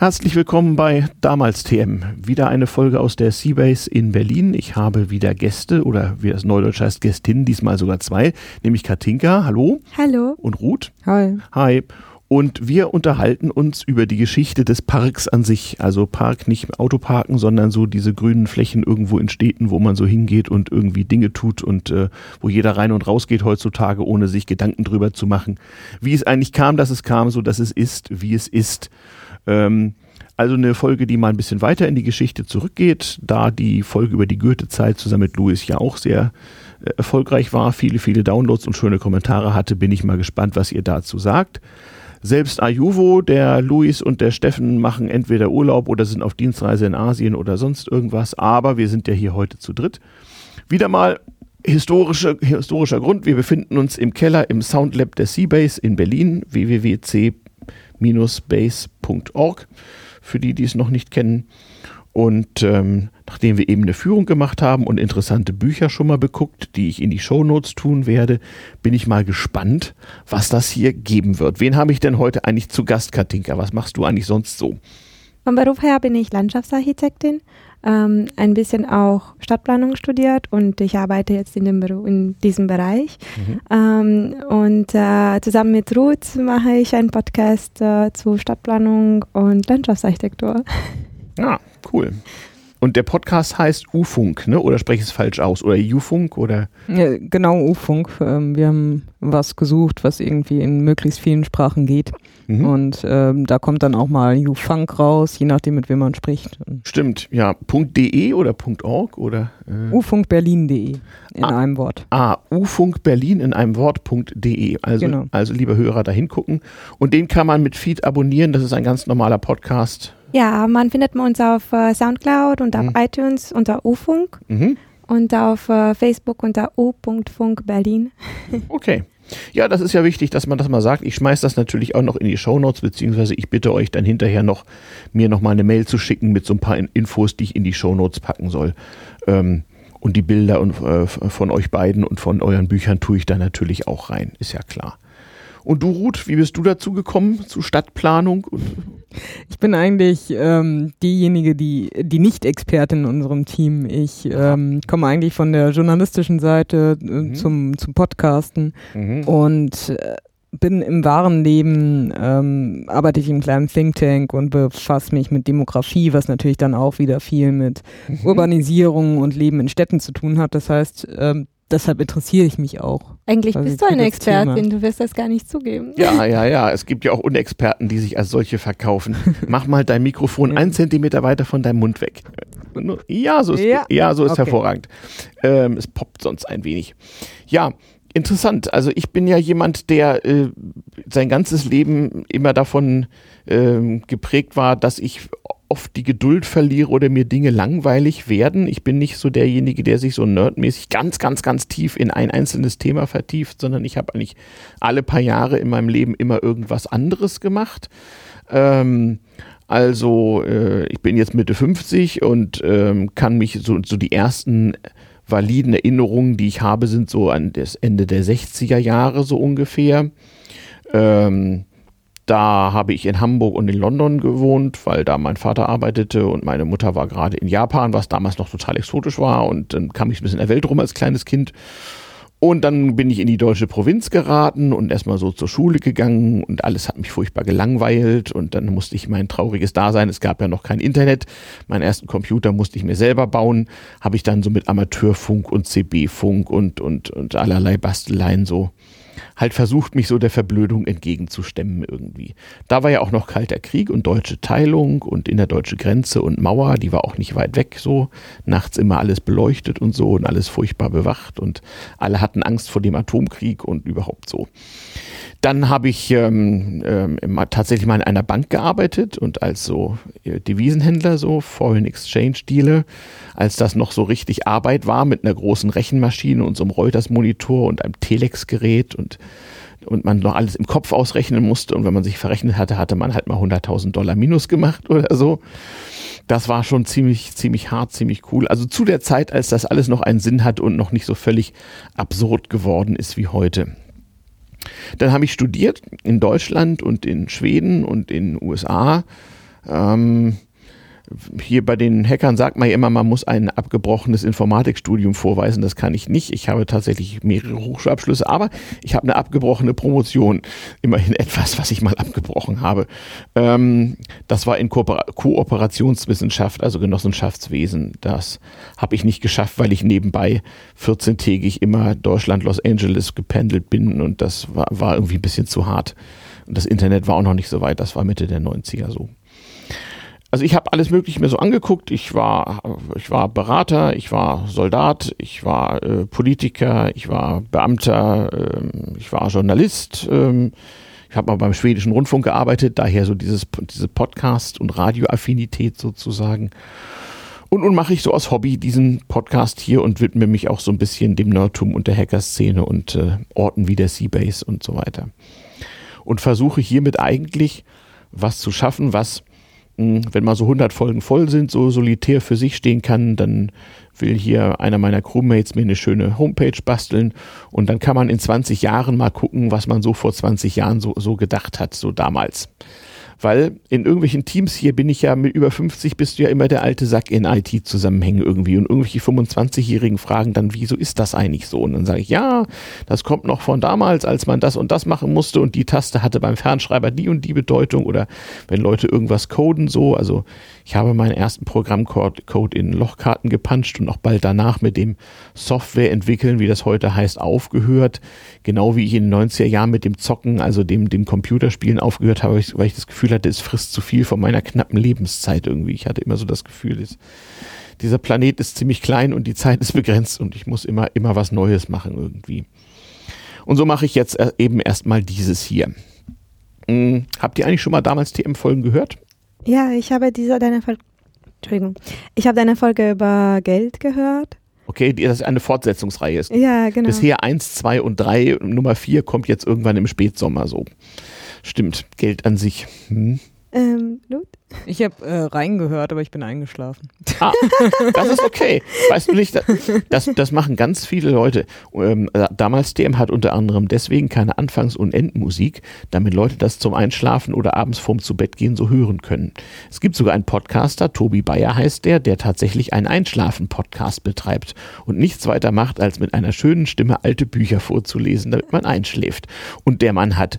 Herzlich willkommen bei Damals TM. Wieder eine Folge aus der Seabase in Berlin. Ich habe wieder Gäste oder wie das Neudeutsch heißt Gästinnen, diesmal sogar zwei, nämlich Katinka, hallo. Hallo. Und Ruth. Hi. Hi. Und wir unterhalten uns über die Geschichte des Parks an sich. Also Park nicht Autoparken, sondern so diese grünen Flächen irgendwo in Städten, wo man so hingeht und irgendwie Dinge tut und äh, wo jeder rein und raus geht heutzutage, ohne sich Gedanken drüber zu machen, wie es eigentlich kam, dass es kam, so dass es ist, wie es ist. Ähm, also eine Folge, die mal ein bisschen weiter in die Geschichte zurückgeht, da die Folge über die Goethe-Zeit zusammen mit Louis ja auch sehr äh, erfolgreich war, viele, viele Downloads und schöne Kommentare hatte, bin ich mal gespannt, was ihr dazu sagt. Selbst Ayuvo, der Luis und der Steffen machen entweder Urlaub oder sind auf Dienstreise in Asien oder sonst irgendwas, aber wir sind ja hier heute zu dritt. Wieder mal historische, historischer Grund, wir befinden uns im Keller im Soundlab der Seabase in Berlin, www.c base.org, für die, die es noch nicht kennen. Und ähm, nachdem wir eben eine Führung gemacht haben und interessante Bücher schon mal beguckt, die ich in die Shownotes tun werde, bin ich mal gespannt, was das hier geben wird. Wen habe ich denn heute eigentlich zu Gast, Katinka? Was machst du eigentlich sonst so? Vom Beruf her bin ich Landschaftsarchitektin ähm, ein bisschen auch Stadtplanung studiert und ich arbeite jetzt in, dem in diesem Bereich. Mhm. Ähm, und äh, zusammen mit Ruth mache ich einen Podcast äh, zu Stadtplanung und Landschaftsarchitektur. Ah, cool. Und der Podcast heißt U-Funk, ne? Oder spreche ich es falsch aus? Oder U-Funk? Oder? Ja, genau, U-Funk. Ähm, wir haben was gesucht, was irgendwie in möglichst vielen Sprachen geht. Mhm. Und ähm, da kommt dann auch mal U-Funk raus, je nachdem, mit wem man spricht. Stimmt, ja. .de oder .org oder? Äh ufunkberlin.de in ah, einem Wort. Ah, ufunkberlin in einem Wort.de. Also, genau. also, liebe Hörer, da hingucken. Und den kann man mit Feed abonnieren. Das ist ein ganz normaler Podcast ja, man findet uns auf äh, Soundcloud und auf mhm. iTunes unter U-Funk mhm. und auf äh, Facebook unter u.funk Berlin. okay. Ja, das ist ja wichtig, dass man das mal sagt. Ich schmeiße das natürlich auch noch in die Shownotes, beziehungsweise ich bitte euch dann hinterher noch, mir noch mal eine Mail zu schicken mit so ein paar Infos, die ich in die Shownotes packen soll. Ähm, und die Bilder und, äh, von euch beiden und von euren Büchern tue ich da natürlich auch rein, ist ja klar. Und du, Ruth, wie bist du dazu gekommen, zu Stadtplanung? Ich bin eigentlich ähm, diejenige, die, die Nicht-Expertin in unserem Team. Ich ähm, komme eigentlich von der journalistischen Seite äh, mhm. zum, zum Podcasten mhm. und äh, bin im wahren Leben, ähm, arbeite ich im kleinen Think Tank und befasse mich mit Demografie, was natürlich dann auch wieder viel mit mhm. Urbanisierung und Leben in Städten zu tun hat. Das heißt, ähm, deshalb interessiere ich mich auch. Eigentlich bist du eine Expertin, Thema. du wirst das gar nicht zugeben. Ja, ja, ja. Es gibt ja auch Unexperten, die sich als solche verkaufen. Mach mal dein Mikrofon einen Zentimeter weiter von deinem Mund weg. Ja, so ist, ja. ja so ist okay. hervorragend. Ähm, es poppt sonst ein wenig. Ja, interessant. Also ich bin ja jemand, der äh, sein ganzes Leben immer davon äh, geprägt war, dass ich oft die Geduld verliere oder mir Dinge langweilig werden. Ich bin nicht so derjenige, der sich so nerdmäßig ganz, ganz, ganz tief in ein einzelnes Thema vertieft, sondern ich habe eigentlich alle paar Jahre in meinem Leben immer irgendwas anderes gemacht. Ähm, also äh, ich bin jetzt Mitte 50 und ähm, kann mich so, so die ersten validen Erinnerungen, die ich habe, sind so an das Ende der 60er Jahre so ungefähr. Ähm, da habe ich in Hamburg und in London gewohnt, weil da mein Vater arbeitete und meine Mutter war gerade in Japan, was damals noch total exotisch war. Und dann kam ich ein bisschen in der Welt rum als kleines Kind. Und dann bin ich in die deutsche Provinz geraten und erstmal so zur Schule gegangen und alles hat mich furchtbar gelangweilt und dann musste ich mein trauriges Dasein, es gab ja noch kein Internet, meinen ersten Computer musste ich mir selber bauen, habe ich dann so mit Amateurfunk und CB-Funk und, und, und allerlei Basteleien so halt versucht, mich so der Verblödung entgegenzustemmen irgendwie. Da war ja auch noch Kalter Krieg und deutsche Teilung und in der deutsche Grenze und Mauer, die war auch nicht weit weg so. Nachts immer alles beleuchtet und so und alles furchtbar bewacht und alle hatten Angst vor dem Atomkrieg und überhaupt so. Dann habe ich ähm, ähm, tatsächlich mal in einer Bank gearbeitet und als so äh, Devisenhändler, so Foreign Exchange Dealer, als das noch so richtig Arbeit war mit einer großen Rechenmaschine und so einem Reuters-Monitor und einem Telex-Gerät und und man noch alles im Kopf ausrechnen musste und wenn man sich verrechnet hatte, hatte man halt mal 100.000 Dollar minus gemacht oder so. Das war schon ziemlich, ziemlich hart, ziemlich cool. Also zu der Zeit, als das alles noch einen Sinn hat und noch nicht so völlig absurd geworden ist wie heute. Dann habe ich studiert in Deutschland und in Schweden und in den USA. Ähm, hier bei den Hackern sagt man ja immer, man muss ein abgebrochenes Informatikstudium vorweisen. Das kann ich nicht. Ich habe tatsächlich mehrere Hochschulabschlüsse, aber ich habe eine abgebrochene Promotion. Immerhin etwas, was ich mal abgebrochen habe. Ähm, das war in Ko Kooperationswissenschaft, also Genossenschaftswesen. Das habe ich nicht geschafft, weil ich nebenbei 14-tägig immer Deutschland, Los Angeles gependelt bin und das war, war irgendwie ein bisschen zu hart. Und das Internet war auch noch nicht so weit. Das war Mitte der 90er so also ich habe alles Mögliche mir so angeguckt. Ich war, ich war Berater, ich war Soldat, ich war äh, Politiker, ich war Beamter, äh, ich war Journalist. Äh, ich habe mal beim schwedischen Rundfunk gearbeitet, daher so dieses, diese Podcast- und Radioaffinität sozusagen. Und nun mache ich so aus Hobby diesen Podcast hier und widme mich auch so ein bisschen dem Nerdtum und der Hackerszene und äh, Orten wie der Seabase und so weiter. Und versuche hiermit eigentlich was zu schaffen, was wenn mal so 100 Folgen voll sind, so solitär für sich stehen kann, dann will hier einer meiner Crewmates mir eine schöne Homepage basteln und dann kann man in 20 Jahren mal gucken, was man so vor 20 Jahren so, so gedacht hat, so damals weil in irgendwelchen Teams hier bin ich ja mit über 50 bist du ja immer der alte Sack in IT-Zusammenhängen irgendwie und irgendwelche 25-Jährigen fragen dann, wieso ist das eigentlich so? Und dann sage ich, ja, das kommt noch von damals, als man das und das machen musste und die Taste hatte beim Fernschreiber die und die Bedeutung oder wenn Leute irgendwas coden so, also ich habe meinen ersten Programmcode in Lochkarten gepanscht und auch bald danach mit dem Software entwickeln, wie das heute heißt, aufgehört. Genau wie ich in den 90er Jahren mit dem Zocken, also dem, dem Computerspielen aufgehört habe, weil ich das Gefühl hatte, es frisst zu viel von meiner knappen Lebenszeit irgendwie. Ich hatte immer so das Gefühl, es, dieser Planet ist ziemlich klein und die Zeit ist begrenzt und ich muss immer, immer was Neues machen irgendwie. Und so mache ich jetzt äh, eben erstmal dieses hier. Hm, habt ihr eigentlich schon mal damals TM-Folgen gehört? Ja, ich habe diese deine Folge, Entschuldigung, ich habe deine Folge über Geld gehört. Okay, das ist eine Fortsetzungsreihe. Ist. Ja, genau. Bisher 1, 2 und 3, Nummer 4 kommt jetzt irgendwann im Spätsommer so. Stimmt, Geld an sich. Hm. Ähm, Lut? Ich habe äh, reingehört, aber ich bin eingeschlafen. Ah, das ist okay. Weißt du nicht, das, das machen ganz viele Leute. Ähm, äh, damals DM hat unter anderem deswegen keine Anfangs- und Endmusik, damit Leute das zum Einschlafen oder abends vorm zu Bett gehen so hören können. Es gibt sogar einen Podcaster, Tobi Bayer heißt der, der tatsächlich einen Einschlafen-Podcast betreibt und nichts weiter macht, als mit einer schönen Stimme alte Bücher vorzulesen, damit man einschläft. Und der Mann hat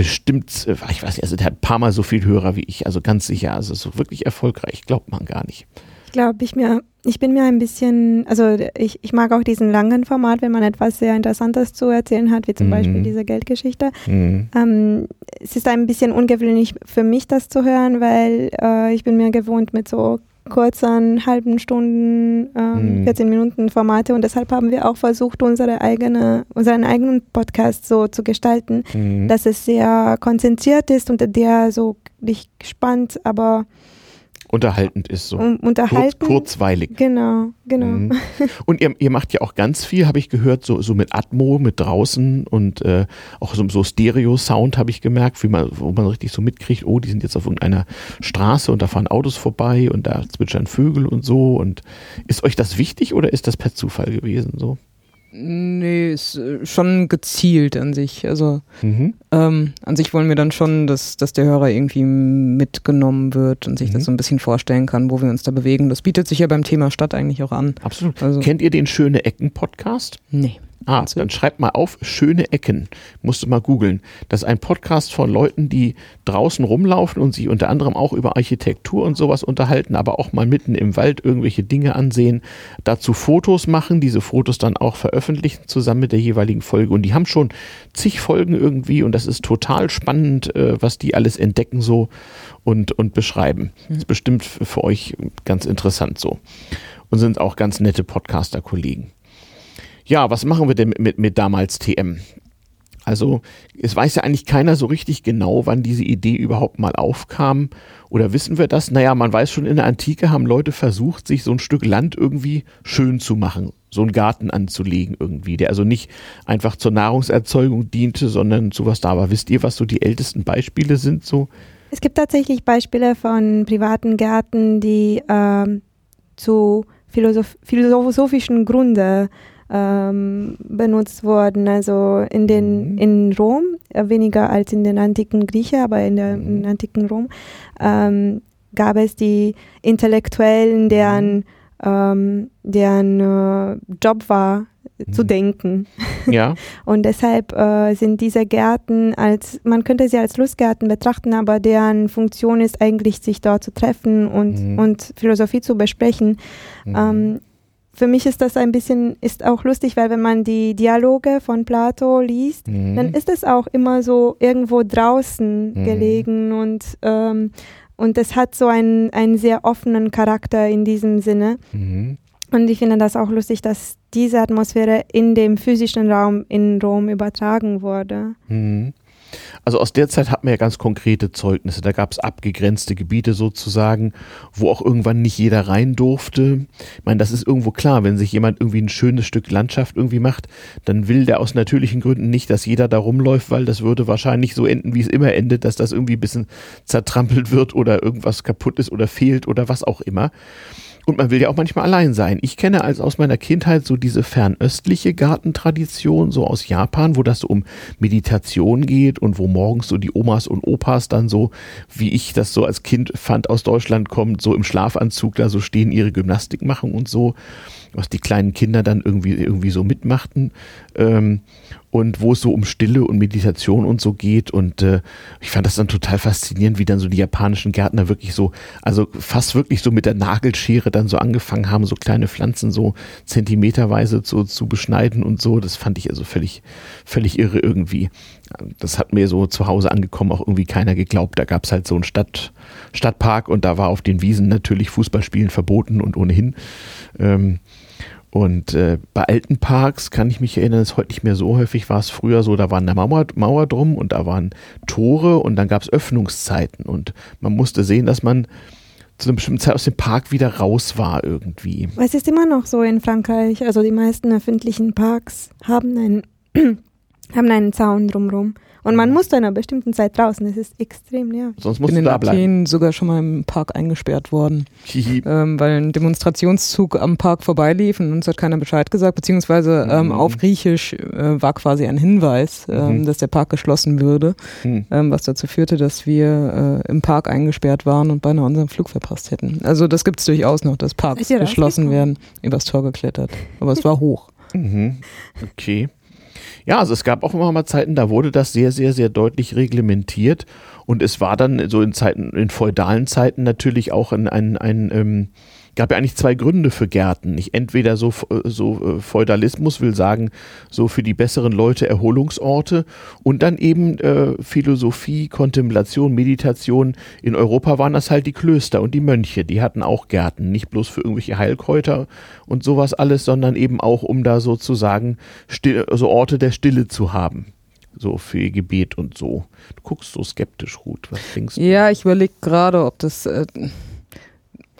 bestimmt, äh, ich weiß nicht, also der hat ein paar Mal so viel Hörer wie ich, also ganz sicher. Also so wirklich erfolgreich, glaubt man gar nicht. Ich glaube, ich mir, ich bin mir ein bisschen, also ich, ich mag auch diesen langen Format, wenn man etwas sehr Interessantes zu erzählen hat, wie zum mhm. Beispiel diese Geldgeschichte. Mhm. Ähm, es ist ein bisschen ungewöhnlich für mich, das zu hören, weil äh, ich bin mir gewohnt mit so kurzen halben Stunden, ähm, mhm. 14 Minuten Formate und deshalb haben wir auch versucht, unsere eigene, unseren eigenen Podcast so zu gestalten, mhm. dass es sehr konzentriert ist und der so nicht spannend, aber unterhaltend ist so. unterhalten. Kurz, kurzweilig. Genau, genau. Mhm. Und ihr, ihr macht ja auch ganz viel, habe ich gehört, so, so mit Atmo, mit draußen und äh, auch so, so Stereo-Sound habe ich gemerkt, wie man, wo man richtig so mitkriegt, oh, die sind jetzt auf irgendeiner Straße und da fahren Autos vorbei und da zwitschern Vögel und so. Und ist euch das wichtig oder ist das per Zufall gewesen so? Nee, ist äh, schon gezielt an sich. Also mhm. ähm, an sich wollen wir dann schon, dass, dass der Hörer irgendwie mitgenommen wird und sich mhm. das so ein bisschen vorstellen kann, wo wir uns da bewegen. Das bietet sich ja beim Thema Stadt eigentlich auch an. Absolut. Also, Kennt ihr den Schöne Ecken Podcast? Nee. Ah, dann schreibt mal auf, schöne Ecken. Musst du mal googeln. Das ist ein Podcast von Leuten, die draußen rumlaufen und sich unter anderem auch über Architektur und sowas unterhalten, aber auch mal mitten im Wald irgendwelche Dinge ansehen, dazu Fotos machen, diese Fotos dann auch veröffentlichen zusammen mit der jeweiligen Folge. Und die haben schon zig Folgen irgendwie und das ist total spannend, äh, was die alles entdecken so und, und beschreiben. Mhm. Das ist bestimmt für euch ganz interessant so. Und sind auch ganz nette Podcaster-Kollegen. Ja, was machen wir denn mit, mit damals TM? Also es weiß ja eigentlich keiner so richtig genau, wann diese Idee überhaupt mal aufkam. Oder wissen wir das? Naja, man weiß schon, in der Antike haben Leute versucht, sich so ein Stück Land irgendwie schön zu machen, so einen Garten anzulegen irgendwie, der also nicht einfach zur Nahrungserzeugung diente, sondern zu was da war. Wisst ihr, was so die ältesten Beispiele sind so? Es gibt tatsächlich Beispiele von privaten Gärten, die ähm, zu philosoph philosophischen Gründen ähm, benutzt worden. Also in den mhm. in Rom äh, weniger als in den antiken Griechen, aber in der in mhm. antiken Rom. Ähm, gab es die Intellektuellen, deren, mhm. ähm, deren äh, Job war, zu denken. Ja. Und deshalb äh, sind diese Gärten als, man könnte sie als Lustgärten betrachten, aber deren Funktion ist eigentlich, sich dort zu treffen und, mhm. und Philosophie zu besprechen. Mhm. Ähm, für mich ist das ein bisschen, ist auch lustig, weil wenn man die Dialoge von Plato liest, mhm. dann ist es auch immer so irgendwo draußen mhm. gelegen und, ähm, und es hat so einen, einen sehr offenen Charakter in diesem Sinne. Mhm. Und ich finde das auch lustig, dass diese Atmosphäre in dem physischen Raum in Rom übertragen wurde. Mhm. Also aus der Zeit hat man ja ganz konkrete Zeugnisse. Da gab es abgegrenzte Gebiete sozusagen, wo auch irgendwann nicht jeder rein durfte. Ich meine, das ist irgendwo klar, wenn sich jemand irgendwie ein schönes Stück Landschaft irgendwie macht, dann will der aus natürlichen Gründen nicht, dass jeder da rumläuft, weil das würde wahrscheinlich so enden, wie es immer endet, dass das irgendwie ein bisschen zertrampelt wird oder irgendwas kaputt ist oder fehlt oder was auch immer. Und man will ja auch manchmal allein sein. Ich kenne als aus meiner Kindheit so diese fernöstliche Gartentradition, so aus Japan, wo das so um Meditation geht und wo morgens so die Omas und Opas dann so, wie ich das so als Kind fand, aus Deutschland kommt, so im Schlafanzug da so stehen, ihre Gymnastik machen und so was die kleinen Kinder dann irgendwie, irgendwie so mitmachten. Ähm, und wo es so um Stille und Meditation und so geht. Und äh, ich fand das dann total faszinierend, wie dann so die japanischen Gärtner wirklich so, also fast wirklich so mit der Nagelschere dann so angefangen haben, so kleine Pflanzen so zentimeterweise so zu beschneiden und so. Das fand ich also völlig, völlig irre irgendwie. Das hat mir so zu Hause angekommen auch irgendwie keiner geglaubt. Da gab es halt so einen Stadt, Stadtpark und da war auf den Wiesen natürlich Fußballspielen verboten und ohnehin. Ähm, und äh, bei alten Parks kann ich mich erinnern, ist heute nicht mehr so häufig, war es früher so, da war eine Mauer, Mauer drum und da waren Tore und dann gab es Öffnungszeiten und man musste sehen, dass man zu einer bestimmten Zeit aus dem Park wieder raus war irgendwie. Es ist immer noch so in Frankreich, also die meisten öffentlichen Parks haben einen, haben einen Zaun drumherum. Und man muss zu einer bestimmten Zeit draußen. Das ist extrem nervig. Sonst musst du da bleiben. Ich bin in Athen sogar schon mal im Park eingesperrt worden, ähm, weil ein Demonstrationszug am Park vorbeilief und uns hat keiner Bescheid gesagt, beziehungsweise ähm, mhm. auf Griechisch äh, war quasi ein Hinweis, ähm, mhm. dass der Park geschlossen würde, mhm. Ähm, was dazu führte, dass wir äh, im Park eingesperrt waren und beinahe unseren Flug verpasst hätten. Also das gibt es durchaus noch, dass Parks geschlossen werden, übers Tor geklettert. Aber es war hoch. Mhm. Okay. Ja, also es gab auch immer mal Zeiten, da wurde das sehr, sehr, sehr deutlich reglementiert. Und es war dann so in Zeiten, in feudalen Zeiten natürlich auch ein, ein, ein ähm, gab ja eigentlich zwei Gründe für Gärten. Nicht entweder so, so äh, Feudalismus will sagen, so für die besseren Leute Erholungsorte und dann eben äh, Philosophie, Kontemplation, Meditation. In Europa waren das halt die Klöster und die Mönche, die hatten auch Gärten, nicht bloß für irgendwelche Heilkräuter und sowas alles, sondern eben auch, um da sozusagen still, so Orte der Stille zu haben so für Gebet und so. Du guckst so skeptisch, Ruth. Was denkst du? Ja, ich überlege gerade, ob das äh,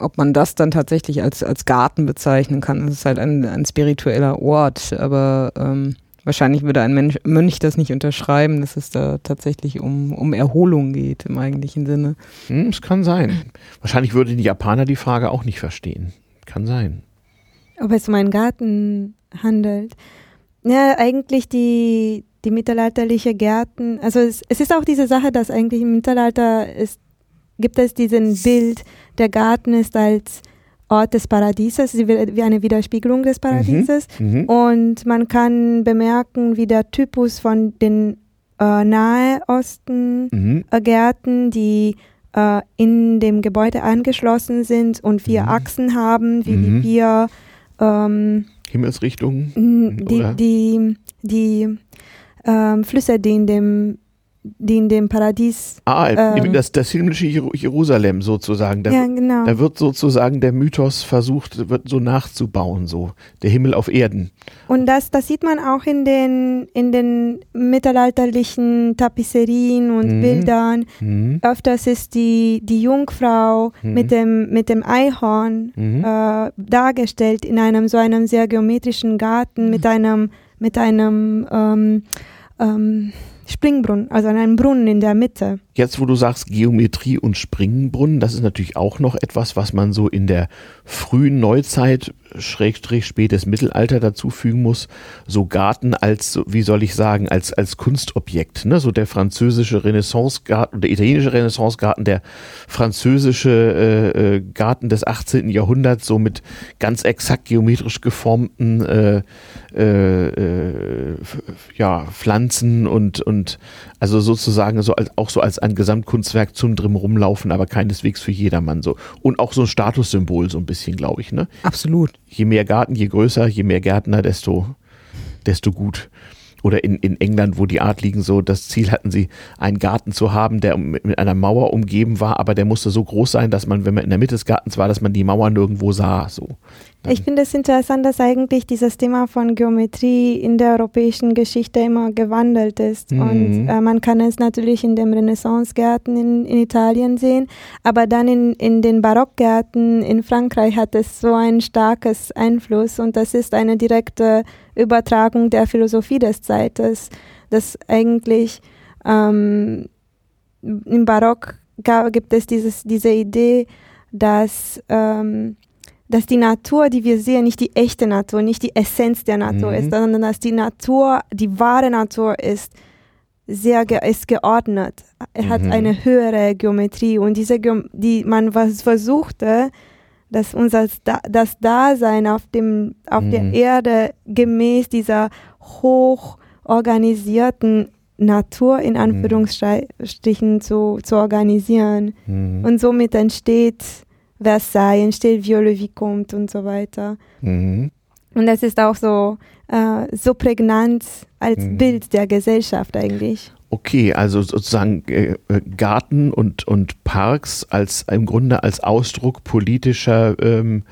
ob man das dann tatsächlich als, als Garten bezeichnen kann. Es ist halt ein, ein spiritueller Ort, aber ähm, wahrscheinlich würde ein Mensch, Mönch das nicht unterschreiben, dass es da tatsächlich um, um Erholung geht im eigentlichen Sinne. Hm, es kann sein. Wahrscheinlich würden die Japaner die Frage auch nicht verstehen. Kann sein. Ob es um einen Garten handelt. Ja, eigentlich die, die mittelalterliche Gärten, also es, es ist auch diese Sache, dass eigentlich im Mittelalter ist gibt es diesen Bild, der Garten ist als Ort des Paradieses, wie eine Widerspiegelung des Paradieses. Mhm, mhm. Und man kann bemerken, wie der Typus von den äh, Nahe Osten mhm. äh, Gärten, die äh, in dem Gebäude angeschlossen sind und vier mhm. Achsen haben, wie die mhm. vier ähm, Himmelsrichtungen, die, die, die ähm, Flüsse, die in dem die in dem Paradies. Ah, ähm, das, das himmlische Jerusalem sozusagen. Da, ja, genau. Da wird sozusagen der Mythos versucht, wird so nachzubauen, so der Himmel auf Erden. Und das, das sieht man auch in den, in den mittelalterlichen Tapisserien und mhm. Bildern. Mhm. Öfters ist die, die Jungfrau mhm. mit, dem, mit dem Eihorn mhm. äh, dargestellt in einem so einem sehr geometrischen Garten mit mhm. einem, mit einem ähm, ähm, Springbrunnen, also an einem Brunnen in der Mitte. Jetzt, wo du sagst Geometrie und Springbrunnen, das ist natürlich auch noch etwas, was man so in der frühen Neuzeit Schrägstrich spätes Mittelalter dazufügen muss, so Garten als, wie soll ich sagen, als, als Kunstobjekt. Ne? So der französische Renaissancegarten, der italienische Renaissancegarten, der französische äh, äh, Garten des 18. Jahrhunderts, so mit ganz exakt geometrisch geformten äh, äh, äh ja, Pflanzen und, und also sozusagen so als, auch so als ein Gesamtkunstwerk zum Drumrumlaufen, aber keineswegs für jedermann so. Und auch so ein Statussymbol so ein bisschen, glaube ich. Ne? Absolut. Je mehr Garten, je größer, je mehr Gärtner, desto, desto gut oder in, in England, wo die Adligen so das Ziel hatten, sie einen Garten zu haben, der mit einer Mauer umgeben war, aber der musste so groß sein, dass man, wenn man in der Mitte des Gartens war, dass man die Mauer nirgendwo sah. So. Ich finde es interessant, dass eigentlich dieses Thema von Geometrie in der europäischen Geschichte immer gewandelt ist. Mhm. Und äh, man kann es natürlich in den Renaissancegärten in, in Italien sehen, aber dann in, in den Barockgärten in Frankreich hat es so ein starkes Einfluss und das ist eine direkte Übertragung der Philosophie des Zeites, dass eigentlich ähm, im Barock gibt es dieses, diese Idee, dass ähm, dass die Natur, die wir sehen, nicht die echte Natur, nicht die Essenz der Natur mhm. ist, sondern dass die Natur, die wahre Natur ist, sehr ge ist geordnet. Er hat mhm. eine höhere Geometrie und diese Ge die man was versuchte, dass unser das Dasein auf dem auf mhm. der Erde gemäß dieser hoch organisierten Natur in mhm. Anführungsstrichen zu, zu organisieren. Mhm. Und somit entsteht Versailles, entsteht Viole Vicomte und so weiter. Mhm. Und das ist auch so, äh, so prägnant als mhm. Bild der Gesellschaft eigentlich. Okay, also sozusagen äh, Garten und, und Parks als im Grunde als Ausdruck politischer, ähm,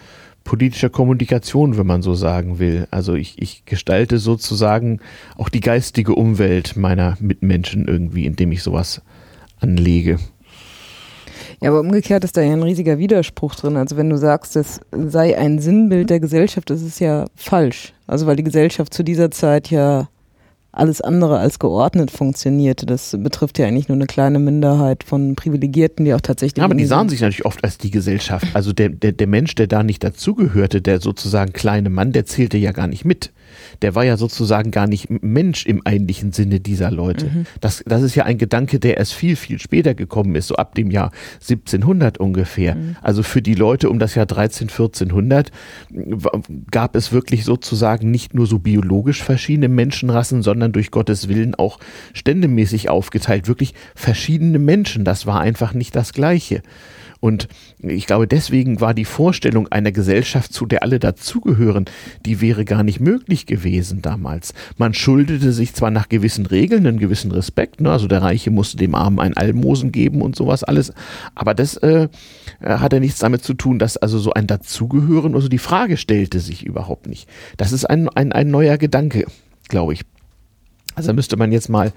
politischer Kommunikation, wenn man so sagen will. Also ich, ich gestalte sozusagen auch die geistige Umwelt meiner Mitmenschen irgendwie, indem ich sowas anlege. Ja, aber umgekehrt ist da ja ein riesiger Widerspruch drin. Also wenn du sagst, es sei ein Sinnbild der Gesellschaft, das ist ja falsch. Also weil die Gesellschaft zu dieser Zeit ja alles andere als geordnet funktionierte. Das betrifft ja eigentlich nur eine kleine Minderheit von Privilegierten, die auch tatsächlich. Ja, aber die sahen sich natürlich oft als die Gesellschaft. Also der, der, der Mensch, der da nicht dazugehörte, der sozusagen kleine Mann, der zählte ja gar nicht mit der war ja sozusagen gar nicht Mensch im eigentlichen Sinne dieser Leute. Mhm. Das, das ist ja ein Gedanke, der erst viel, viel später gekommen ist, so ab dem Jahr 1700 ungefähr. Mhm. Also für die Leute um das Jahr 13, 1400 gab es wirklich sozusagen nicht nur so biologisch verschiedene Menschenrassen, sondern durch Gottes Willen auch ständemäßig aufgeteilt. Wirklich verschiedene Menschen. Das war einfach nicht das Gleiche. Und ich glaube, deswegen war die Vorstellung einer Gesellschaft, zu der alle dazugehören, die wäre gar nicht möglich gewesen damals. Man schuldete sich zwar nach gewissen Regeln einen gewissen Respekt, ne? also der Reiche musste dem Armen ein Almosen geben und sowas alles, aber das äh, hatte nichts damit zu tun, dass also so ein Dazugehören, also die Frage stellte sich überhaupt nicht. Das ist ein, ein, ein neuer Gedanke, glaube ich. Also müsste man jetzt mal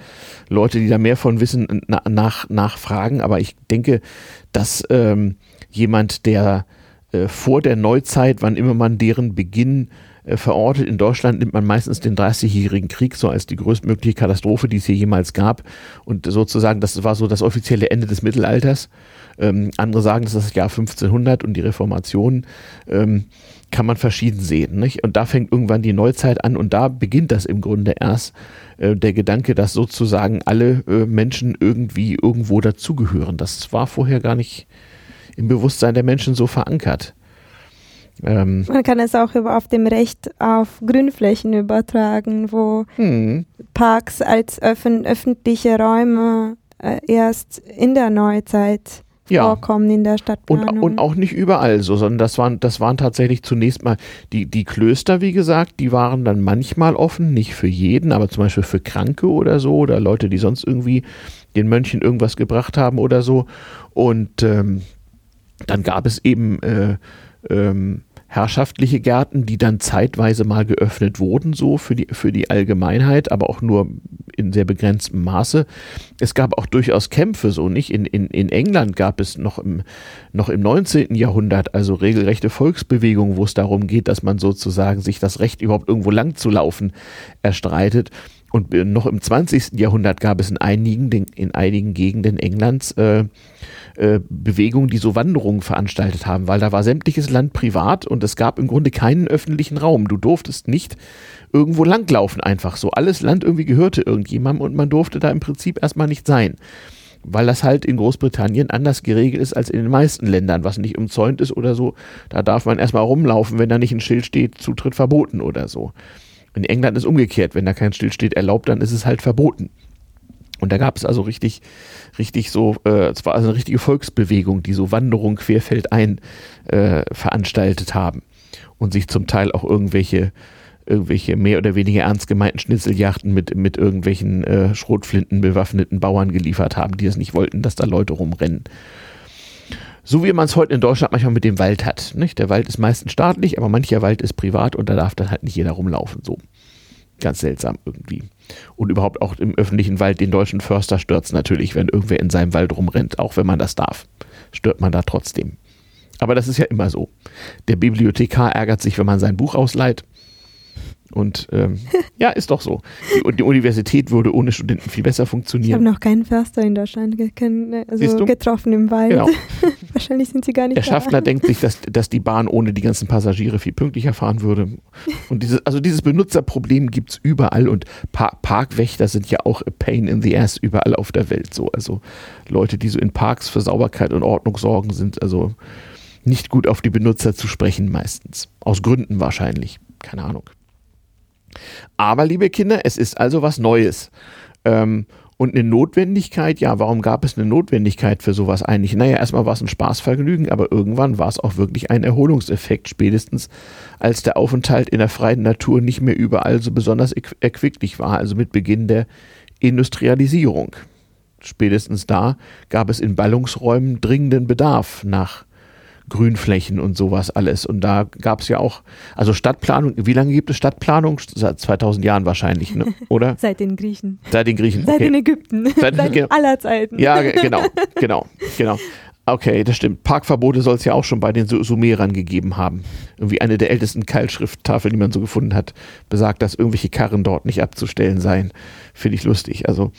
Leute, die da mehr von wissen, nach, nachfragen. Aber ich denke, dass ähm, jemand, der äh, vor der Neuzeit, wann immer man deren Beginn äh, verortet, in Deutschland nimmt man meistens den 30-jährigen Krieg so als die größtmögliche Katastrophe, die es hier jemals gab. Und sozusagen, das war so das offizielle Ende des Mittelalters. Ähm, andere sagen, das ist das Jahr 1500 und die Reformation. Ähm, kann man verschieden sehen. Nicht? Und da fängt irgendwann die Neuzeit an und da beginnt das im Grunde erst äh, der Gedanke, dass sozusagen alle äh, Menschen irgendwie irgendwo dazugehören. Das war vorher gar nicht im Bewusstsein der Menschen so verankert. Ähm, Man kann es auch auf dem Recht auf Grünflächen übertragen, wo hm. Parks als öffentliche Räume äh, erst in der Neuzeit ja. vorkommen in der Stadtplanung. Und, und auch nicht überall so, sondern das waren, das waren tatsächlich zunächst mal die, die Klöster, wie gesagt, die waren dann manchmal offen, nicht für jeden, aber zum Beispiel für Kranke oder so oder Leute, die sonst irgendwie den Mönchen irgendwas gebracht haben oder so. Und ähm, dann gab es eben äh, ähm, herrschaftliche Gärten, die dann zeitweise mal geöffnet wurden, so für die, für die Allgemeinheit, aber auch nur in sehr begrenztem Maße. Es gab auch durchaus Kämpfe, so nicht. In, in, in England gab es noch im, noch im 19. Jahrhundert also regelrechte Volksbewegungen, wo es darum geht, dass man sozusagen sich das Recht überhaupt irgendwo lang zu laufen erstreitet. Und äh, noch im 20. Jahrhundert gab es in einigen, in einigen Gegenden Englands äh, äh, Bewegungen, die so Wanderungen veranstaltet haben, weil da war sämtliches Land privat und es gab im Grunde keinen öffentlichen Raum. Du durftest nicht irgendwo langlaufen einfach so. Alles Land irgendwie gehörte irgendjemandem und man durfte da im Prinzip erstmal nicht sein. Weil das halt in Großbritannien anders geregelt ist als in den meisten Ländern, was nicht umzäunt ist oder so. Da darf man erstmal rumlaufen, wenn da nicht ein Schild steht, Zutritt verboten oder so. In England ist umgekehrt, wenn da kein Schild steht, erlaubt, dann ist es halt verboten. Und da gab es also richtig, richtig so, äh, es war also eine richtige Volksbewegung, die so Wanderung querfeldein äh, veranstaltet haben und sich zum Teil auch irgendwelche irgendwelche mehr oder weniger ernst gemeinten Schnitzeljachten mit, mit irgendwelchen äh, Schrotflinten bewaffneten Bauern geliefert haben, die es nicht wollten, dass da Leute rumrennen. So wie man es heute in Deutschland manchmal mit dem Wald hat. Nicht? Der Wald ist meistens staatlich, aber mancher Wald ist privat und da darf dann halt nicht jeder rumlaufen. So. Ganz seltsam irgendwie. Und überhaupt auch im öffentlichen Wald den deutschen Förster es natürlich, wenn irgendwer in seinem Wald rumrennt, auch wenn man das darf. Stört man da trotzdem. Aber das ist ja immer so. Der Bibliothekar ärgert sich, wenn man sein Buch ausleiht. Und ähm, ja, ist doch so. Die, die, Universität würde ohne Studenten viel besser funktionieren. Ich habe noch keinen Förster in Deutschland also getroffen im Wald. Genau. Wahrscheinlich sind sie gar nicht Der Schaffner denkt sich, dass, dass die Bahn ohne die ganzen Passagiere viel pünktlicher fahren würde. Und dieses, also dieses Benutzerproblem gibt es überall und pa Parkwächter sind ja auch a pain in the ass überall auf der Welt so. Also Leute, die so in Parks für Sauberkeit und Ordnung sorgen, sind also nicht gut auf die Benutzer zu sprechen meistens. Aus Gründen wahrscheinlich. Keine Ahnung. Aber, liebe Kinder, es ist also was Neues. Ähm, und eine Notwendigkeit, ja, warum gab es eine Notwendigkeit für sowas eigentlich? Naja, erstmal war es ein Spaßvergnügen, aber irgendwann war es auch wirklich ein Erholungseffekt, spätestens als der Aufenthalt in der freien Natur nicht mehr überall so besonders erquicklich war, also mit Beginn der Industrialisierung. Spätestens da gab es in Ballungsräumen dringenden Bedarf nach Grünflächen und sowas alles. Und da gab es ja auch, also Stadtplanung, wie lange gibt es Stadtplanung? Seit 2000 Jahren wahrscheinlich, ne? oder? Seit den Griechen. Seit den Griechen. Okay. Seit den Ägypten. Seit, Seit genau. aller Zeiten. Ja, genau, genau, genau. Okay, das stimmt. Parkverbote soll es ja auch schon bei den Sumerern gegeben haben. Irgendwie eine der ältesten Keilschrifttafeln, die man so gefunden hat, besagt, dass irgendwelche Karren dort nicht abzustellen seien. Finde ich lustig. Also,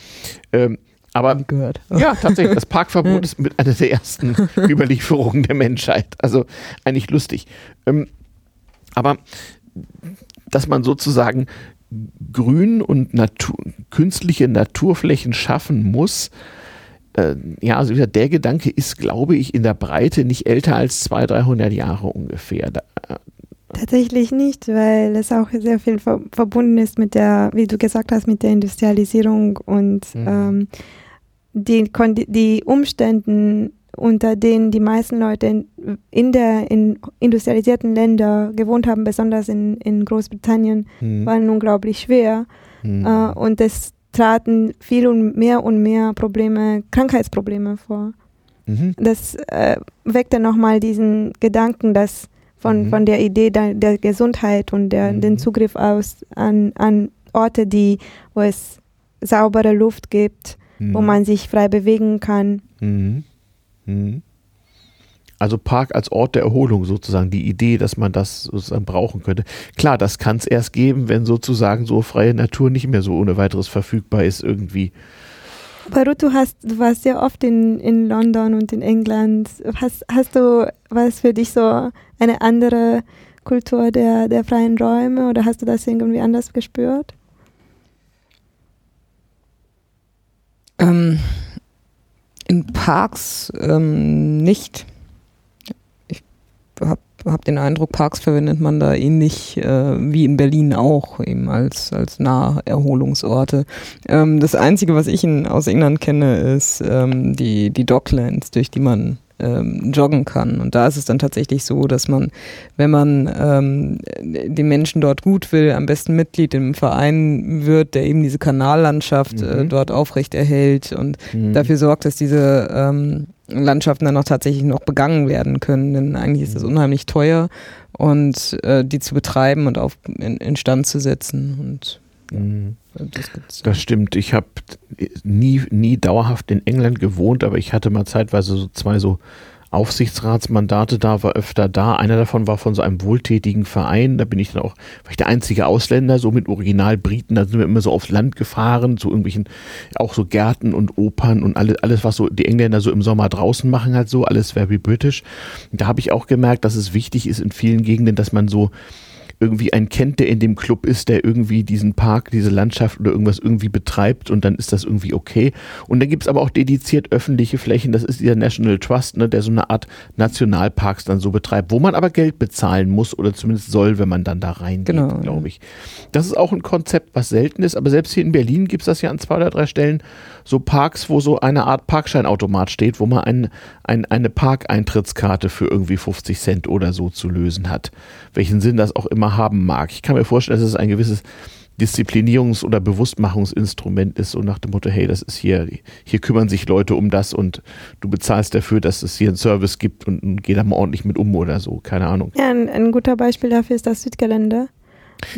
ähm, aber gehört. ja, tatsächlich, das Parkverbot ist mit einer der ersten Überlieferungen der Menschheit. Also eigentlich lustig. Ähm, aber dass man sozusagen Grün und Natur, künstliche Naturflächen schaffen muss, äh, ja, also der Gedanke ist, glaube ich, in der Breite nicht älter als 200, 300 Jahre ungefähr. Da, äh, Tatsächlich nicht, weil es auch sehr viel verbunden ist mit der, wie du gesagt hast, mit der Industrialisierung und mhm. ähm, die, die Umstände, unter denen die meisten Leute in, in der in industrialisierten Ländern gewohnt haben, besonders in, in Großbritannien, mhm. waren unglaublich schwer. Mhm. Äh, und es traten viel und mehr und mehr Probleme, Krankheitsprobleme vor. Mhm. Das äh, weckte nochmal diesen Gedanken, dass von, mhm. von der Idee der, der Gesundheit und der, den mhm. Zugriff aus an, an Orte, die, wo es saubere Luft gibt, mhm. wo man sich frei bewegen kann. Mhm. Mhm. Also Park als Ort der Erholung sozusagen, die Idee, dass man das sozusagen brauchen könnte. Klar, das kann es erst geben, wenn sozusagen so freie Natur nicht mehr so ohne weiteres verfügbar ist irgendwie. Baru, du hast, du warst ja oft in, in London und in England. Hast, hast du was für dich so eine andere Kultur der, der freien Räume oder hast du das irgendwie anders gespürt? Ähm, in Parks ähm, nicht. Ich habe hab den Eindruck, Parks verwendet man da ähnlich äh, wie in Berlin auch, eben als, als Naherholungsorte. Ähm, das Einzige, was ich in, aus England kenne, ist ähm, die, die Docklands, durch die man ähm, joggen kann. Und da ist es dann tatsächlich so, dass man, wenn man ähm, den Menschen dort gut will, am besten Mitglied im Verein wird, der eben diese Kanallandschaft äh, mhm. äh, dort aufrechterhält und mhm. dafür sorgt, dass diese ähm, Landschaften dann auch tatsächlich noch begangen werden können. Denn eigentlich ist es mhm. unheimlich teuer und äh, die zu betreiben und auf in, instand zu setzen. Und Mhm. Das, das, stimmt. Ich habe nie, nie dauerhaft in England gewohnt, aber ich hatte mal zeitweise so zwei so Aufsichtsratsmandate da, war öfter da. Einer davon war von so einem wohltätigen Verein. Da bin ich dann auch, war ich der einzige Ausländer, so mit Original-Briten. Da sind wir immer so aufs Land gefahren, zu irgendwelchen, auch so Gärten und Opern und alles, alles, was so die Engländer so im Sommer draußen machen, halt so, alles very British. Da habe ich auch gemerkt, dass es wichtig ist in vielen Gegenden, dass man so irgendwie einen kennt, der in dem Club ist, der irgendwie diesen Park, diese Landschaft oder irgendwas irgendwie betreibt und dann ist das irgendwie okay. Und dann gibt es aber auch dediziert öffentliche Flächen, das ist dieser National Trust, ne, der so eine Art Nationalparks dann so betreibt, wo man aber Geld bezahlen muss oder zumindest soll, wenn man dann da reingeht, genau, glaube ich. Das ist auch ein Konzept, was selten ist, aber selbst hier in Berlin gibt es das ja an zwei oder drei Stellen, so Parks, wo so eine Art Parkscheinautomat steht, wo man ein, ein, eine Parkeintrittskarte für irgendwie 50 Cent oder so zu lösen hat. Welchen Sinn das auch immer haben mag. Ich kann mir vorstellen, dass es ein gewisses Disziplinierungs- oder Bewusstmachungsinstrument ist, so nach dem Motto, hey, das ist hier, hier kümmern sich Leute um das und du bezahlst dafür, dass es hier einen Service gibt und, und geh da mal ordentlich mit um oder so, keine Ahnung. Ja, ein, ein gutter Beispiel dafür ist das Südgelände.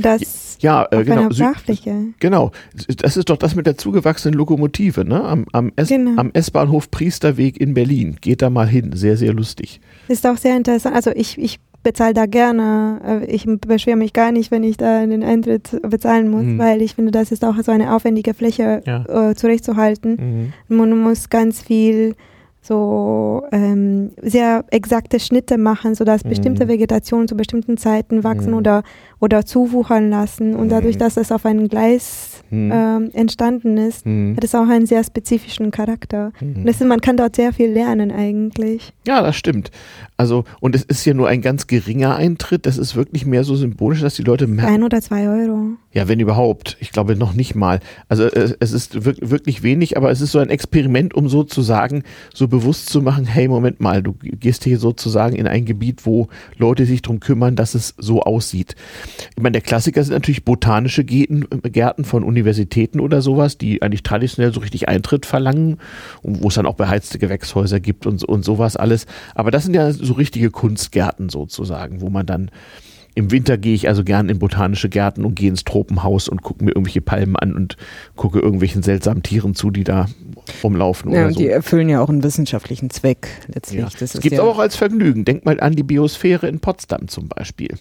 Das ja, äh, genau. Brachfläche. Genau. Das ist doch das mit der zugewachsenen Lokomotive, ne? Am, am, S genau. am S-Bahnhof Priesterweg in Berlin. Geht da mal hin. Sehr, sehr lustig. Ist auch sehr interessant. Also ich, ich bezahle da gerne. Äh, ich beschwere mich gar nicht, wenn ich da den Eintritt bezahlen muss, mhm. weil ich finde, das ist auch so eine aufwendige Fläche ja. äh, zurechtzuhalten. Mhm. Man muss ganz viel so ähm, sehr exakte Schnitte machen, sodass mhm. bestimmte Vegetationen zu bestimmten Zeiten wachsen mhm. oder, oder zuwuchern lassen. Und dadurch, mhm. dass es auf einem Gleis mhm. ähm, entstanden ist, mhm. hat es auch einen sehr spezifischen Charakter. Mhm. Das ist, man kann dort sehr viel lernen eigentlich. Ja, das stimmt. Also, und es ist ja nur ein ganz geringer Eintritt. Das ist wirklich mehr so symbolisch, dass die Leute merken. Ein oder zwei Euro. Ja, wenn überhaupt. Ich glaube noch nicht mal. Also es ist wirklich wenig, aber es ist so ein Experiment, um sozusagen so bewusst zu machen, hey, Moment mal, du gehst hier sozusagen in ein Gebiet, wo Leute sich darum kümmern, dass es so aussieht. Ich meine, der Klassiker sind natürlich botanische Gärten von Universitäten oder sowas, die eigentlich traditionell so richtig Eintritt verlangen und wo es dann auch beheizte Gewächshäuser gibt und, und sowas alles. Aber das sind ja so richtige Kunstgärten sozusagen, wo man dann im Winter gehe ich also gern in botanische Gärten und gehe ins Tropenhaus und gucke mir irgendwelche Palmen an und gucke irgendwelchen seltsamen Tieren zu, die da rumlaufen. Ja, oder so. die erfüllen ja auch einen wissenschaftlichen Zweck letztlich. Ja. Das gibt es ja auch als Vergnügen. Denk mal an die Biosphäre in Potsdam zum Beispiel.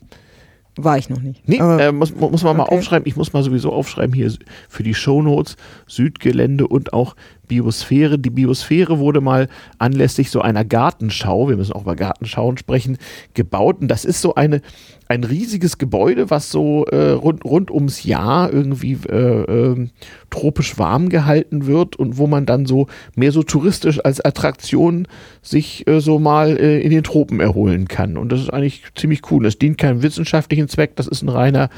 War ich noch nicht. Nee, äh, muss, muss man okay. mal aufschreiben. Ich muss mal sowieso aufschreiben hier für die Shownotes Südgelände und auch Biosphäre. Die Biosphäre wurde mal anlässlich so einer Gartenschau, wir müssen auch über Gartenschauen sprechen, gebaut. Und das ist so eine, ein riesiges Gebäude, was so äh, rund, rund ums Jahr irgendwie äh, äh, tropisch warm gehalten wird und wo man dann so mehr so touristisch als Attraktion sich äh, so mal äh, in den Tropen erholen kann. Und das ist eigentlich ziemlich cool. Das dient keinem wissenschaftlichen Zweck, das ist ein reiner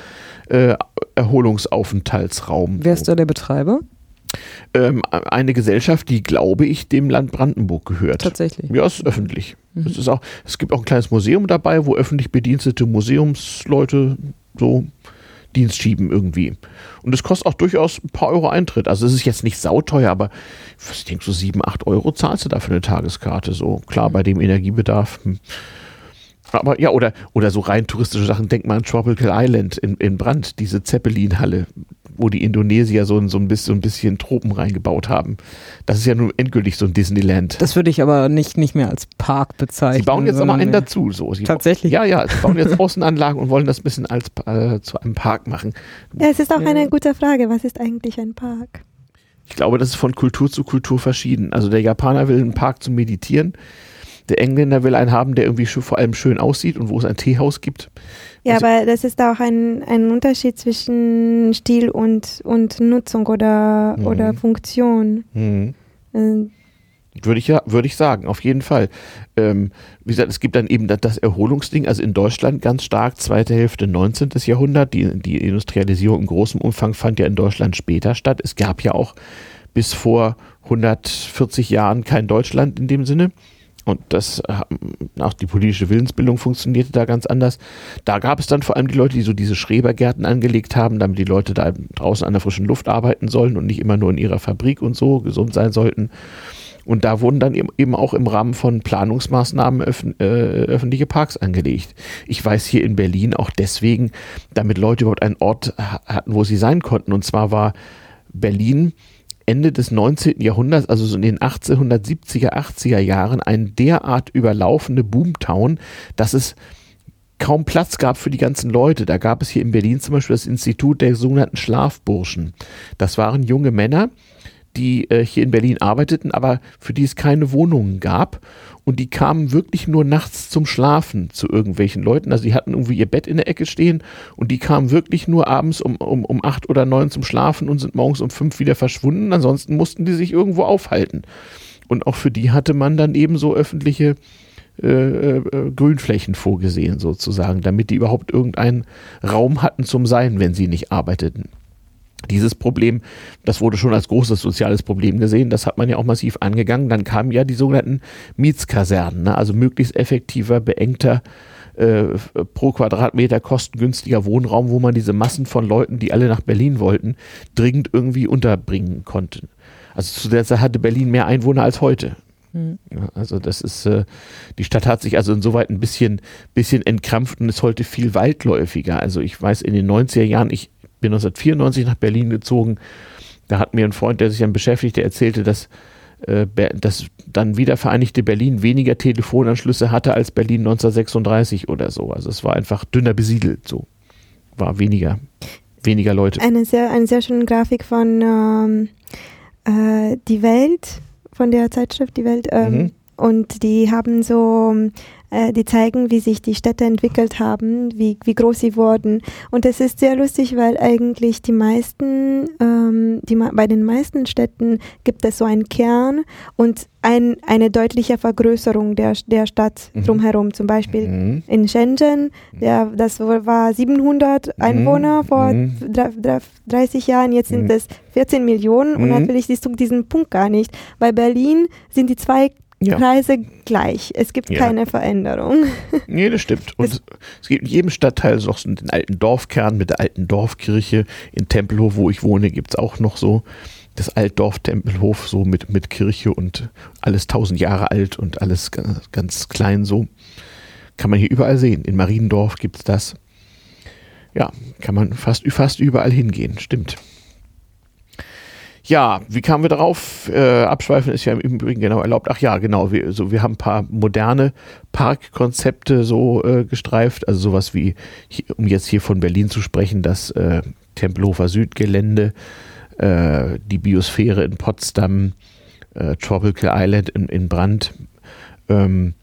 äh, Erholungsaufenthaltsraum. Wer ist da der Betreiber? Ähm, eine Gesellschaft, die, glaube ich, dem Land Brandenburg gehört. Tatsächlich. Ja, es ist öffentlich. Mhm. Es, ist auch, es gibt auch ein kleines Museum dabei, wo öffentlich bedienstete Museumsleute so Dienst schieben irgendwie. Und es kostet auch durchaus ein paar Euro Eintritt. Also es ist jetzt nicht sauteuer, aber ich denke so sieben, acht Euro zahlst du da für eine Tageskarte. So klar, bei dem Energiebedarf. Hm. Aber ja, oder, oder so rein touristische Sachen. Denk mal an Tropical Island in, in Brand, diese Zeppelin-Halle wo die Indonesier so, ein, so, ein bisschen, so ein bisschen Tropen reingebaut haben. Das ist ja nun endgültig so ein Disneyland. Das würde ich aber nicht, nicht mehr als Park bezeichnen. Sie bauen jetzt aber einen dazu. So. Sie Tatsächlich? Ja, ja, sie bauen jetzt Außenanlagen und wollen das ein bisschen als, äh, zu einem Park machen. Ja, es ist auch eine gute Frage. Was ist eigentlich ein Park? Ich glaube, das ist von Kultur zu Kultur verschieden. Also der Japaner will einen Park zum Meditieren. Der Engländer will einen haben, der irgendwie vor allem schön aussieht und wo es ein Teehaus gibt. Ja, also, aber das ist auch ein, ein Unterschied zwischen Stil und, und Nutzung oder, mhm. oder Funktion. Mhm. Äh, würde ich ja, würde ich sagen, auf jeden Fall. Ähm, wie gesagt, es gibt dann eben das Erholungsding, also in Deutschland ganz stark, zweite Hälfte 19. Jahrhundert. Die, die Industrialisierung im großen Umfang fand ja in Deutschland später statt. Es gab ja auch bis vor 140 Jahren kein Deutschland in dem Sinne. Und das, äh, auch die politische Willensbildung funktionierte da ganz anders. Da gab es dann vor allem die Leute, die so diese Schrebergärten angelegt haben, damit die Leute da draußen an der frischen Luft arbeiten sollen und nicht immer nur in ihrer Fabrik und so gesund sein sollten. Und da wurden dann eben auch im Rahmen von Planungsmaßnahmen öf äh, öffentliche Parks angelegt. Ich weiß hier in Berlin auch deswegen, damit Leute überhaupt einen Ort hatten, wo sie sein konnten. Und zwar war Berlin Ende des 19. Jahrhunderts, also so in den 1870er, 80er Jahren, ein derart überlaufene Boomtown, dass es kaum Platz gab für die ganzen Leute. Da gab es hier in Berlin zum Beispiel das Institut der sogenannten Schlafburschen. Das waren junge Männer, die äh, hier in Berlin arbeiteten, aber für die es keine Wohnungen gab. Und die kamen wirklich nur nachts zum Schlafen zu irgendwelchen Leuten. Also die hatten irgendwie ihr Bett in der Ecke stehen und die kamen wirklich nur abends um, um, um acht oder neun zum Schlafen und sind morgens um fünf wieder verschwunden. Ansonsten mussten die sich irgendwo aufhalten. Und auch für die hatte man dann eben so öffentliche äh, äh, Grünflächen vorgesehen, sozusagen, damit die überhaupt irgendeinen Raum hatten zum Sein, wenn sie nicht arbeiteten. Dieses Problem, das wurde schon als großes soziales Problem gesehen, das hat man ja auch massiv angegangen. Dann kamen ja die sogenannten Mietskasernen, ne? also möglichst effektiver, beengter, äh, pro Quadratmeter kostengünstiger Wohnraum, wo man diese Massen von Leuten, die alle nach Berlin wollten, dringend irgendwie unterbringen konnte. Also zu der Zeit hatte Berlin mehr Einwohner als heute. Mhm. Ja, also das ist, äh, die Stadt hat sich also insoweit ein bisschen, bisschen entkrampft und ist heute viel weitläufiger. Also ich weiß, in den 90er Jahren, ich bin 1994 nach Berlin gezogen, da hat mir ein Freund, der sich dann beschäftigte, erzählte, dass äh, das dann wiedervereinigte Berlin weniger Telefonanschlüsse hatte als Berlin 1936 oder so. Also es war einfach dünner besiedelt, so war weniger, weniger Leute. Eine sehr, eine sehr schöne Grafik von ähm, äh, Die Welt von der Zeitschrift Die Welt. Ähm, mhm. Und die haben so äh, die zeigen, wie sich die Städte entwickelt haben, wie, wie groß sie wurden. Und es ist sehr lustig, weil eigentlich die meisten, ähm, die, bei den meisten Städten gibt es so einen Kern und ein, eine deutliche Vergrößerung der, der Stadt mhm. drumherum. Zum Beispiel mhm. in Shenzhen, der, das war 700 mhm. Einwohner mhm. vor 30 Jahren, jetzt sind mhm. es 14 Millionen und mhm. natürlich siehst du diesen Punkt gar nicht. Bei Berlin sind die zwei ja. Preise gleich. Es gibt ja. keine Veränderung. Nee, das stimmt. Und es, es gibt in jedem Stadtteil so den alten Dorfkern mit der alten Dorfkirche. In Tempelhof, wo ich wohne, gibt es auch noch so das Altdorf Tempelhof, so mit, mit Kirche und alles tausend Jahre alt und alles ganz, ganz klein so. Kann man hier überall sehen. In Mariendorf gibt es das. Ja, kann man fast, fast überall hingehen. Stimmt. Ja, wie kamen wir darauf? Äh, abschweifen ist ja im Übrigen genau erlaubt. Ach ja, genau. Wir, so, wir haben ein paar moderne Parkkonzepte so äh, gestreift. Also sowas wie, um jetzt hier von Berlin zu sprechen, das äh, Tempelhofer Südgelände, äh, die Biosphäre in Potsdam, äh, Tropical Island in, in Brand. Ähm,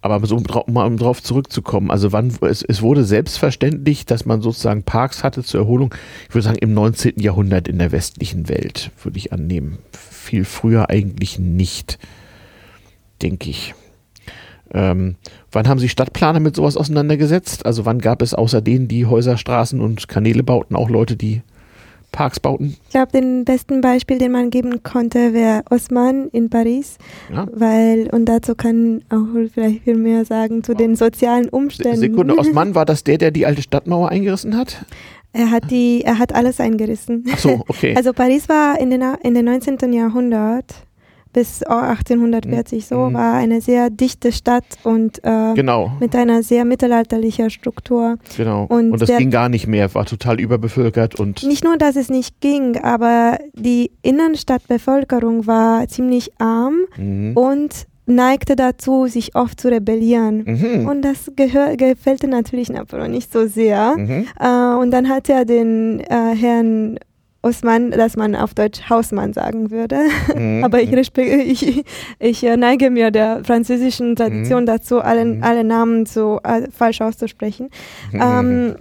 aber so, um, mal um drauf zurückzukommen, also wann, es, es wurde selbstverständlich, dass man sozusagen Parks hatte zur Erholung, ich würde sagen im 19. Jahrhundert in der westlichen Welt, würde ich annehmen. Viel früher eigentlich nicht, denke ich. Ähm, wann haben sich Stadtplaner mit sowas auseinandergesetzt? Also wann gab es außer denen, die Häuser, Straßen und Kanäle bauten, auch Leute, die Parks bauten? Ich glaube, den besten Beispiel, den man geben konnte, wäre Osman in Paris. Ja. Weil, und dazu kann auch vielleicht viel mehr sagen zu den sozialen Umständen. Sekunde, Osman, war das der, der die alte Stadtmauer eingerissen hat? Er hat die, er hat alles eingerissen. Ach so, okay. Also Paris war in den, in den 19. Jahrhundert bis 1840 so, mhm. war eine sehr dichte Stadt und äh, genau. mit einer sehr mittelalterlichen Struktur. Genau. Und, und das ging gar nicht mehr, war total überbevölkert und. Nicht nur, dass es nicht ging, aber die Innenstadtbevölkerung war ziemlich arm mhm. und neigte dazu, sich oft zu rebellieren. Mhm. Und das gehör, gefällte natürlich Napoleon nicht so sehr. Mhm. Äh, und dann hat er den äh, Herrn Osman, dass man auf Deutsch Hausmann sagen würde. Mhm. Aber ich, ich, ich, äh, neige mir der französischen Tradition mhm. dazu, alle, mhm. alle Namen so äh, falsch auszusprechen. Mhm. Ähm,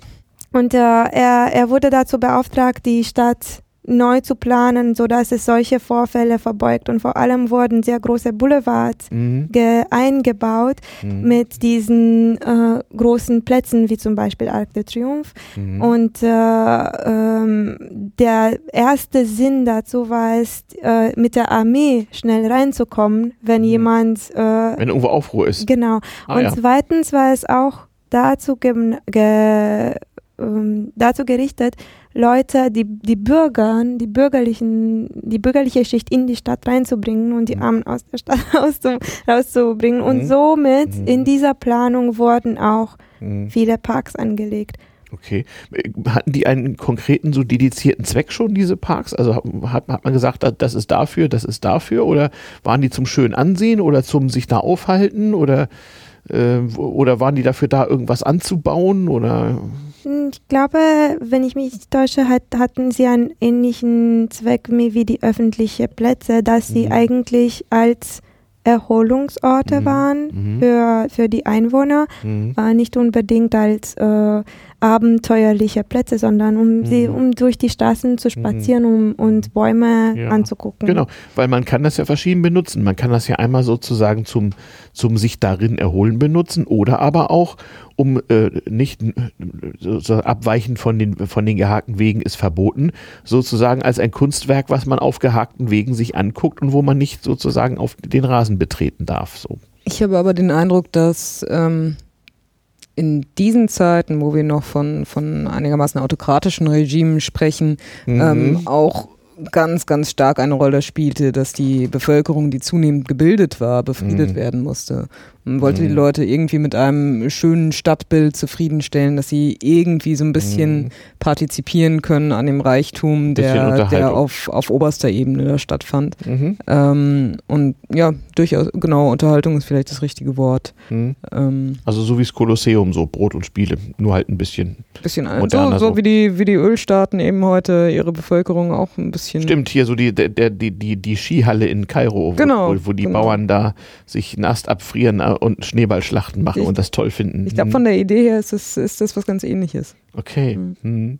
und äh, er, er wurde dazu beauftragt, die Stadt neu zu planen, sodass es solche Vorfälle verbeugt. Und vor allem wurden sehr große Boulevards mhm. eingebaut mhm. mit diesen äh, großen Plätzen, wie zum Beispiel Arc de Triomphe. Mhm. Und äh, ähm, der erste Sinn dazu war es, äh, mit der Armee schnell reinzukommen, wenn mhm. jemand... Äh, wenn irgendwo Aufruhr ist. Genau. Ah, Und ja. zweitens war es auch dazu, ge, ge ähm, dazu gerichtet, Leute, die, die Bürger, die bürgerlichen, die bürgerliche Schicht in die Stadt reinzubringen und die mhm. Armen aus der Stadt rauszubringen. Und mhm. somit mhm. in dieser Planung wurden auch mhm. viele Parks angelegt. Okay. Hatten die einen konkreten, so dedizierten Zweck schon, diese Parks? Also hat, hat man gesagt, das ist dafür, das ist dafür? Oder waren die zum schönen Ansehen oder zum sich da aufhalten? Oder, äh, oder waren die dafür da, irgendwas anzubauen? Oder? Hm, ich glaube, wenn ich mich täusche, hat, hatten sie einen ähnlichen Zweck wie die öffentlichen Plätze, dass sie mhm. eigentlich als Erholungsorte mhm. waren mhm. Für, für die Einwohner, mhm. äh, nicht unbedingt als äh, abenteuerliche Plätze, sondern um, mhm. sie, um durch die Straßen zu spazieren um, und Bäume ja. anzugucken. Genau, weil man kann das ja verschieden benutzen. Man kann das ja einmal sozusagen zum, zum sich darin erholen benutzen oder aber auch um äh, nicht so, so abweichend von den, von den gehakten Wegen ist verboten, sozusagen als ein Kunstwerk, was man auf gehakten Wegen sich anguckt und wo man nicht sozusagen auf den Rasen betreten darf. So. Ich habe aber den Eindruck, dass ähm, in diesen Zeiten, wo wir noch von, von einigermaßen autokratischen Regimen sprechen, mhm. ähm, auch ganz, ganz stark eine Rolle spielte, dass die Bevölkerung, die zunehmend gebildet war, befriedet mhm. werden musste. Wollte mhm. die Leute irgendwie mit einem schönen Stadtbild zufriedenstellen, dass sie irgendwie so ein bisschen mhm. partizipieren können an dem Reichtum, der, der auf, auf oberster Ebene da stattfand. Mhm. Ähm, und ja, durchaus, genau, Unterhaltung ist vielleicht das richtige Wort. Mhm. Ähm, also so wie das Kolosseum, so Brot und Spiele, nur halt ein bisschen. Bisschen moderner, so, so, wie die, wie die Ölstaaten eben heute ihre Bevölkerung auch ein bisschen. Stimmt, hier so die, der, die, die, die Skihalle in Kairo, wo, genau, wo, wo die genau. Bauern da sich einen Ast abfrieren und Schneeballschlachten machen ich, und das toll finden. Ich glaube, von der Idee her ist das, ist das was ganz ähnliches. Okay. Mhm. Hm.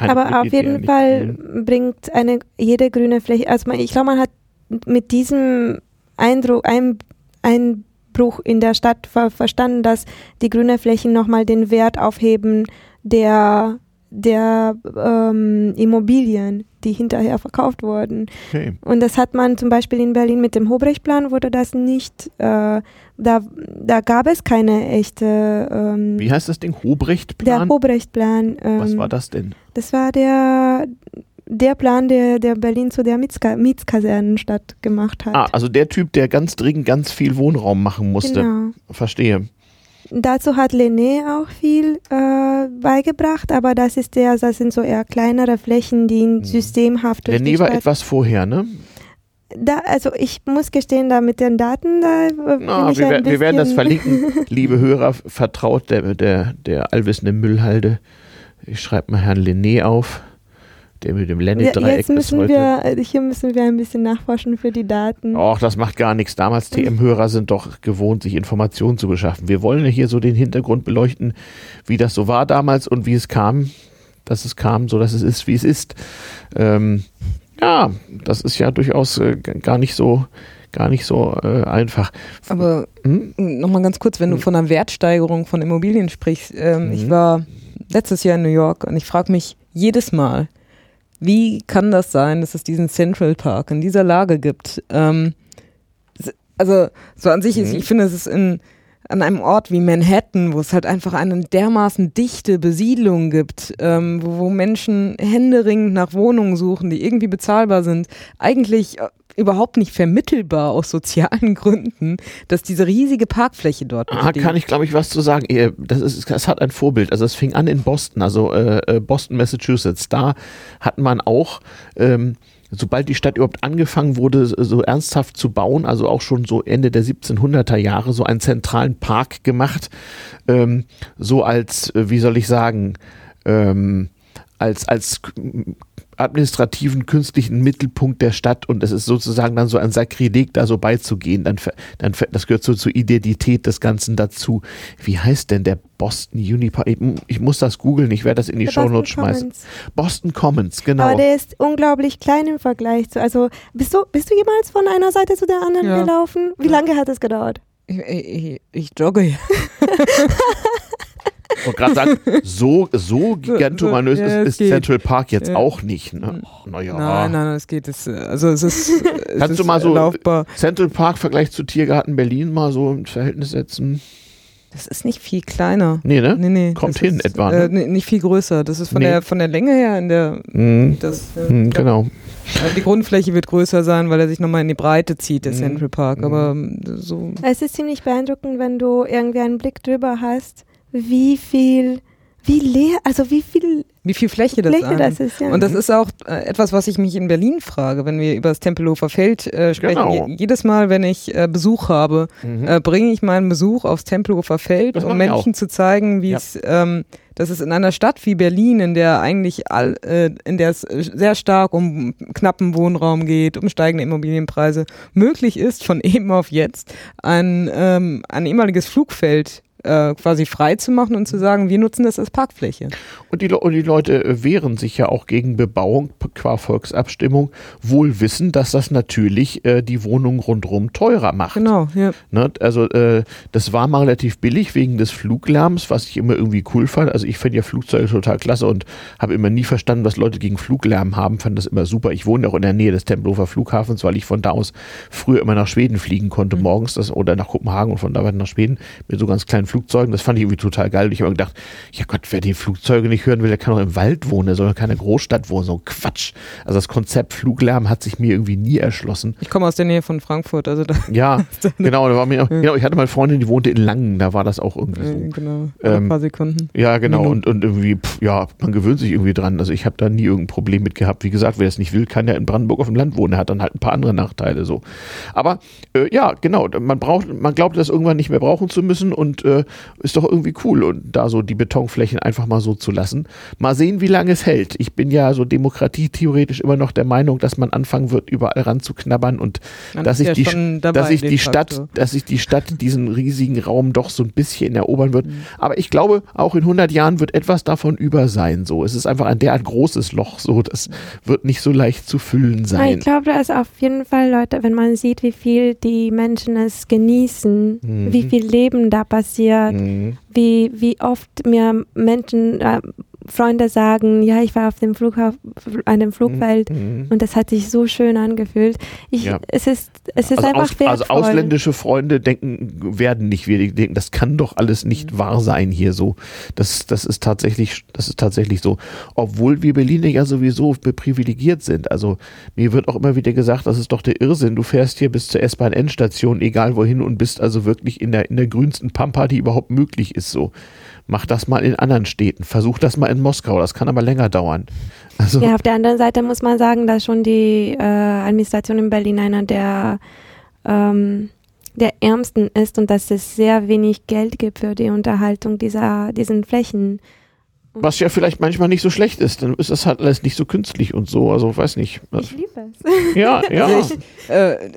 Aber auf jeden. Fall hm. bringt eine jede grüne Fläche, also man, ich glaube, man hat mit diesem Eindruck, ein, Einbruch in der Stadt ver verstanden, dass die grünen Flächen nochmal den Wert aufheben der der ähm, Immobilien, die hinterher verkauft wurden. Okay. Und das hat man zum Beispiel in Berlin mit dem Hobrecht-Plan wurde das nicht, äh, da, da gab es keine echte. Ähm, Wie heißt das Ding? Hobrecht-Plan? Der Hobrecht-Plan. Ähm, Was war das denn? Das war der, der Plan, der, der Berlin zu der Mietska Mietskasernenstadt gemacht hat. Ah, also der Typ, der ganz dringend ganz viel Wohnraum machen musste. Genau. Verstehe. Dazu hat Lené auch viel äh, beigebracht, aber das ist der, das sind so eher kleinere Flächen, die mhm. systemhaft Lené war etwas vorher, ne? Da, also ich muss gestehen, da mit den Daten, da ah, wir, wir, werden das verlinken. Liebe Hörer, vertraut der, der, der allwissende Müllhalde. Ich schreibe mal Herrn Lené auf der mit dem Lenny-Dreieck Jetzt müssen wir, äh, hier müssen wir ein bisschen nachforschen für die Daten. Och, das macht gar nichts. Damals TM-Hörer sind doch gewohnt, sich Informationen zu beschaffen. Wir wollen ja hier so den Hintergrund beleuchten, wie das so war damals und wie es kam, dass es kam, so dass es ist, wie es ist. Ähm, ja, das ist ja durchaus äh, gar nicht so gar nicht so äh, einfach. Aber hm? nochmal ganz kurz, wenn du hm? von einer Wertsteigerung von Immobilien sprichst. Ähm, mhm. Ich war letztes Jahr in New York und ich frage mich jedes Mal, wie kann das sein, dass es diesen Central Park in dieser Lage gibt? Ähm, also so an sich ist, mhm. ich finde, es ist in, an einem Ort wie Manhattan, wo es halt einfach eine dermaßen dichte Besiedlung gibt, ähm, wo, wo Menschen händeringend nach Wohnungen suchen, die irgendwie bezahlbar sind, eigentlich äh, überhaupt nicht vermittelbar aus sozialen Gründen, dass diese riesige Parkfläche dort ah, kann ich, glaube ich, was zu sagen. Das, ist, das hat ein Vorbild. Also es fing an in Boston, also äh, äh, Boston, Massachusetts. Da hat man auch ähm, sobald die Stadt überhaupt angefangen wurde, so ernsthaft zu bauen, also auch schon so Ende der 1700er Jahre, so einen zentralen Park gemacht, ähm, so als, äh, wie soll ich sagen, ähm, als, als administrativen künstlichen Mittelpunkt der Stadt und es ist sozusagen dann so ein Sakrileg, da so beizugehen. Dann, dann das gehört so zur Identität des Ganzen dazu. Wie heißt denn der Boston Unipark? Ich, ich muss das googeln, ich werde das in die Show Notes schmeißen. Boston Commons, genau. Aber der ist unglaublich klein im Vergleich zu. Also bist du, bist du jemals von einer Seite zu der anderen ja. gelaufen? Wie lange hat es gedauert? Ich, ich, ich jogge. Ich wollte gerade sagen, so, so gigantomanös ja, ist, ist Central Park jetzt ja. auch nicht. Ne? Naja. Nein, nein, nein, es geht. Es, also es ist. Es Kannst ist du mal so laufbar. Central Park Vergleich zu Tiergarten Berlin mal so im Verhältnis setzen? Das ist nicht viel kleiner. Nee, ne? Nee, nee. Kommt hin ist, etwa. Ne? Äh, nicht viel größer. Das ist von, nee. der, von der Länge her in der. Mhm. Das, äh, mhm, genau. Also die Grundfläche wird größer sein, weil er sich nochmal in die Breite zieht, der mhm. Central Park. Aber mhm. so. Es ist ziemlich beeindruckend, wenn du irgendwie einen Blick drüber hast, wie viel wie leer, also wie viel wie viel Fläche das, Fläche das ist. Ja. Und das ist auch äh, etwas, was ich mich in Berlin frage, wenn wir über das Tempelhofer Feld äh, sprechen. Genau. Je, jedes Mal, wenn ich äh, Besuch habe, mhm. äh, bringe ich meinen Besuch aufs Tempelhofer Feld, das um Menschen zu zeigen, wie es, ähm, dass es in einer Stadt wie Berlin, in der eigentlich all, äh, in der es sehr stark um knappen Wohnraum geht, um steigende Immobilienpreise, möglich ist, von eben auf jetzt ein, ähm, ein ehemaliges Flugfeld äh, quasi frei zu machen und zu sagen, wir nutzen das als Parkfläche. Und die, und die Leute äh, wehren sich ja auch gegen Bebauung qua Volksabstimmung, wohl wissen, dass das natürlich äh, die Wohnung rundherum teurer macht. Genau, ja. Ne? Also äh, das war mal relativ billig wegen des Fluglärms, was ich immer irgendwie cool fand. Also ich finde ja Flugzeuge total klasse und habe immer nie verstanden, was Leute gegen Fluglärm haben. Fand das immer super. Ich wohne auch in der Nähe des Tempelhofer Flughafens, weil ich von da aus früher immer nach Schweden fliegen konnte mhm. morgens das, oder nach Kopenhagen und von da weiter nach Schweden mit so ganz kleinen Flugzeugen. Das fand ich irgendwie total geil. Und ich habe gedacht, ja Gott, wer die Flugzeuge nicht hören will, der kann doch im Wald wohnen, der soll doch keine Großstadt wohnen. So Quatsch. Also das Konzept Fluglärm hat sich mir irgendwie nie erschlossen. Ich komme aus der Nähe von Frankfurt, also da. Ja, genau, da war mir, genau. Ich hatte mal eine Freundin, die wohnte in Langen, da war das auch irgendwie so. Genau, ähm, ein paar Sekunden. Ja, genau. Und, und irgendwie, pff, ja, man gewöhnt sich irgendwie dran. Also ich habe da nie irgendein Problem mit gehabt. Wie gesagt, wer es nicht will, kann ja in Brandenburg auf dem Land wohnen. Er hat dann halt ein paar andere Nachteile so. Aber äh, ja, genau. Man braucht, man glaubt, das irgendwann nicht mehr brauchen zu müssen und äh, ist doch irgendwie cool und da so die Betonflächen einfach mal so zu lassen. Mal sehen, wie lange es hält. Ich bin ja so demokratietheoretisch immer noch der Meinung, dass man anfangen wird, überall ranzuknabbern und dass sich, ja die, dass sich die Stadt, dass sich die Stadt diesen riesigen Raum doch so ein bisschen erobern wird. Mhm. Aber ich glaube, auch in 100 Jahren wird etwas davon über sein. So, es ist einfach ein derart großes Loch. So, das wird nicht so leicht zu füllen sein. Ich glaube, da ist auf jeden Fall Leute, wenn man sieht, wie viel die Menschen es genießen, mhm. wie viel Leben da passiert, mhm. wie, wie oft mir Menschen, äh, Freunde sagen, ja, ich war auf dem Flughafen, an dem Flugfeld mhm. und das hat sich so schön angefühlt. Ich, ja. Es ist, es ist also einfach aus, wertvoll. Also ausländische Freunde denken, werden nicht, wir denken, das kann doch alles nicht mhm. wahr sein hier so. Das, das ist tatsächlich, das ist tatsächlich so. Obwohl wir Berliner ja sowieso privilegiert sind. Also mir wird auch immer wieder gesagt, das ist doch der Irrsinn. Du fährst hier bis zur S-Bahn-Endstation, egal wohin und bist also wirklich in der, in der grünsten Pampa, die überhaupt möglich ist so. Mach das mal in anderen Städten. Versuch das mal in Moskau. Das kann aber länger dauern. Also ja, auf der anderen Seite muss man sagen, dass schon die äh, Administration in Berlin einer der, ähm, der ärmsten ist und dass es sehr wenig Geld gibt für die Unterhaltung dieser, diesen Flächen. Was ja vielleicht manchmal nicht so schlecht ist, dann ist das halt alles nicht so künstlich und so, also weiß nicht. Ich liebe es. Ja, ja. Also ich, äh,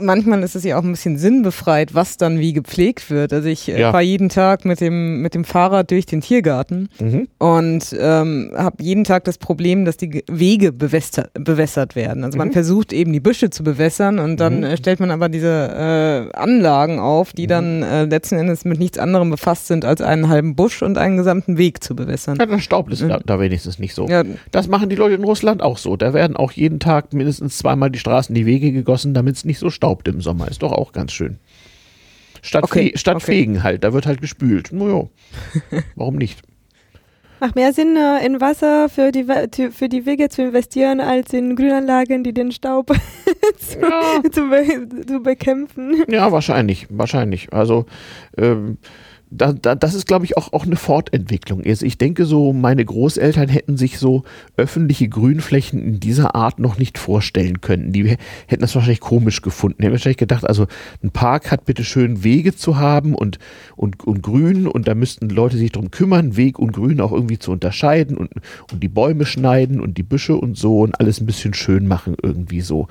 manchmal ist es ja auch ein bisschen sinnbefreit, was dann wie gepflegt wird. Also ich äh, ja. fahre jeden Tag mit dem, mit dem Fahrrad durch den Tiergarten mhm. und ähm, habe jeden Tag das Problem, dass die Wege bewässert, bewässert werden. Also man mhm. versucht eben die Büsche zu bewässern und dann mhm. äh, stellt man aber diese äh, Anlagen auf, die mhm. dann äh, letzten Endes mit nichts anderem befasst sind, als einen halben Busch und einen gesamten Weg zu bewässern. Ja, dann staubt es da, da, wenigstens nicht so. Ja. Das machen die Leute in Russland auch so. Da werden auch jeden Tag mindestens zweimal die Straßen, die Wege gegossen, damit es nicht so staubt verstaubt im Sommer. Ist doch auch ganz schön. Statt, okay, Fe statt okay. Fegen halt, da wird halt gespült. Naja, warum nicht? Macht mehr Sinn, äh, in Wasser für die, für die Wege zu investieren, als in Grünanlagen, die den Staub zu, ja. zu, be zu, bekämpfen. Ja, wahrscheinlich, wahrscheinlich. Also ähm, da, da, das ist, glaube ich, auch, auch eine Fortentwicklung. Ich denke so, meine Großeltern hätten sich so öffentliche Grünflächen in dieser Art noch nicht vorstellen können. Die hätten das wahrscheinlich komisch gefunden. Die hätten wahrscheinlich gedacht, also ein Park hat bitte schön Wege zu haben und, und, und Grün und da müssten Leute sich darum kümmern, Weg und Grün auch irgendwie zu unterscheiden und, und die Bäume schneiden und die Büsche und so und alles ein bisschen schön machen irgendwie so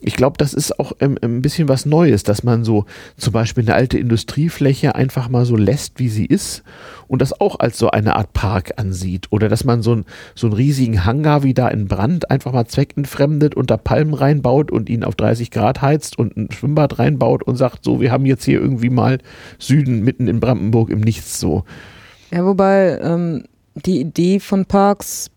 ich glaube, das ist auch ähm, ein bisschen was Neues, dass man so zum Beispiel eine alte Industriefläche einfach mal so lässt, wie sie ist und das auch als so eine Art Park ansieht. Oder dass man so, ein, so einen riesigen Hangar wie da in Brand einfach mal zweckentfremdet, unter Palmen reinbaut und ihn auf 30 Grad heizt und ein Schwimmbad reinbaut und sagt, so, wir haben jetzt hier irgendwie mal Süden mitten in Brandenburg im Nichts so. Ja, wobei ähm, die Idee von Parks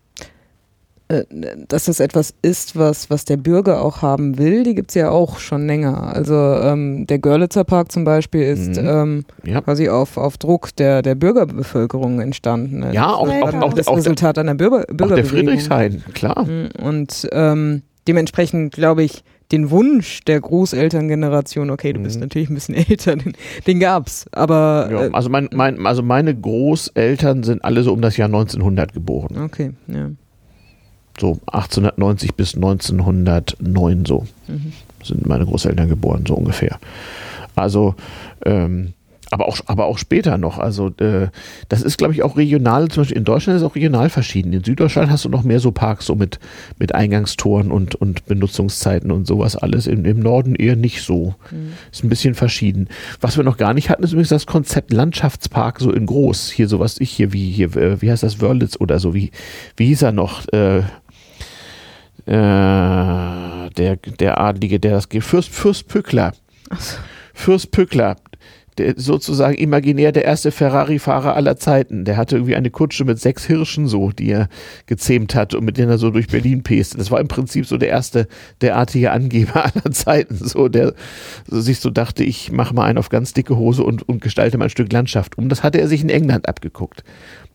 dass das etwas ist, was, was der Bürger auch haben will, die gibt es ja auch schon länger. Also ähm, der Görlitzer Park zum Beispiel ist mhm. ähm, ja. quasi auf, auf Druck der, der Bürgerbevölkerung entstanden. Ja, auch, auch, auch das auch Resultat einer Bürger, Bürgerbewegung. Auch der Friedrichshain, klar. Mhm. Und ähm, dementsprechend glaube ich, den Wunsch der Großelterngeneration, okay, du bist mhm. natürlich ein bisschen älter, den, den gab's, aber. Ja, also, mein, mein, also meine Großeltern sind alle so um das Jahr 1900 geboren. Okay, ja. So 1890 bis 1909 so mhm. sind meine Großeltern geboren, so ungefähr. Also, ähm, aber auch, aber auch später noch. Also äh, das ist, glaube ich, auch regional, zum Beispiel in Deutschland ist es auch regional verschieden. In Süddeutschland hast du noch mehr so Parks so mit, mit Eingangstoren und, und Benutzungszeiten und sowas alles. Im, Im Norden eher nicht so. Mhm. Ist ein bisschen verschieden. Was wir noch gar nicht hatten, ist übrigens das Konzept Landschaftspark so in groß. Hier so was ich hier, wie hier, äh, wie heißt das, Wörlitz oder so, wie, wie hieß er noch? Äh, äh, der, der Adlige, der das geht, Fürst, Fürst Pückler. Fürst Pückler, der sozusagen imaginär der erste Ferrari-Fahrer aller Zeiten. Der hatte irgendwie eine Kutsche mit sechs Hirschen so, die er gezähmt hat und mit denen er so durch Berlin peste. Das war im Prinzip so der erste derartige Angeber aller Zeiten, so der sich so dachte, ich mache mal einen auf ganz dicke Hose und, und gestalte mal ein Stück Landschaft um. Das hatte er sich in England abgeguckt.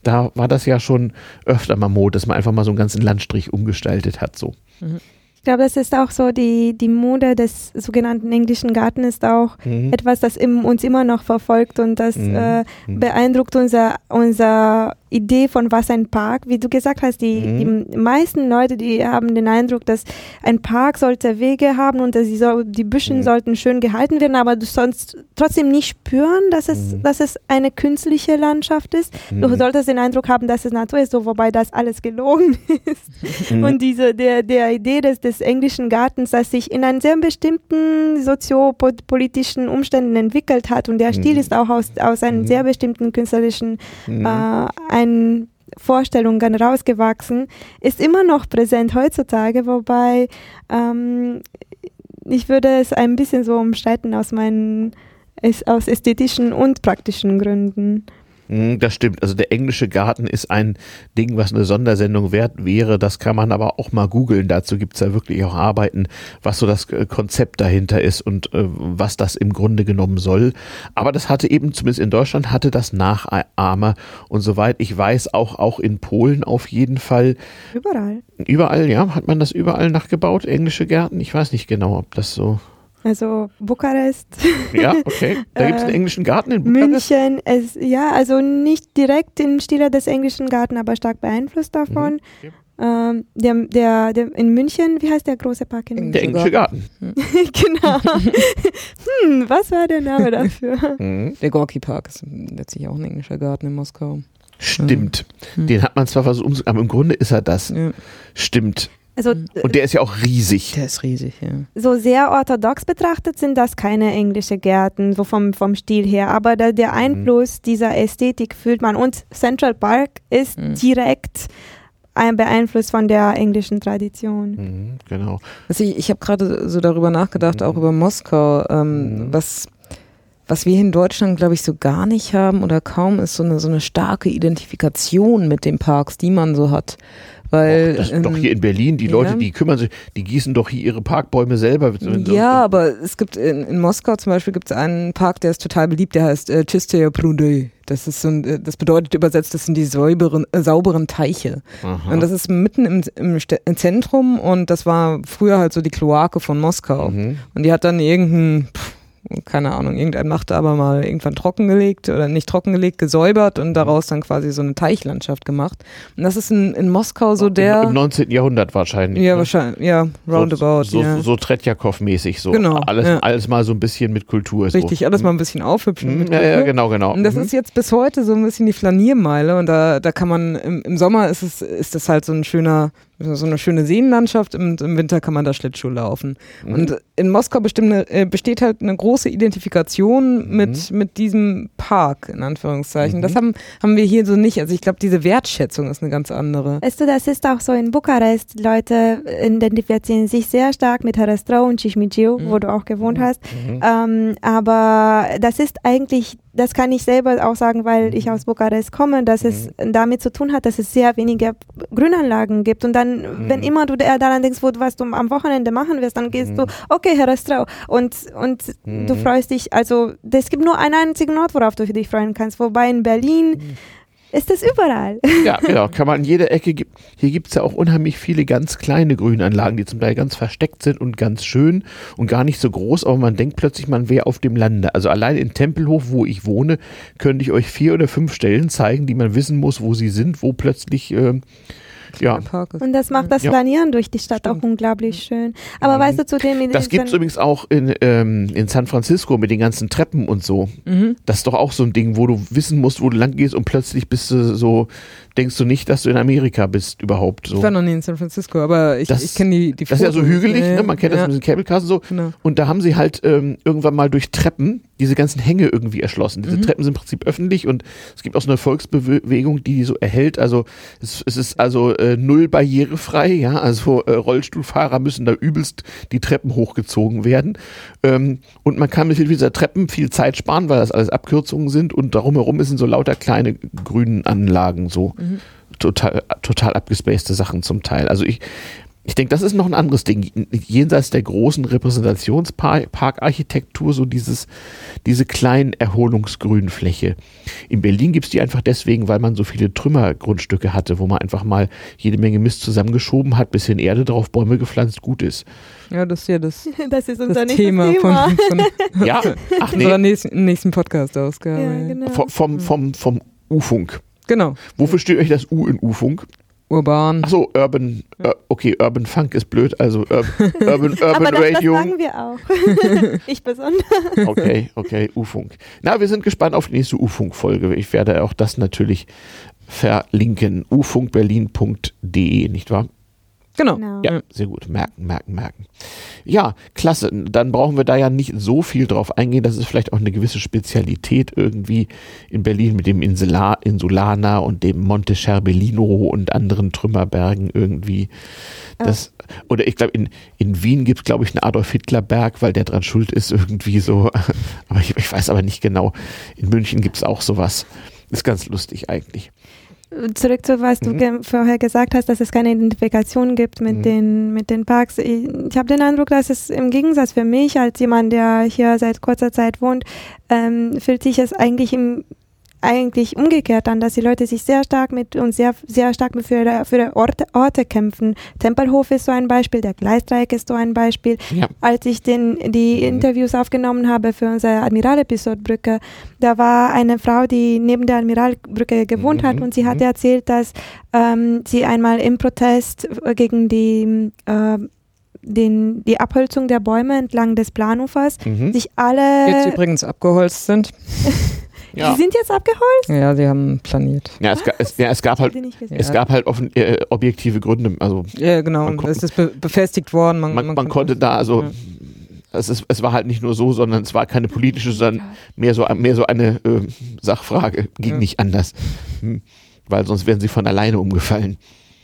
Da war das ja schon öfter mal Mode, dass man einfach mal so einen ganzen Landstrich umgestaltet hat, so. Mhm glaube, das ist auch so, die, die Mode des sogenannten englischen Gartens ist auch mhm. etwas, das im, uns immer noch verfolgt und das mhm. äh, mhm. beeindruckt unser, unser Idee von was ein Park, wie du gesagt hast, die, mhm. die meisten Leute, die haben den Eindruck, dass ein Park sollte Wege haben und dass die, so, die Büschen mhm. sollten schön gehalten werden, aber du sollst trotzdem nicht spüren, dass es, mhm. dass es eine künstliche Landschaft ist. Du mhm. solltest den Eindruck haben, dass es Natur ist, so, wobei das alles gelogen ist. Mhm. Und diese, der, der Idee des, des englischen Gartens, das sich in einen sehr bestimmten soziopolitischen Umständen entwickelt hat und der Stil mhm. ist auch aus, aus einem sehr bestimmten künstlerischen äh, einen Vorstellungen rausgewachsen, ist immer noch präsent heutzutage, wobei ähm, ich würde es ein bisschen so umstreiten aus meinen aus ästhetischen und praktischen Gründen. Hm, das stimmt. Also der englische Garten ist ein Ding, was eine Sondersendung wert wäre. Das kann man aber auch mal googeln. Dazu gibt es ja wirklich auch Arbeiten, was so das äh, Konzept dahinter ist und äh, was das im Grunde genommen soll. Aber das hatte eben, zumindest in Deutschland, hatte das Nachahmer. Und soweit ich weiß, auch, auch in Polen auf jeden Fall. Überall. Überall, ja. Hat man das überall nachgebaut, englische Gärten? Ich weiß nicht genau, ob das so. Also Bukarest. Ja, okay. Da gibt es einen äh, englischen Garten in Bukarest. München, es, ja, also nicht direkt im Stile des englischen Garten, aber stark beeinflusst davon. Mhm. Okay. Ähm, der, der, der, in München, wie heißt der große Park in München? Der englische Garten. genau. hm, was war der Name dafür? Mhm. Der Gorki Park ist letztlich auch ein englischer Garten in Moskau. Stimmt. Mhm. Den hat man zwar versucht, aber im Grunde ist er das. Ja. Stimmt. Also, mhm. Und der ist ja auch riesig. Der ist riesig, ja. So sehr orthodox betrachtet sind das keine englische Gärten, so vom, vom Stil her. Aber der, der mhm. Einfluss mhm. dieser Ästhetik fühlt man. Und Central Park ist mhm. direkt ein beeinflusst von der englischen Tradition. Mhm, genau. Also ich, ich habe gerade so darüber nachgedacht, auch über Moskau, ähm, was was wir in Deutschland, glaube ich, so gar nicht haben oder kaum, ist so eine, so eine starke Identifikation mit den Parks, die man so hat. Weil, Och, das ähm, doch hier in Berlin, die ja. Leute, die kümmern sich, die gießen doch hier ihre Parkbäume selber. Ja, aber es gibt in, in Moskau zum Beispiel gibt es einen Park, der ist total beliebt, der heißt äh, Chistaya Prudy. Das ist so ein, äh, das bedeutet übersetzt, das sind die säuberen, äh, sauberen Teiche. Aha. Und das ist mitten im, im, im, Zentrum und das war früher halt so die Kloake von Moskau. Mhm. Und die hat dann irgendein, pff, keine Ahnung, irgendein machte aber mal irgendwann trockengelegt oder nicht trockengelegt, gesäubert und daraus dann quasi so eine Teichlandschaft gemacht. Und das ist in, in Moskau so der. Im, 19. Jahrhundert wahrscheinlich. Ja, ne? wahrscheinlich, ja, roundabout. So, so, ja. so Tretjakow-mäßig, so. Genau. Alles, ja. alles mal so ein bisschen mit Kultur. Richtig, so. alles mal ein bisschen aufhübschen. Mhm, ja, ja, genau, genau. Und das mhm. ist jetzt bis heute so ein bisschen die Flaniermeile und da, da kann man, im, im Sommer ist es, ist das halt so ein schöner, so eine schöne Seenlandschaft, im, im Winter kann man da Schlittschuh laufen. Mhm. Und in Moskau äh, besteht halt eine große Identifikation mhm. mit, mit diesem Park, in Anführungszeichen. Mhm. Das haben, haben wir hier so nicht. Also ich glaube, diese Wertschätzung ist eine ganz andere. Weißt du, das ist auch so in Bukarest. Leute identifizieren sich sehr stark mit Harastrau und Cismigiu, wo mhm. du auch gewohnt mhm. hast. Mhm. Ähm, aber das ist eigentlich das kann ich selber auch sagen, weil ich aus Bukarest komme, dass es damit zu tun hat, dass es sehr wenige Grünanlagen gibt. Und dann, mhm. wenn immer du daran denkst, wo, was du am Wochenende machen wirst, dann gehst mhm. du, okay, Herr Restrau, und, und mhm. du freust dich, also es gibt nur einen einzigen Ort, worauf du dich freuen kannst. Wobei in Berlin ist es überall. Ja, genau, kann man in jeder Ecke, hier gibt es ja auch unheimlich viele ganz kleine Grünanlagen, die zum Teil ganz versteckt sind und ganz schön und gar nicht so groß, aber man denkt plötzlich, man wäre auf dem Lande. Also allein in Tempelhof, wo ich wohne, könnte ich euch vier oder fünf Stellen zeigen, die man wissen muss, wo sie sind, wo plötzlich äh, ja. Und das macht das Planieren durch die Stadt Stimmt. auch unglaublich schön. Aber mhm. weißt du, zu dem... Das gibt es übrigens auch in, ähm, in San Francisco mit den ganzen Treppen und so. Mhm. Das ist doch auch so ein Ding, wo du wissen musst, wo du lang gehst und plötzlich bist du so, denkst du nicht, dass du in Amerika bist überhaupt. So. Ich war noch nie in San Francisco, aber ich, ich kenne die, die Das ist ja so hügelig, ne? man kennt ja. das mit den Cable Cars und so. Genau. Und da haben sie halt ähm, irgendwann mal durch Treppen diese ganzen Hänge irgendwie erschlossen. Diese mhm. Treppen sind im Prinzip öffentlich und es gibt auch so eine Volksbewegung, die die so erhält. Also es, es ist also äh, null barrierefrei, ja. Also äh, Rollstuhlfahrer müssen da übelst die Treppen hochgezogen werden. Ähm, und man kann mit Hilfe dieser Treppen viel Zeit sparen, weil das alles Abkürzungen sind und darum herum sind so lauter kleine grünen Anlagen so. Mhm. Total, total abgespacede Sachen zum Teil. Also ich, ich denke, das ist noch ein anderes Ding. Jenseits der großen Repräsentationsparkarchitektur, so dieses, diese kleinen Erholungsgrünfläche. In Berlin gibt es die einfach deswegen, weil man so viele Trümmergrundstücke hatte, wo man einfach mal jede Menge Mist zusammengeschoben hat, bisschen Erde drauf, Bäume gepflanzt, gut ist. Ja, das ist ja das, das, ist unser das Thema, Thema. Von, von ja, ach nee. unserer nächsten, nächsten Podcast-Ausgabe. Ja, genau. Vom, vom, vom, vom U-Funk. Genau. Wofür steht euch das U in U-Funk? Urban. Achso, Urban, ja. okay, Urban Funk ist blöd, also Urban, Urban, Urban Aber das, Radio. Das sagen wir auch. ich besonders. Okay, okay, U-Funk. Na, wir sind gespannt auf die nächste U-Funk-Folge. Ich werde auch das natürlich verlinken. ufunkberlin.de, nicht wahr? Genau. genau. Ja, sehr gut. Merken, merken, merken. Ja, klasse. Dann brauchen wir da ja nicht so viel drauf eingehen. Das ist vielleicht auch eine gewisse Spezialität irgendwie in Berlin mit dem Insula, Insulana und dem Monte Scherbellino und anderen Trümmerbergen irgendwie. Das, oh. Oder ich glaube, in, in Wien gibt es, glaube ich, einen Adolf Hitler Berg, weil der dran schuld ist, irgendwie so. Aber ich, ich weiß aber nicht genau. In München gibt es auch sowas. Ist ganz lustig eigentlich zurück zu was mhm. du vorher gesagt hast, dass es keine Identifikation gibt mit, mhm. den, mit den Parks. Ich, ich habe den Eindruck, dass es im Gegensatz für mich als jemand, der hier seit kurzer Zeit wohnt, ähm, fühlt sich es eigentlich im eigentlich umgekehrt an, dass die Leute sich sehr stark mit und sehr, sehr stark für, für Orte, Orte kämpfen. Tempelhof ist so ein Beispiel, der Gleisdreieck ist so ein Beispiel. Ja. Als ich den, die mhm. Interviews aufgenommen habe für unsere Admiral-Episode-Brücke, da war eine Frau, die neben der Admiralbrücke gewohnt mhm. hat und sie hatte mhm. erzählt, dass ähm, sie einmal im Protest gegen die äh, den, die Abholzung der Bäume entlang des Planufers mhm. sich alle. Jetzt übrigens abgeholzt sind. Ja. Die sind jetzt abgeholzt? Ja, sie haben planiert. Ja, es, es, ja, es gab halt, es gab halt offen, äh, objektive Gründe. Also ja, genau. Es ist be befestigt worden. Man, man, man, man konnte da also. Ja. Es, ist, es war halt nicht nur so, sondern es war keine politische, sondern mehr so, mehr so eine äh, Sachfrage. Ging ja. nicht anders. Hm. Weil sonst wären sie von alleine umgefallen.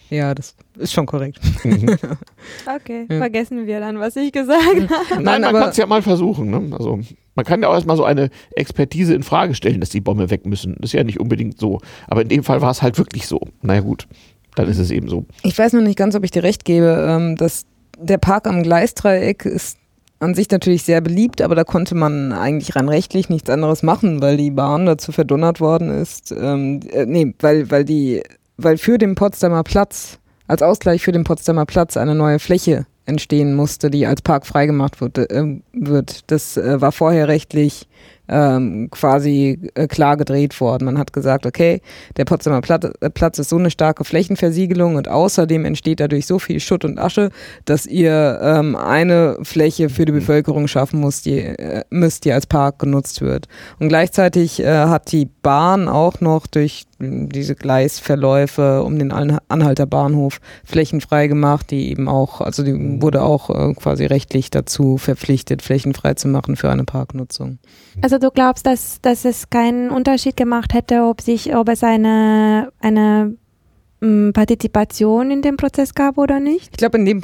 Ja, das ist schon korrekt. Mhm. okay, ja. vergessen wir dann, was ich gesagt mhm. habe. Nein, man kann es ja mal versuchen. Ne? Also, man kann ja auch erstmal so eine Expertise in Frage stellen, dass die Bombe weg müssen. Das ist ja nicht unbedingt so. Aber in dem Fall war es halt wirklich so. Naja, gut, dann ist es eben so. Ich weiß noch nicht ganz, ob ich dir recht gebe, ähm, dass der Park am Gleisdreieck ist an sich natürlich sehr beliebt, aber da konnte man eigentlich rein rechtlich nichts anderes machen, weil die Bahn dazu verdonnert worden ist. Ähm, äh, nee, weil, weil die weil für den Potsdamer Platz, als Ausgleich für den Potsdamer Platz eine neue Fläche entstehen musste, die als Park freigemacht wird. Äh, wird. Das äh, war vorher rechtlich ähm, quasi äh, klar gedreht worden. Man hat gesagt, okay, der Potsdamer äh, Platz ist so eine starke Flächenversiegelung und außerdem entsteht dadurch so viel Schutt und Asche, dass ihr ähm, eine Fläche für die Bevölkerung schaffen müsst, die, äh, müsst, die als Park genutzt wird. Und gleichzeitig äh, hat die Bahn auch noch durch diese Gleisverläufe um den Anhalter Bahnhof flächenfrei gemacht, die eben auch, also die wurde auch äh, quasi rechtlich dazu verpflichtet, flächenfrei zu machen für eine Parknutzung. Also du glaubst, dass, dass es keinen Unterschied gemacht hätte, ob sich, ob es eine, eine Partizipation in dem Prozess gab oder nicht? Ich glaube, in dem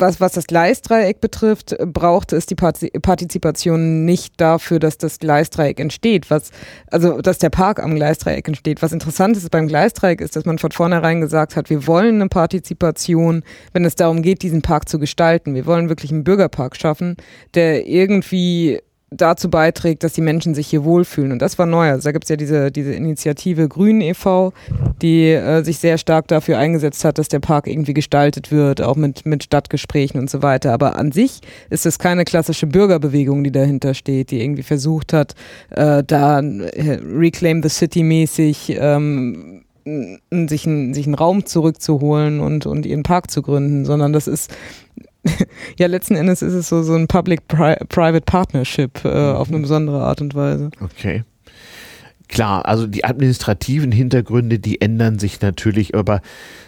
was, was das Gleisdreieck betrifft, brauchte es die Partizipation nicht dafür, dass das Gleisdreieck entsteht, was, also, dass der Park am Gleisdreieck entsteht. Was interessant ist beim Gleisdreieck ist, dass man von vornherein gesagt hat, wir wollen eine Partizipation, wenn es darum geht, diesen Park zu gestalten. Wir wollen wirklich einen Bürgerpark schaffen, der irgendwie dazu beiträgt, dass die Menschen sich hier wohlfühlen. Und das war neu. Also da gibt es ja diese, diese Initiative Grün e.V., die äh, sich sehr stark dafür eingesetzt hat, dass der Park irgendwie gestaltet wird, auch mit, mit Stadtgesprächen und so weiter. Aber an sich ist es keine klassische Bürgerbewegung, die dahinter steht, die irgendwie versucht hat, äh, da äh, Reclaim the City mäßig ähm, sich, ein, sich einen Raum zurückzuholen und, und ihren Park zu gründen, sondern das ist ja, letzten Endes ist es so, so ein Public-Private Partnership äh, mhm. auf eine besondere Art und Weise. Okay. Klar, also die administrativen Hintergründe, die ändern sich natürlich, aber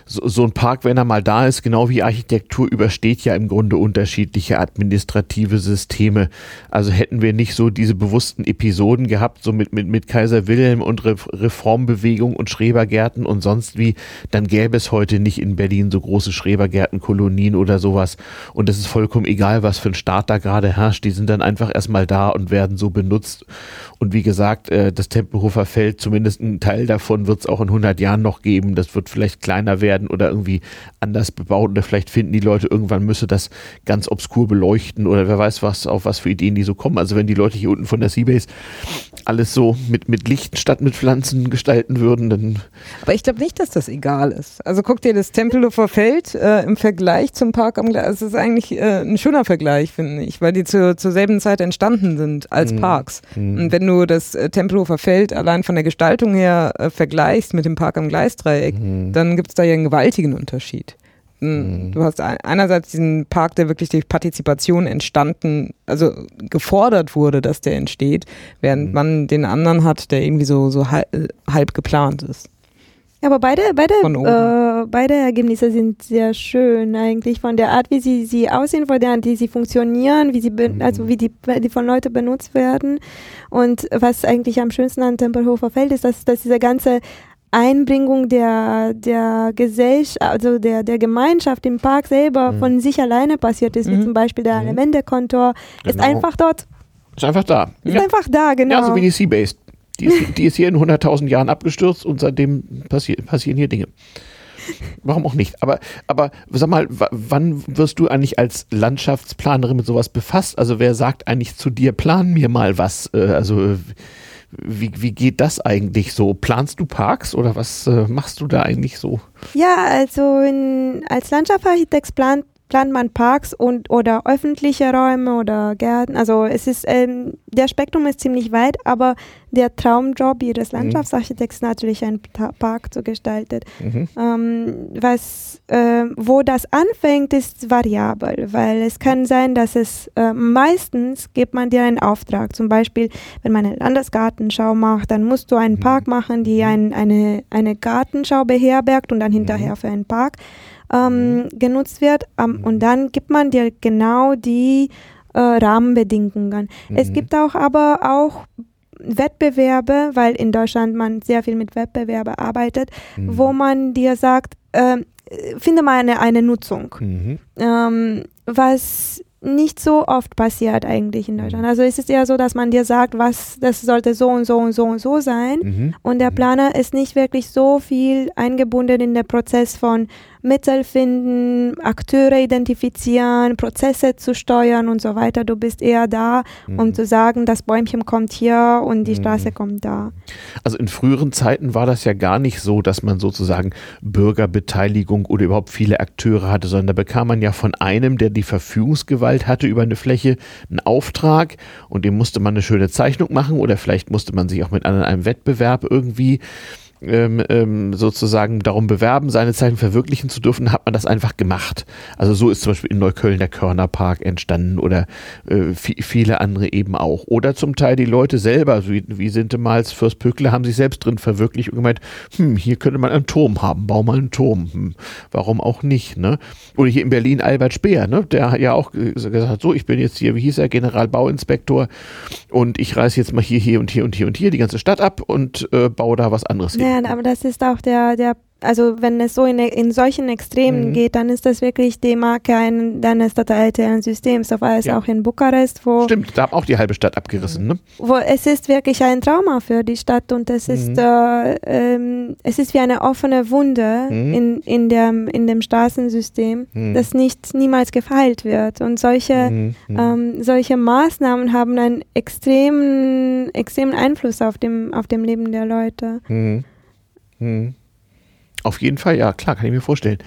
so, so ein Park, wenn er mal da ist, genau wie Architektur, übersteht ja im Grunde unterschiedliche administrative Systeme. Also hätten wir nicht so diese bewussten Episoden gehabt, so mit, mit, mit Kaiser Wilhelm und Re Reformbewegung und Schrebergärten und sonst wie, dann gäbe es heute nicht in Berlin so große Schrebergärtenkolonien oder sowas. Und es ist vollkommen egal, was für ein Staat da gerade herrscht. Die sind dann einfach erstmal da und werden so benutzt. Und wie gesagt, äh, das Tempelhofer Feld, zumindest ein Teil davon wird es auch in 100 Jahren noch geben. Das wird vielleicht kleiner werden werden oder irgendwie anders bebaut oder vielleicht finden die Leute irgendwann müsse das ganz obskur beleuchten oder wer weiß was, auf was für Ideen die so kommen. Also wenn die Leute hier unten von der Seabase alles so mit, mit Licht statt mit Pflanzen gestalten würden, dann. Aber ich glaube nicht, dass das egal ist. Also guck dir das Tempelhofer Feld äh, im Vergleich zum Park am Gleis. Es ist eigentlich äh, ein schöner Vergleich, finde ich, weil die zu, zur selben Zeit entstanden sind als mhm. Parks. Mhm. Und wenn du das äh, Tempelhofer Feld allein von der Gestaltung her äh, vergleichst mit dem Park am Gleisdreieck, mhm. dann gibt es da ja einen gewaltigen Unterschied. Hm, mhm. Du hast einerseits diesen Park, der wirklich durch Partizipation entstanden, also gefordert wurde, dass der entsteht, während mhm. man den anderen hat, der irgendwie so, so halb, halb geplant ist. Ja, aber beide, beide, äh, beide Ergebnisse sind sehr schön eigentlich von der Art, wie sie, sie aussehen, von der Art, wie sie funktionieren, wie sie, mhm. also wie die, die von Leuten benutzt werden. Und was eigentlich am schönsten an Tempelhofer Feld ist, dass, dass diese ganze Einbringung der, der Gesellschaft, also der, der Gemeinschaft im Park selber mhm. von sich alleine passiert ist, mhm. wie zum Beispiel der mhm. Elementekontor, genau. ist einfach dort. Ist einfach da. Ist ja. einfach da, genau. Ja, so wie die Seabase. Die ist, die ist hier in 100.000 Jahren abgestürzt und seitdem passi passieren hier Dinge. Warum auch nicht? Aber, aber sag mal, wann wirst du eigentlich als Landschaftsplanerin mit sowas befasst? Also wer sagt eigentlich zu dir, plan mir mal was? Äh, also wie, wie geht das eigentlich so? Planst du Parks oder was äh, machst du da eigentlich so? Ja, also in, als Landschaftsarchitekt plant plant man Parks und oder öffentliche Räume oder Gärten. Also es ist ähm, der Spektrum ist ziemlich weit, aber der Traumjob ihres mhm. Landschaftsarchitekts mhm. natürlich einen Park zu gestalten. Mhm. Ähm, was äh, wo das anfängt, ist variabel, weil es kann sein, dass es äh, meistens gibt man dir einen Auftrag. Zum Beispiel, wenn man eine Landesgartenschau macht, dann musst du einen mhm. Park machen, die mhm. ein, eine eine Gartenschau beherbergt und dann hinterher für einen Park ähm, mhm. genutzt wird. Ähm, mhm. Und dann gibt man dir genau die äh, Rahmenbedingungen. Mhm. Es gibt auch aber auch Wettbewerbe, weil in Deutschland man sehr viel mit Wettbewerbe arbeitet, mhm. wo man dir sagt, äh, finde mal eine, eine Nutzung. Mhm. Ähm, was nicht so oft passiert eigentlich in Deutschland. Mhm. Also es ist eher so, dass man dir sagt, was das sollte so und so und so und so sein. Und der Planer ist nicht wirklich so viel eingebunden in den Prozess von Mittel finden, Akteure identifizieren, Prozesse zu steuern und so weiter. Du bist eher da, um mhm. zu sagen, das Bäumchen kommt hier und die mhm. Straße kommt da. Also in früheren Zeiten war das ja gar nicht so, dass man sozusagen Bürgerbeteiligung oder überhaupt viele Akteure hatte, sondern da bekam man ja von einem, der die Verfügungsgewalt hatte über eine Fläche, einen Auftrag und dem musste man eine schöne Zeichnung machen oder vielleicht musste man sich auch mit einem Wettbewerb irgendwie ähm, ähm, sozusagen darum bewerben, seine Zeichen verwirklichen zu dürfen, hat man das einfach gemacht. Also so ist zum Beispiel in Neukölln der Körnerpark entstanden oder äh, viele andere eben auch. Oder zum Teil die Leute selber, wie, wie Sintemals Fürst Pöckle, haben sich selbst drin verwirklicht und gemeint, hm, hier könnte man einen Turm haben, bau mal einen Turm. Hm, warum auch nicht, ne? Oder hier in Berlin Albert Speer, ne? Der hat ja auch gesagt hat, so, ich bin jetzt hier, wie hieß er, Generalbauinspektor und ich reiße jetzt mal hier, hier und hier und hier und hier die ganze Stadt ab und äh, baue da was anderes hin. Ja, aber das ist auch der, der also wenn es so in, in solchen Extremen mhm. geht, dann ist das wirklich die Marke ein, eines totalitären Systems. So war es ja. auch in Bukarest, wo. Stimmt, da auch die halbe Stadt abgerissen, ne? Wo es ist wirklich ein Trauma für die Stadt und es mhm. ist, äh, ähm, es ist wie eine offene Wunde mhm. in, in, dem, in dem Straßensystem, mhm. das nicht niemals gefeilt wird. Und solche, mhm. Mhm. ähm, solche Maßnahmen haben einen extremen, extremen Einfluss auf dem, auf dem Leben der Leute. Mhm. Auf jeden Fall, ja, klar, kann ich mir vorstellen.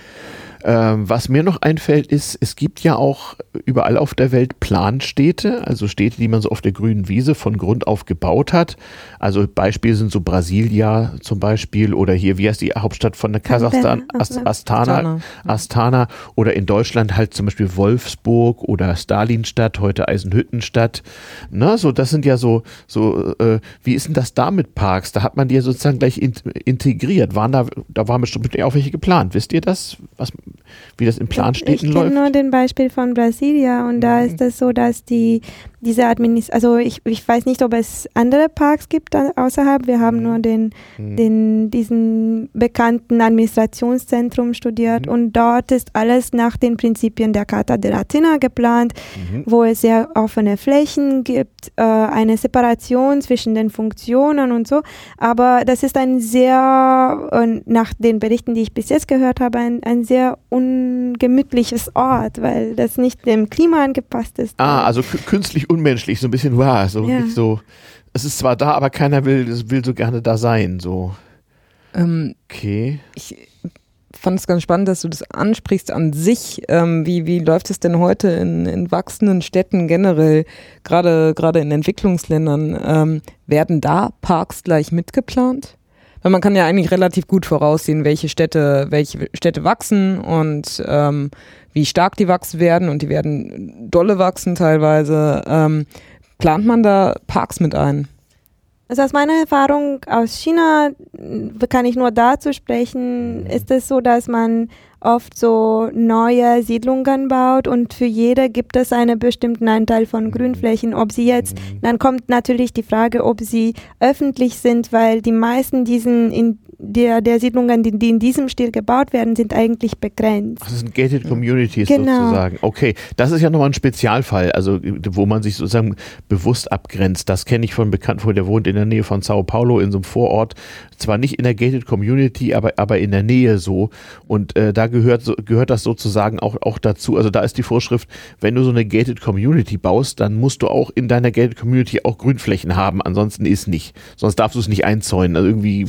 Ähm, was mir noch einfällt, ist, es gibt ja auch überall auf der Welt Planstädte, also Städte, die man so auf der grünen Wiese von Grund auf gebaut hat. Also Beispiele sind so Brasilia zum Beispiel oder hier, wie heißt die Hauptstadt von der Kasachstan? Astana, Astana. Astana oder in Deutschland halt zum Beispiel Wolfsburg oder Stalinstadt, heute Eisenhüttenstadt. Na, so, das sind ja so, so, äh, wie ist denn das da mit Parks? Da hat man die ja sozusagen gleich in, integriert. Waren da, da waren bestimmt auch welche geplant. Wisst ihr das? Was, wie das in Planstädten läuft? Ich kenne nur den Beispiel von Brasilia und da mhm. ist es so, dass die diese Administration, also ich, ich weiß nicht, ob es andere Parks gibt außerhalb. Wir haben mhm. nur den, mhm. den, diesen bekannten Administrationszentrum studiert mhm. und dort ist alles nach den Prinzipien der Carta de Latina geplant, mhm. wo es sehr offene Flächen gibt, äh, eine Separation zwischen den Funktionen und so. Aber das ist ein sehr, äh, nach den Berichten, die ich bis jetzt gehört habe, ein, ein sehr ungemütliches Ort, weil das nicht dem Klima angepasst ist. Ah, also künstlich unmenschlich, so ein bisschen, wow, so, ja. so, es ist zwar da, aber keiner will, will so gerne da sein, so. Ähm, okay. Ich fand es ganz spannend, dass du das ansprichst an sich. Ähm, wie, wie läuft es denn heute in, in wachsenden Städten generell, gerade, gerade in Entwicklungsländern? Ähm, werden da Parks gleich mitgeplant? Weil man kann ja eigentlich relativ gut voraussehen, welche Städte, welche Städte wachsen und ähm, wie stark die wachsen werden und die werden dolle wachsen teilweise. Ähm, plant man da Parks mit ein? Also aus meiner Erfahrung aus China kann ich nur dazu sprechen, ist es so, dass man oft so neue Siedlungen baut und für jede gibt es einen bestimmten Anteil von Grünflächen. Ob sie jetzt, dann kommt natürlich die Frage, ob sie öffentlich sind, weil die meisten diesen in der, der Siedlungen, die, die, in diesem Stil gebaut werden, sind eigentlich begrenzt. Das sind Gated Communities genau. sozusagen. Okay, das ist ja nochmal ein Spezialfall, also wo man sich sozusagen bewusst abgrenzt. Das kenne ich von Bekannten, von der wohnt in der Nähe von Sao Paulo in so einem Vorort. Zwar nicht in der Gated Community, aber, aber in der Nähe so. Und äh, da gehört, gehört das sozusagen auch, auch dazu. Also da ist die Vorschrift, wenn du so eine Gated Community baust, dann musst du auch in deiner Gated Community auch Grünflächen haben. Ansonsten ist nicht. Sonst darfst du es nicht einzäunen. Also irgendwie,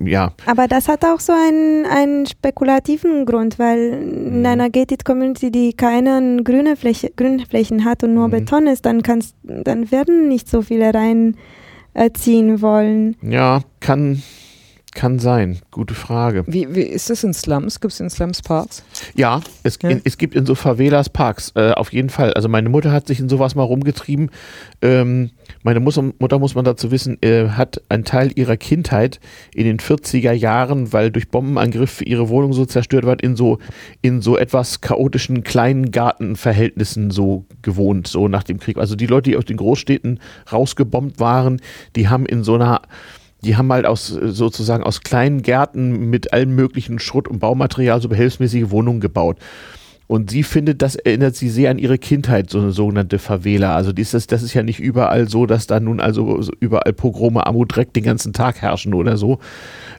ja, aber das hat auch so einen, einen spekulativen Grund, weil in mhm. einer Gated Community, die keine grüne Fläche, Grünflächen hat und nur mhm. Beton ist, dann kannst, dann werden nicht so viele reinziehen wollen. Ja, kann, kann sein. Gute Frage. Wie, wie ist das in Slums? Gibt es in Slums Parks? Ja, es, ja. In, es gibt in so Favelas Parks, äh, auf jeden Fall. Also meine Mutter hat sich in sowas mal rumgetrieben. Ähm, meine Mutter, Mutter, muss man dazu wissen, äh, hat einen Teil ihrer Kindheit in den 40er Jahren, weil durch Bombenangriff ihre Wohnung so zerstört wird, in so, in so etwas chaotischen kleinen Gartenverhältnissen so gewohnt, so nach dem Krieg. Also die Leute, die aus den Großstädten rausgebombt waren, die haben in so einer die haben halt aus sozusagen aus kleinen Gärten mit allem möglichen Schrott und Baumaterial so behelfsmäßige Wohnungen gebaut. Und sie findet, das erinnert sie sehr an ihre Kindheit, so eine sogenannte Favela. Also das, das ist ja nicht überall so, dass da nun also überall Pogrome, Armut, Dreck den ganzen Tag herrschen oder so.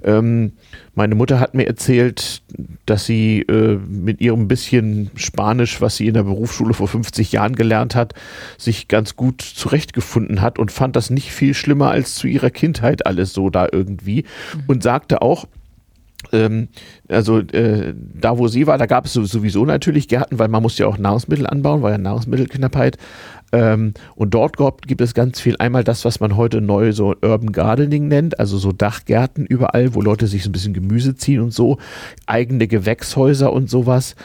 Ähm, meine Mutter hat mir erzählt, dass sie äh, mit ihrem bisschen Spanisch, was sie in der Berufsschule vor 50 Jahren gelernt hat, sich ganz gut zurechtgefunden hat und fand das nicht viel schlimmer als zu ihrer Kindheit alles so da irgendwie. Mhm. Und sagte auch, ähm, also äh, da wo sie war, da gab es sowieso natürlich Gärten, weil man muss ja auch Nahrungsmittel anbauen, war ja Nahrungsmittelknappheit. Ähm, und dort gibt es ganz viel, einmal das, was man heute neu so Urban Gardening nennt, also so Dachgärten überall, wo Leute sich so ein bisschen Gemüse ziehen und so, eigene Gewächshäuser und sowas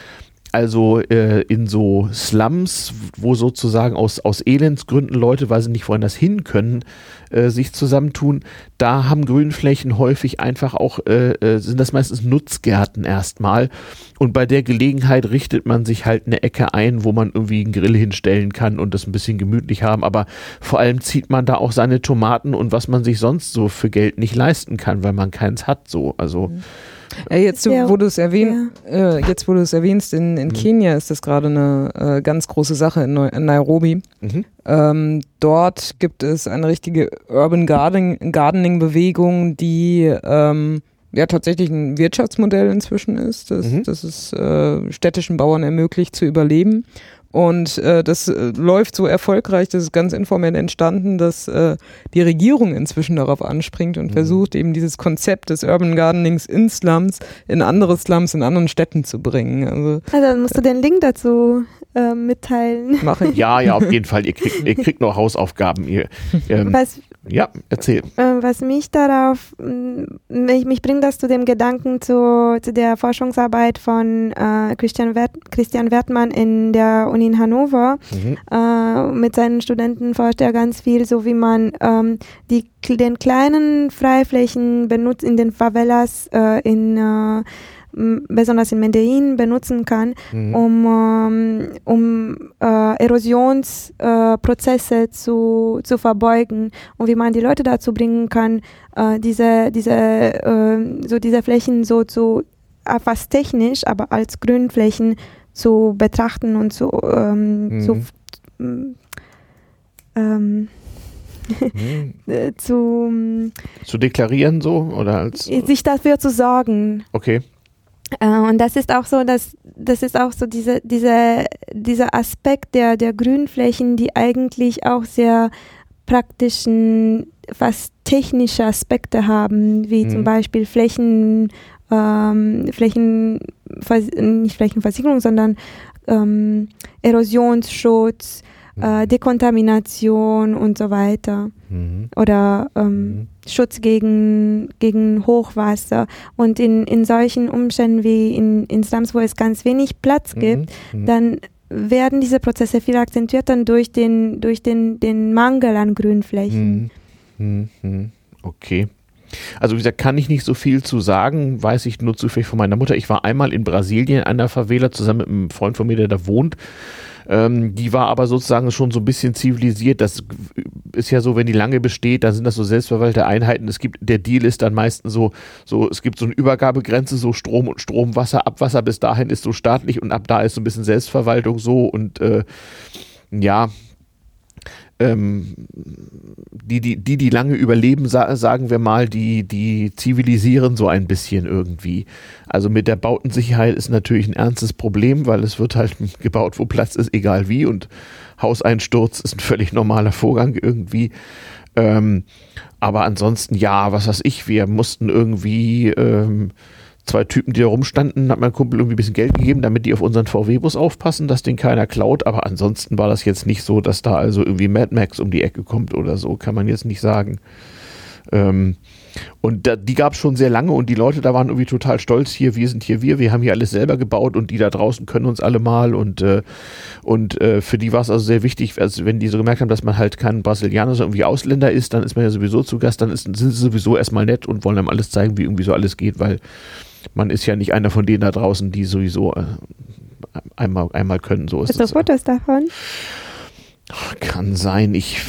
also äh, in so Slums, wo sozusagen aus, aus Elendsgründen Leute, weil sie nicht woanders hin können, äh, sich zusammentun, da haben Grünflächen häufig einfach auch, äh, äh, sind das meistens Nutzgärten erstmal. Und bei der Gelegenheit richtet man sich halt eine Ecke ein, wo man irgendwie einen Grill hinstellen kann und das ein bisschen gemütlich haben. Aber vor allem zieht man da auch seine Tomaten und was man sich sonst so für Geld nicht leisten kann, weil man keins hat so. Also mhm Ja, jetzt, wo du es erwähnt, ja. äh, jetzt, wo du es erwähnst, in, in mhm. Kenia ist das gerade eine äh, ganz große Sache in, Neu in Nairobi. Mhm. Ähm, dort gibt es eine richtige Urban Gardening-Bewegung, die ähm, ja tatsächlich ein Wirtschaftsmodell inzwischen ist, das, mhm. das es äh, städtischen Bauern ermöglicht zu überleben. Und äh, das äh, läuft so erfolgreich, das ist ganz informell entstanden, dass äh, die Regierung inzwischen darauf anspringt und mhm. versucht, eben dieses Konzept des Urban Gardenings in Slums, in andere Slums, in anderen Städten zu bringen. Also, also dann musst du den Link dazu äh, mitteilen. Machen. Ja, ja, auf jeden Fall. Ihr kriegt, ihr kriegt noch Hausaufgaben. Ihr, ähm, was, ja, erzähl. Äh, was mich darauf, mich, mich bringt das zu dem Gedanken zu, zu der Forschungsarbeit von äh, Christian, Wert, Christian Wertmann in der Uni in Hannover. Mhm. Äh, mit seinen Studenten forscht er ganz viel, so wie man ähm, die, den kleinen Freiflächen benutzt in den Favelas äh, in äh, besonders in Medellin benutzen kann, mhm. um, ähm, um äh, Erosionsprozesse äh, zu, zu verbeugen und wie man die Leute dazu bringen kann, äh, diese, diese, äh, so diese Flächen so zu äh, fast technisch, aber als Grünflächen zu betrachten und zu, ähm, mhm. zu ähm, mhm. zu, zu deklarieren so oder als sich dafür zu sorgen. Okay. Äh, und das ist auch so, dass das ist auch so diese, diese, dieser Aspekt der, der Grünflächen, die eigentlich auch sehr praktischen, fast technische Aspekte haben, wie mhm. zum Beispiel Flächen, ähm, Flächen, nicht Flächenversiegelung, sondern ähm, Erosionsschutz, äh, Dekontamination und so weiter. Mhm. Oder ähm, mhm. Schutz gegen, gegen Hochwasser. Und in, in solchen Umständen wie in, in Slums, wo es ganz wenig Platz mhm. gibt, mhm. dann werden diese Prozesse viel akzentuierter durch den, durch den, den Mangel an Grünflächen. Mhm. Mhm. Okay. Also wie gesagt, kann ich nicht so viel zu sagen, weiß ich nur zufällig von meiner Mutter. Ich war einmal in Brasilien in einer Favela zusammen mit einem Freund von mir, der da wohnt. Ähm, die war aber sozusagen schon so ein bisschen zivilisiert. Das ist ja so, wenn die lange besteht, dann sind das so selbstverwaltete Einheiten. Es gibt, der Deal ist dann meistens so, so, es gibt so eine Übergabegrenze, so Strom und Strom, Wasser, Abwasser bis dahin ist so staatlich und ab da ist so ein bisschen Selbstverwaltung so und äh, ja, ähm, die, die, die, die lange überleben, sa sagen wir mal, die, die zivilisieren so ein bisschen irgendwie. Also mit der Bautensicherheit ist natürlich ein ernstes Problem, weil es wird halt gebaut, wo Platz ist, egal wie. Und Hauseinsturz ist ein völlig normaler Vorgang irgendwie. Ähm, aber ansonsten, ja, was weiß ich, wir mussten irgendwie ähm, zwei Typen, die da rumstanden, hat mein Kumpel irgendwie ein bisschen Geld gegeben, damit die auf unseren VW-Bus aufpassen, dass den keiner klaut. Aber ansonsten war das jetzt nicht so, dass da also irgendwie Mad Max um die Ecke kommt oder so, kann man jetzt nicht sagen. Ähm, und da, die gab es schon sehr lange und die Leute da waren irgendwie total stolz hier, wir sind hier wir, wir haben hier alles selber gebaut und die da draußen können uns alle mal und, äh, und äh, für die war es also sehr wichtig, also wenn die so gemerkt haben, dass man halt kein Brasilianer, sondern irgendwie Ausländer ist, dann ist man ja sowieso zu Gast, dann ist, sind sie sowieso erstmal nett und wollen einem alles zeigen, wie irgendwie so alles geht, weil man ist ja nicht einer von denen da draußen, die sowieso äh, einmal, einmal können. So ist Hast du Fotos davon? Kann sein, ich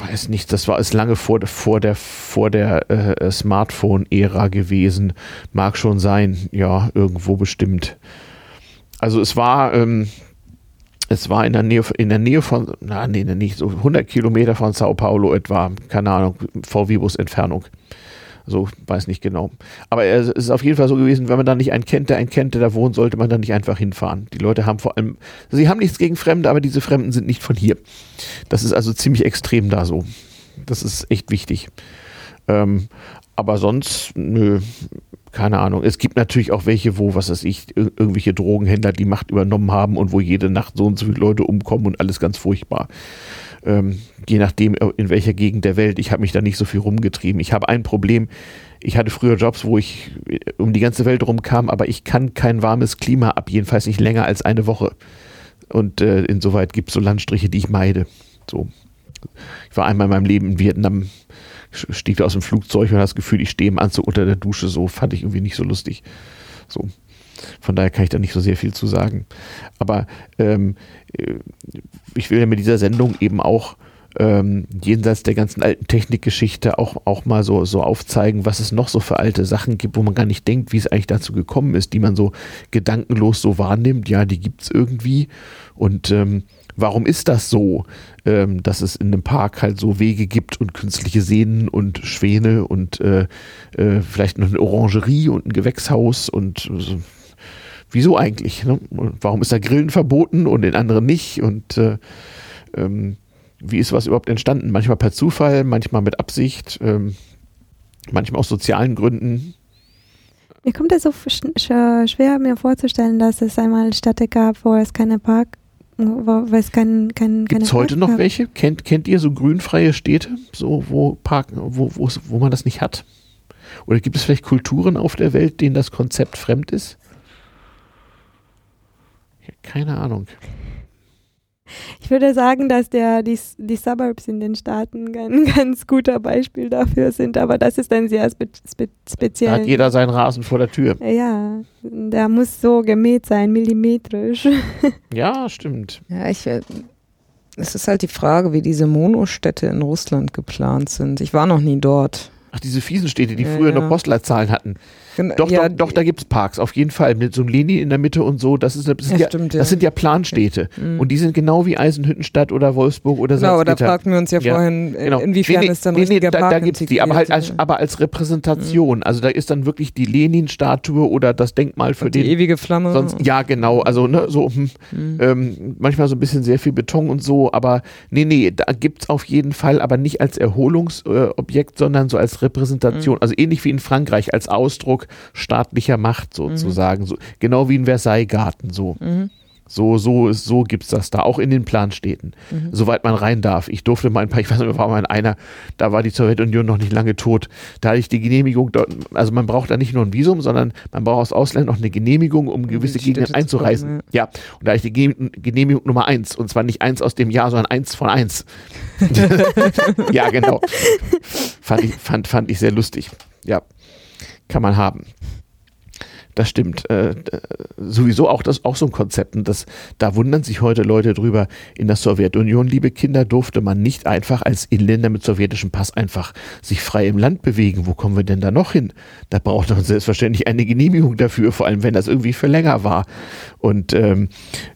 weiß nicht, das war es lange vor, vor der, vor der äh, Smartphone-Ära gewesen. Mag schon sein, ja, irgendwo bestimmt. Also es war, ähm, es war in der Nähe, in der Nähe von, na, nee, nicht so 100 Kilometer von Sao Paulo etwa, keine Ahnung, VW-Bus Entfernung. So, weiß nicht genau. Aber es ist auf jeden Fall so gewesen, wenn man da nicht einen kennt, der einen kennt, der da wohnt, sollte man da nicht einfach hinfahren. Die Leute haben vor allem, sie haben nichts gegen Fremde, aber diese Fremden sind nicht von hier. Das ist also ziemlich extrem da so. Das ist echt wichtig. Ähm, aber sonst, nö, keine Ahnung. Es gibt natürlich auch welche, wo, was weiß ich, irgendwelche Drogenhändler die Macht übernommen haben und wo jede Nacht so und so viele Leute umkommen und alles ganz furchtbar ähm, je nachdem, äh, in welcher Gegend der Welt. Ich habe mich da nicht so viel rumgetrieben. Ich habe ein Problem. Ich hatte früher Jobs, wo ich äh, um die ganze Welt rumkam, aber ich kann kein warmes Klima ab, jedenfalls nicht länger als eine Woche. Und äh, insoweit gibt es so Landstriche, die ich meide. So. Ich war einmal in meinem Leben in Vietnam, stieg aus dem Flugzeug und hatte das Gefühl, ich stehe im Anzug unter der Dusche. So fand ich irgendwie nicht so lustig. So. Von daher kann ich da nicht so sehr viel zu sagen. Aber ähm, äh, ich will ja mit dieser Sendung eben auch ähm, jenseits der ganzen alten Technikgeschichte auch, auch mal so, so aufzeigen, was es noch so für alte Sachen gibt, wo man gar nicht denkt, wie es eigentlich dazu gekommen ist, die man so gedankenlos so wahrnimmt. Ja, die gibt es irgendwie. Und ähm, warum ist das so, ähm, dass es in einem Park halt so Wege gibt und künstliche Sehnen und Schwäne und äh, äh, vielleicht noch eine Orangerie und ein Gewächshaus und so. Wieso eigentlich? Ne? Warum ist da Grillen verboten und in anderen nicht? Und äh, ähm, wie ist was überhaupt entstanden? Manchmal per Zufall, manchmal mit Absicht, ähm, manchmal aus sozialen Gründen. Mir kommt es so schwer, mir vorzustellen, dass es einmal Städte gab, wo es keine Park, wo, es kein, kein, Gibt es heute noch gab. welche? Kennt, kennt ihr so grünfreie Städte, so wo Park, wo, wo man das nicht hat? Oder gibt es vielleicht Kulturen auf der Welt, denen das Konzept fremd ist? Keine Ahnung. Ich würde sagen, dass der, die, die Suburbs in den Staaten ein ganz guter Beispiel dafür sind, aber das ist ein sehr spe, spe, speziell. Da hat jeder seinen Rasen vor der Tür. Ja, der muss so gemäht sein, millimetrisch. Ja, stimmt. Ja, ich, äh, es ist halt die Frage, wie diese Monostädte in Russland geplant sind. Ich war noch nie dort. Ach, diese fiesen Städte, die ja, früher ja. noch Postleitzahlen hatten. Doch, ja, doch, doch, da gibt es Parks, auf jeden Fall. Mit so einem Leni in der Mitte und so. Das, ist, das, sind, ja, stimmt, das sind ja Planstädte. Mhm. Und die sind genau wie Eisenhüttenstadt oder Wolfsburg oder so. Genau, da fragten wir uns ja vorhin, genau. inwiefern nee, nee, ist dann nee, nee, da, da gibt es die, aber halt als, aber als Repräsentation. Mhm. Also da ist dann wirklich die Lenin-Statue oder das Denkmal für und den. Die ewige Flamme. Sonst, ja, genau. Also ne, so hm, mhm. ähm, manchmal so ein bisschen sehr viel Beton und so. Aber nee, nee, da gibt es auf jeden Fall, aber nicht als Erholungsobjekt, äh, sondern so als Repräsentation. Mhm. Also ähnlich wie in Frankreich als Ausdruck staatlicher staatlicher Macht sozusagen. Mhm. So, genau wie ein Versailles-Garten so. Mhm. So, so, so gibt es das da, auch in den Planstädten, mhm. soweit man rein darf. Ich durfte mal ein paar, ich weiß nicht, war mal in einer, da war die Sowjetunion noch nicht lange tot. Da hatte ich die Genehmigung, also man braucht da nicht nur ein Visum, sondern man braucht aus Ausland noch eine Genehmigung, um gewisse Gegenden einzureisen. ja. ja. und da hatte ich die Genehmigung Nummer eins, und zwar nicht eins aus dem Jahr, sondern eins von eins. ja, genau. Fand ich, fand, fand ich sehr lustig. Ja, kann man haben. Das stimmt. Äh, sowieso auch das auch so ein Konzept. Und das, da wundern sich heute Leute drüber. In der Sowjetunion, liebe Kinder, durfte man nicht einfach als Inländer mit sowjetischem Pass einfach sich frei im Land bewegen. Wo kommen wir denn da noch hin? Da braucht man selbstverständlich eine Genehmigung dafür, vor allem wenn das irgendwie für länger war. Und ähm,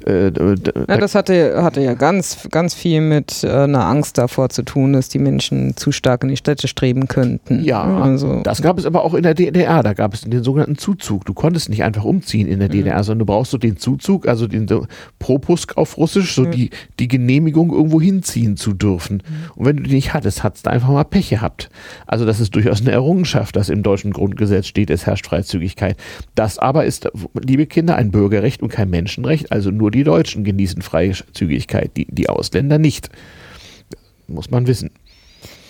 äh, ja, das hatte, hatte ja ganz, ganz viel mit äh, einer Angst davor zu tun, dass die Menschen zu stark in die Städte streben könnten. Ja, also. das gab es aber auch in der DDR. Da gab es den sogenannten Zuzug. Du konntest nicht einfach umziehen in der mhm. DDR, sondern du brauchst so den Zuzug, also den so Propusk auf Russisch, so mhm. die, die Genehmigung, irgendwo hinziehen zu dürfen. Mhm. Und wenn du die nicht hattest, hattest du einfach mal Pech gehabt. Also das ist durchaus eine Errungenschaft, dass im deutschen Grundgesetz steht, es herrscht Freizügigkeit. Das aber ist, liebe Kinder, ein Bürgerrecht und kein Menschenrecht. Also nur die Deutschen genießen Freizügigkeit, die, die Ausländer nicht. Muss man wissen.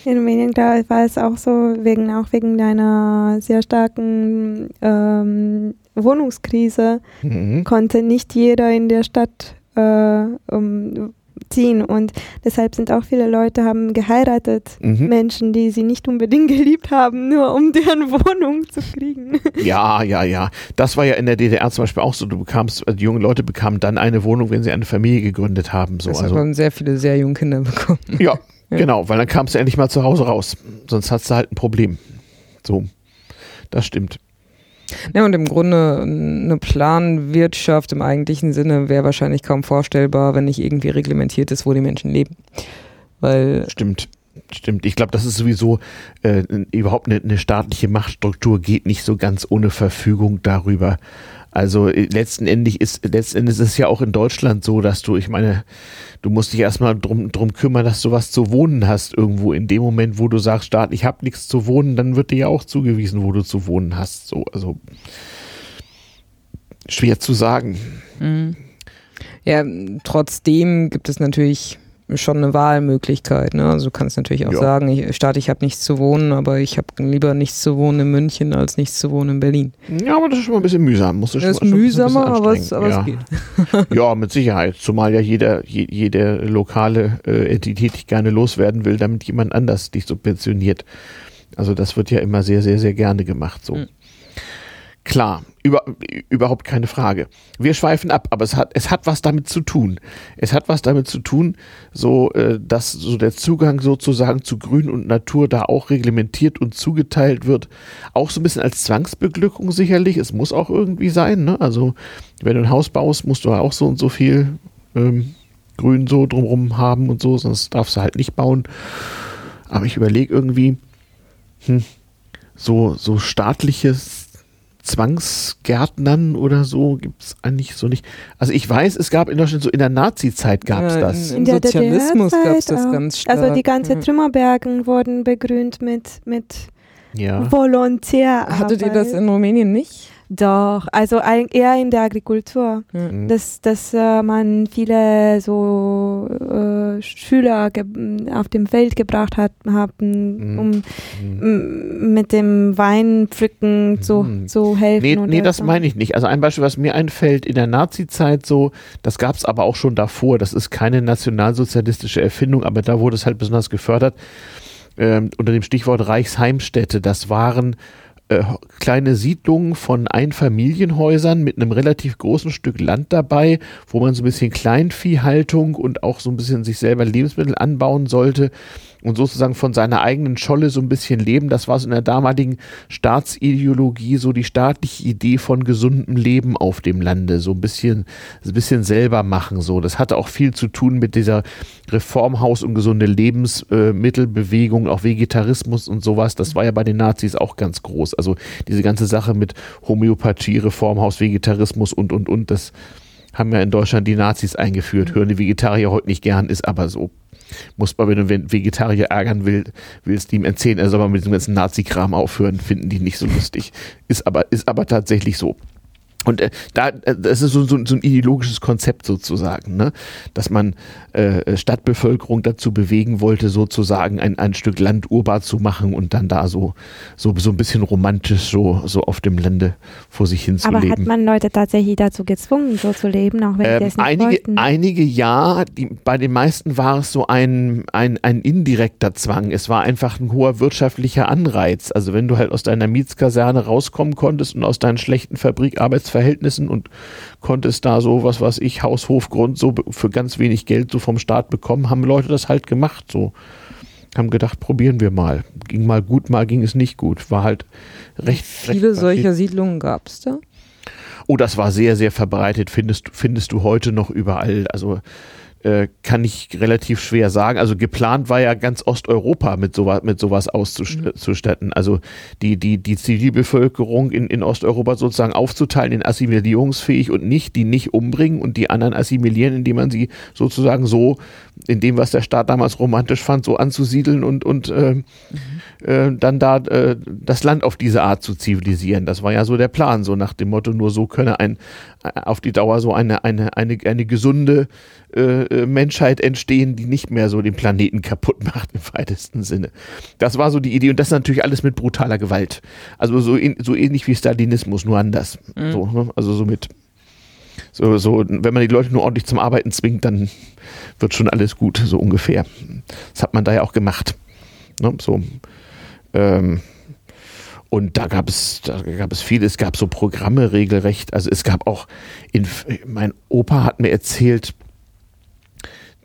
In Rumänien, ich, war es auch so, wegen, auch wegen deiner sehr starken ähm, Wohnungskrise, mhm. konnte nicht jeder in der Stadt äh, um, ziehen. Und deshalb sind auch viele Leute haben geheiratet, mhm. Menschen, die sie nicht unbedingt geliebt haben, nur um deren Wohnung zu kriegen. Ja, ja, ja. Das war ja in der DDR zum Beispiel auch so. Du bekamst, also die jungen Leute bekamen dann eine Wohnung, wenn sie eine Familie gegründet haben. So. Also haben sehr viele sehr junge Kinder bekommen. Ja, ja. genau, weil dann kamst du endlich mal zu Hause raus. Sonst hast du halt ein Problem. So, das stimmt. Ja, und im Grunde eine Planwirtschaft im eigentlichen Sinne wäre wahrscheinlich kaum vorstellbar, wenn nicht irgendwie reglementiert ist, wo die Menschen leben. Weil Stimmt. Stimmt, ich glaube, das ist sowieso äh, überhaupt eine, eine staatliche Machtstruktur geht nicht so ganz ohne Verfügung darüber. Also äh, letzten Endes ist letzten ist es ja auch in Deutschland so, dass du, ich meine, du musst dich erstmal drum, drum kümmern, dass du was zu wohnen hast irgendwo. In dem Moment, wo du sagst, Staat, ich habe nichts zu wohnen, dann wird dir ja auch zugewiesen, wo du zu wohnen hast. So, also schwer zu sagen. Mhm. Ja, trotzdem gibt es natürlich schon eine Wahlmöglichkeit. Ne? Also du kannst natürlich auch ja. sagen, ich, Staat, ich habe nichts zu wohnen, aber ich habe lieber nichts zu wohnen in München als nichts zu wohnen in Berlin. Ja, aber das ist schon mal ein bisschen mühsam. Musst du das schon, ist mühsamer, aber, es, aber ja. es geht. ja, mit Sicherheit. Zumal ja jeder, je, jede lokale äh, Entität dich gerne loswerden will, damit jemand anders dich subventioniert. Also das wird ja immer sehr, sehr, sehr gerne gemacht. So. Mhm. Klar, über, überhaupt keine Frage. Wir schweifen ab, aber es hat, es hat was damit zu tun. Es hat was damit zu tun, so, äh, dass so der Zugang sozusagen zu Grün und Natur da auch reglementiert und zugeteilt wird. Auch so ein bisschen als Zwangsbeglückung sicherlich. Es muss auch irgendwie sein, ne? Also, wenn du ein Haus baust, musst du auch so und so viel ähm, Grün so drumrum haben und so, sonst darfst du halt nicht bauen. Aber ich überlege irgendwie, hm, so, so staatliches Zwangsgärtnern oder so gibt es eigentlich so nicht. Also ich weiß, es gab in Deutschland so in der Nazi-Zeit gab es ja, das. In, in der Sozialismus gab es das ganz stark. Also die ganzen Trümmerbergen wurden begrünt mit, mit ja. Volontär. Hattet ihr das in Rumänien nicht? Doch, also eher in der Agrikultur, mhm. dass, dass äh, man viele so äh, Schüler auf dem Feld gebracht hat, haben, mhm. um mhm. mit dem Weinpflücken zu, mhm. zu helfen. Nee, nee das so. meine ich nicht. Also ein Beispiel, was mir einfällt, in der Nazi-Zeit so, das gab es aber auch schon davor, das ist keine nationalsozialistische Erfindung, aber da wurde es halt besonders gefördert, äh, unter dem Stichwort Reichsheimstätte. Das waren äh, kleine Siedlungen von Einfamilienhäusern mit einem relativ großen Stück Land dabei, wo man so ein bisschen Kleinviehhaltung und auch so ein bisschen sich selber Lebensmittel anbauen sollte und sozusagen von seiner eigenen Scholle so ein bisschen leben. Das war so in der damaligen Staatsideologie so die staatliche Idee von gesundem Leben auf dem Lande, so ein bisschen, ein bisschen selber machen. So, das hatte auch viel zu tun mit dieser Reformhaus und gesunde Lebensmittelbewegung, auch Vegetarismus und sowas. Das war ja bei den Nazis auch ganz groß. Also diese ganze Sache mit Homöopathie, Reformhaus, Vegetarismus und und und. Das haben ja in Deutschland die Nazis eingeführt. Hören die Vegetarier heute nicht gern, ist aber so muss man, wenn du Vegetarier ärgern will, willst ihm erzählen, er soll mal mit diesem ganzen Nazi-Kram aufhören, finden die nicht so lustig. Ist aber, ist aber tatsächlich so. Und äh, da, äh, das ist so, so, so, ein ideologisches Konzept sozusagen, ne? dass man äh, Stadtbevölkerung dazu bewegen wollte, sozusagen ein, ein Stück Land urbar zu machen und dann da so, so, so ein bisschen romantisch so, so auf dem Lande vor sich hin zu Aber leben. hat man Leute tatsächlich dazu gezwungen, so zu leben, auch wenn ähm, die es nicht einige, wollten? Einige ja, die, bei den meisten war es so ein, ein, ein indirekter Zwang. Es war einfach ein hoher wirtschaftlicher Anreiz. Also wenn du halt aus deiner Mietskaserne rauskommen konntest und aus deinen schlechten Fabrikarbeitsverhältnissen Verhältnissen und konntest da so, was weiß ich, Haus, Hof, Grund so für ganz wenig Geld so vom Staat bekommen, haben Leute das halt gemacht, so. Haben gedacht, probieren wir mal. Ging mal gut, mal ging es nicht gut. War halt recht. Viele recht solcher Siedlungen gab es da? Oh, das war sehr, sehr verbreitet. Findest, findest du heute noch überall. Also äh, kann ich relativ schwer sagen. Also geplant war ja ganz Osteuropa mit sowas, mit sowas auszustatten. Mhm. Also die, die, die Zivilbevölkerung in, in Osteuropa sozusagen aufzuteilen in assimilierungsfähig und nicht, die nicht umbringen und die anderen assimilieren, indem man sie sozusagen so, in dem, was der Staat damals romantisch fand, so anzusiedeln und, und äh, mhm. äh, dann da äh, das Land auf diese Art zu zivilisieren. Das war ja so der Plan, so nach dem Motto, nur so könne ein auf die Dauer so eine, eine, eine, eine gesunde äh, äh, Menschheit entstehen, die nicht mehr so den Planeten kaputt macht im weitesten Sinne. Das war so die Idee und das natürlich alles mit brutaler Gewalt. Also so, in, so ähnlich wie Stalinismus, nur anders. Mhm. So, ne? Also so mit so, so, wenn man die Leute nur ordentlich zum Arbeiten zwingt, dann wird schon alles gut, so ungefähr. Das hat man da ja auch gemacht. Ne? So, ähm, und da gab es, da gab es viel, es gab so Programme regelrecht. Also es gab auch, in, mein Opa hat mir erzählt,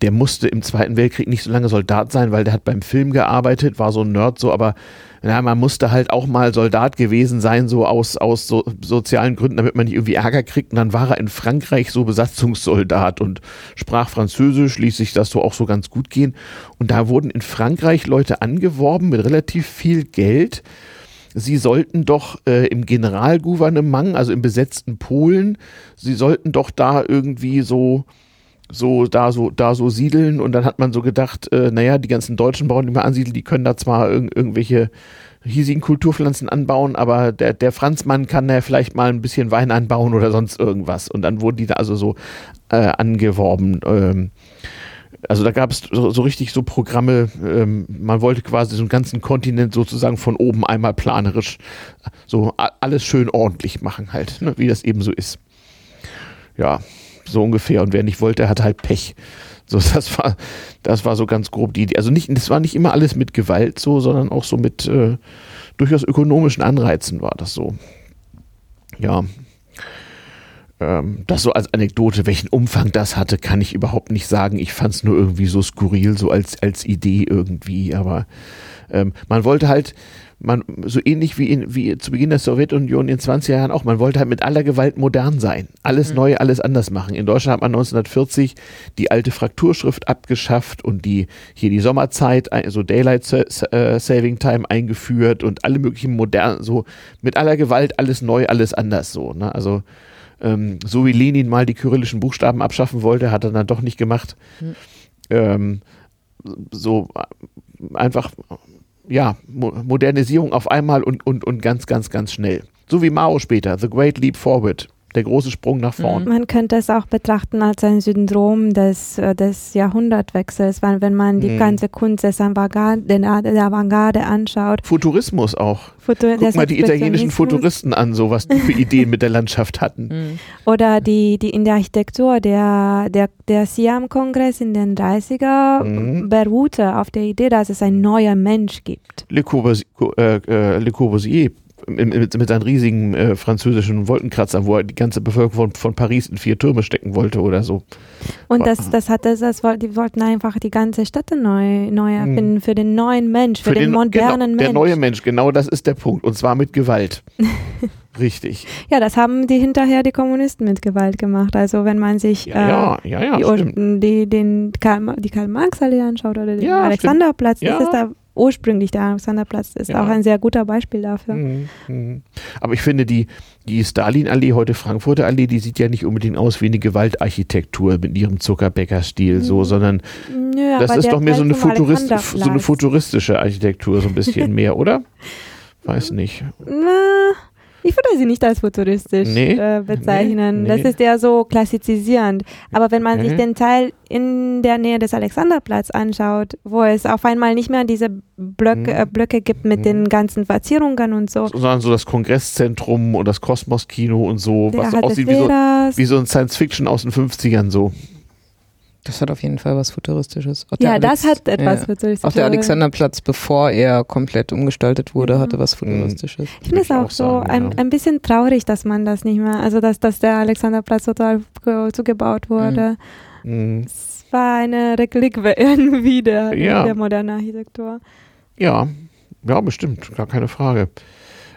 der musste im Zweiten Weltkrieg nicht so lange Soldat sein, weil der hat beim Film gearbeitet, war so ein Nerd so, aber ja, man musste halt auch mal Soldat gewesen sein, so aus, aus so sozialen Gründen, damit man nicht irgendwie Ärger kriegt. Und dann war er in Frankreich so Besatzungssoldat und sprach Französisch, ließ sich das so auch so ganz gut gehen. Und da wurden in Frankreich Leute angeworben mit relativ viel Geld sie sollten doch äh, im Generalgouvernement, also im besetzten Polen, sie sollten doch da irgendwie so so da so da so siedeln und dann hat man so gedacht, äh, naja, die ganzen deutschen Bauern, die man ansiedeln, die können da zwar irg irgendwelche hiesigen Kulturpflanzen anbauen, aber der, der Franzmann kann da vielleicht mal ein bisschen Wein anbauen oder sonst irgendwas. Und dann wurden die da also so äh, angeworben. Ähm, also da gab es so, so, richtig so Programme, ähm, man wollte quasi so einen ganzen Kontinent sozusagen von oben einmal planerisch so alles schön ordentlich machen halt, ne, wie das eben so ist. Ja, so ungefähr. Und wer nicht wollte, hat halt Pech. So, das war, das war so ganz grob die Idee. Also nicht, das war nicht immer alles mit Gewalt so, sondern auch so mit äh, durchaus ökonomischen Anreizen war das so. ja, ähm, das so als Anekdote, welchen Umfang das hatte, kann ich überhaupt nicht sagen. Ich fand es nur irgendwie so skurril, so als, als Idee irgendwie. Aber ähm, man wollte halt, man, so ähnlich wie, in, wie zu Beginn der Sowjetunion in den 20er Jahren auch, man wollte halt mit aller Gewalt modern sein. Alles mhm. neu, alles anders machen. In Deutschland hat man 1940 die alte Frakturschrift abgeschafft und die, hier die Sommerzeit, also Daylight äh, Saving Time eingeführt und alle möglichen modernen, so mit aller Gewalt, alles neu, alles anders so. Ne? Also, ähm, so wie Lenin mal die kyrillischen Buchstaben abschaffen wollte, hat er dann doch nicht gemacht. Mhm. Ähm, so äh, einfach ja, Mo Modernisierung auf einmal und, und, und ganz, ganz, ganz schnell. So wie Mao später, The Great Leap Forward der große Sprung nach vorn. Man könnte es auch betrachten als ein Syndrom des, äh, des Jahrhundertwechsels, weil wenn man die hm. ganze Kunst des Avantgarde, der Avantgarde anschaut. Futurismus auch. Futur Guck mal die italienischen Futuristen an, so was die für Ideen mit der Landschaft hatten. Hm. Oder die, die in der Architektur, der, der, der Siam-Kongress in den 30er mhm. beruhte auf der Idee, dass es ein neuer Mensch gibt. Le Corbusier, äh, äh, Le Corbusier mit, mit seinen riesigen äh, französischen Wolkenkratzern, wo er die ganze Bevölkerung von, von Paris in vier Türme stecken wollte oder so. Und das, das hat das, das die wollten einfach die ganze Stadt neu, neu hm. erfinden hm. für den neuen Mensch, für, für den, den, modernen genau, Mensch. Der neue Mensch, genau das ist der Punkt. Und zwar mit Gewalt. Richtig. Ja, das haben die hinterher die Kommunisten mit Gewalt gemacht. Also wenn man sich ja, äh, ja, ja, die, die, den Karl, die Karl-Marx-Allee anschaut oder den Alexanderplatz, das ist da ursprünglich der Alexanderplatz ist ja. auch ein sehr guter Beispiel dafür. Mhm, mhm. Aber ich finde, die, die Stalin-Allee, heute Frankfurter Allee, die sieht ja nicht unbedingt aus wie eine Gewaltarchitektur mit ihrem Zuckerbäcker-Stil, mhm. so, sondern ja, das ist doch mehr so eine, Futurist, so eine futuristische Architektur, so ein bisschen mehr, oder? Weiß nicht. Na, ich würde sie nicht als futuristisch nee, äh, bezeichnen. Nee, nee. Das ist eher so klassizisierend. Aber wenn man sich den Teil in der Nähe des Alexanderplatz anschaut, wo es auf einmal nicht mehr diese Blöcke, äh, Blöcke gibt mit den ganzen Verzierungen und so. Sondern so das Kongresszentrum und das Kosmos-Kino und so, was so aussieht wie so, wie so ein Science-Fiction aus den 50ern so. Das hat auf jeden Fall was Futuristisches. ja, das hat etwas ja. Futuristisches. Auch der Alexanderplatz, bevor er komplett umgestaltet wurde, ja. hatte was Futuristisches. Ich finde es auch, auch, so sagen, ein, ja. ein bisschen traurig, dass man das nicht mehr, also dass, dass der Alexanderplatz total zugebaut wurde. Mhm. Es war eine Reliquie irgendwie der, der modernen Architektur. Ja, ja, bestimmt, gar keine Frage.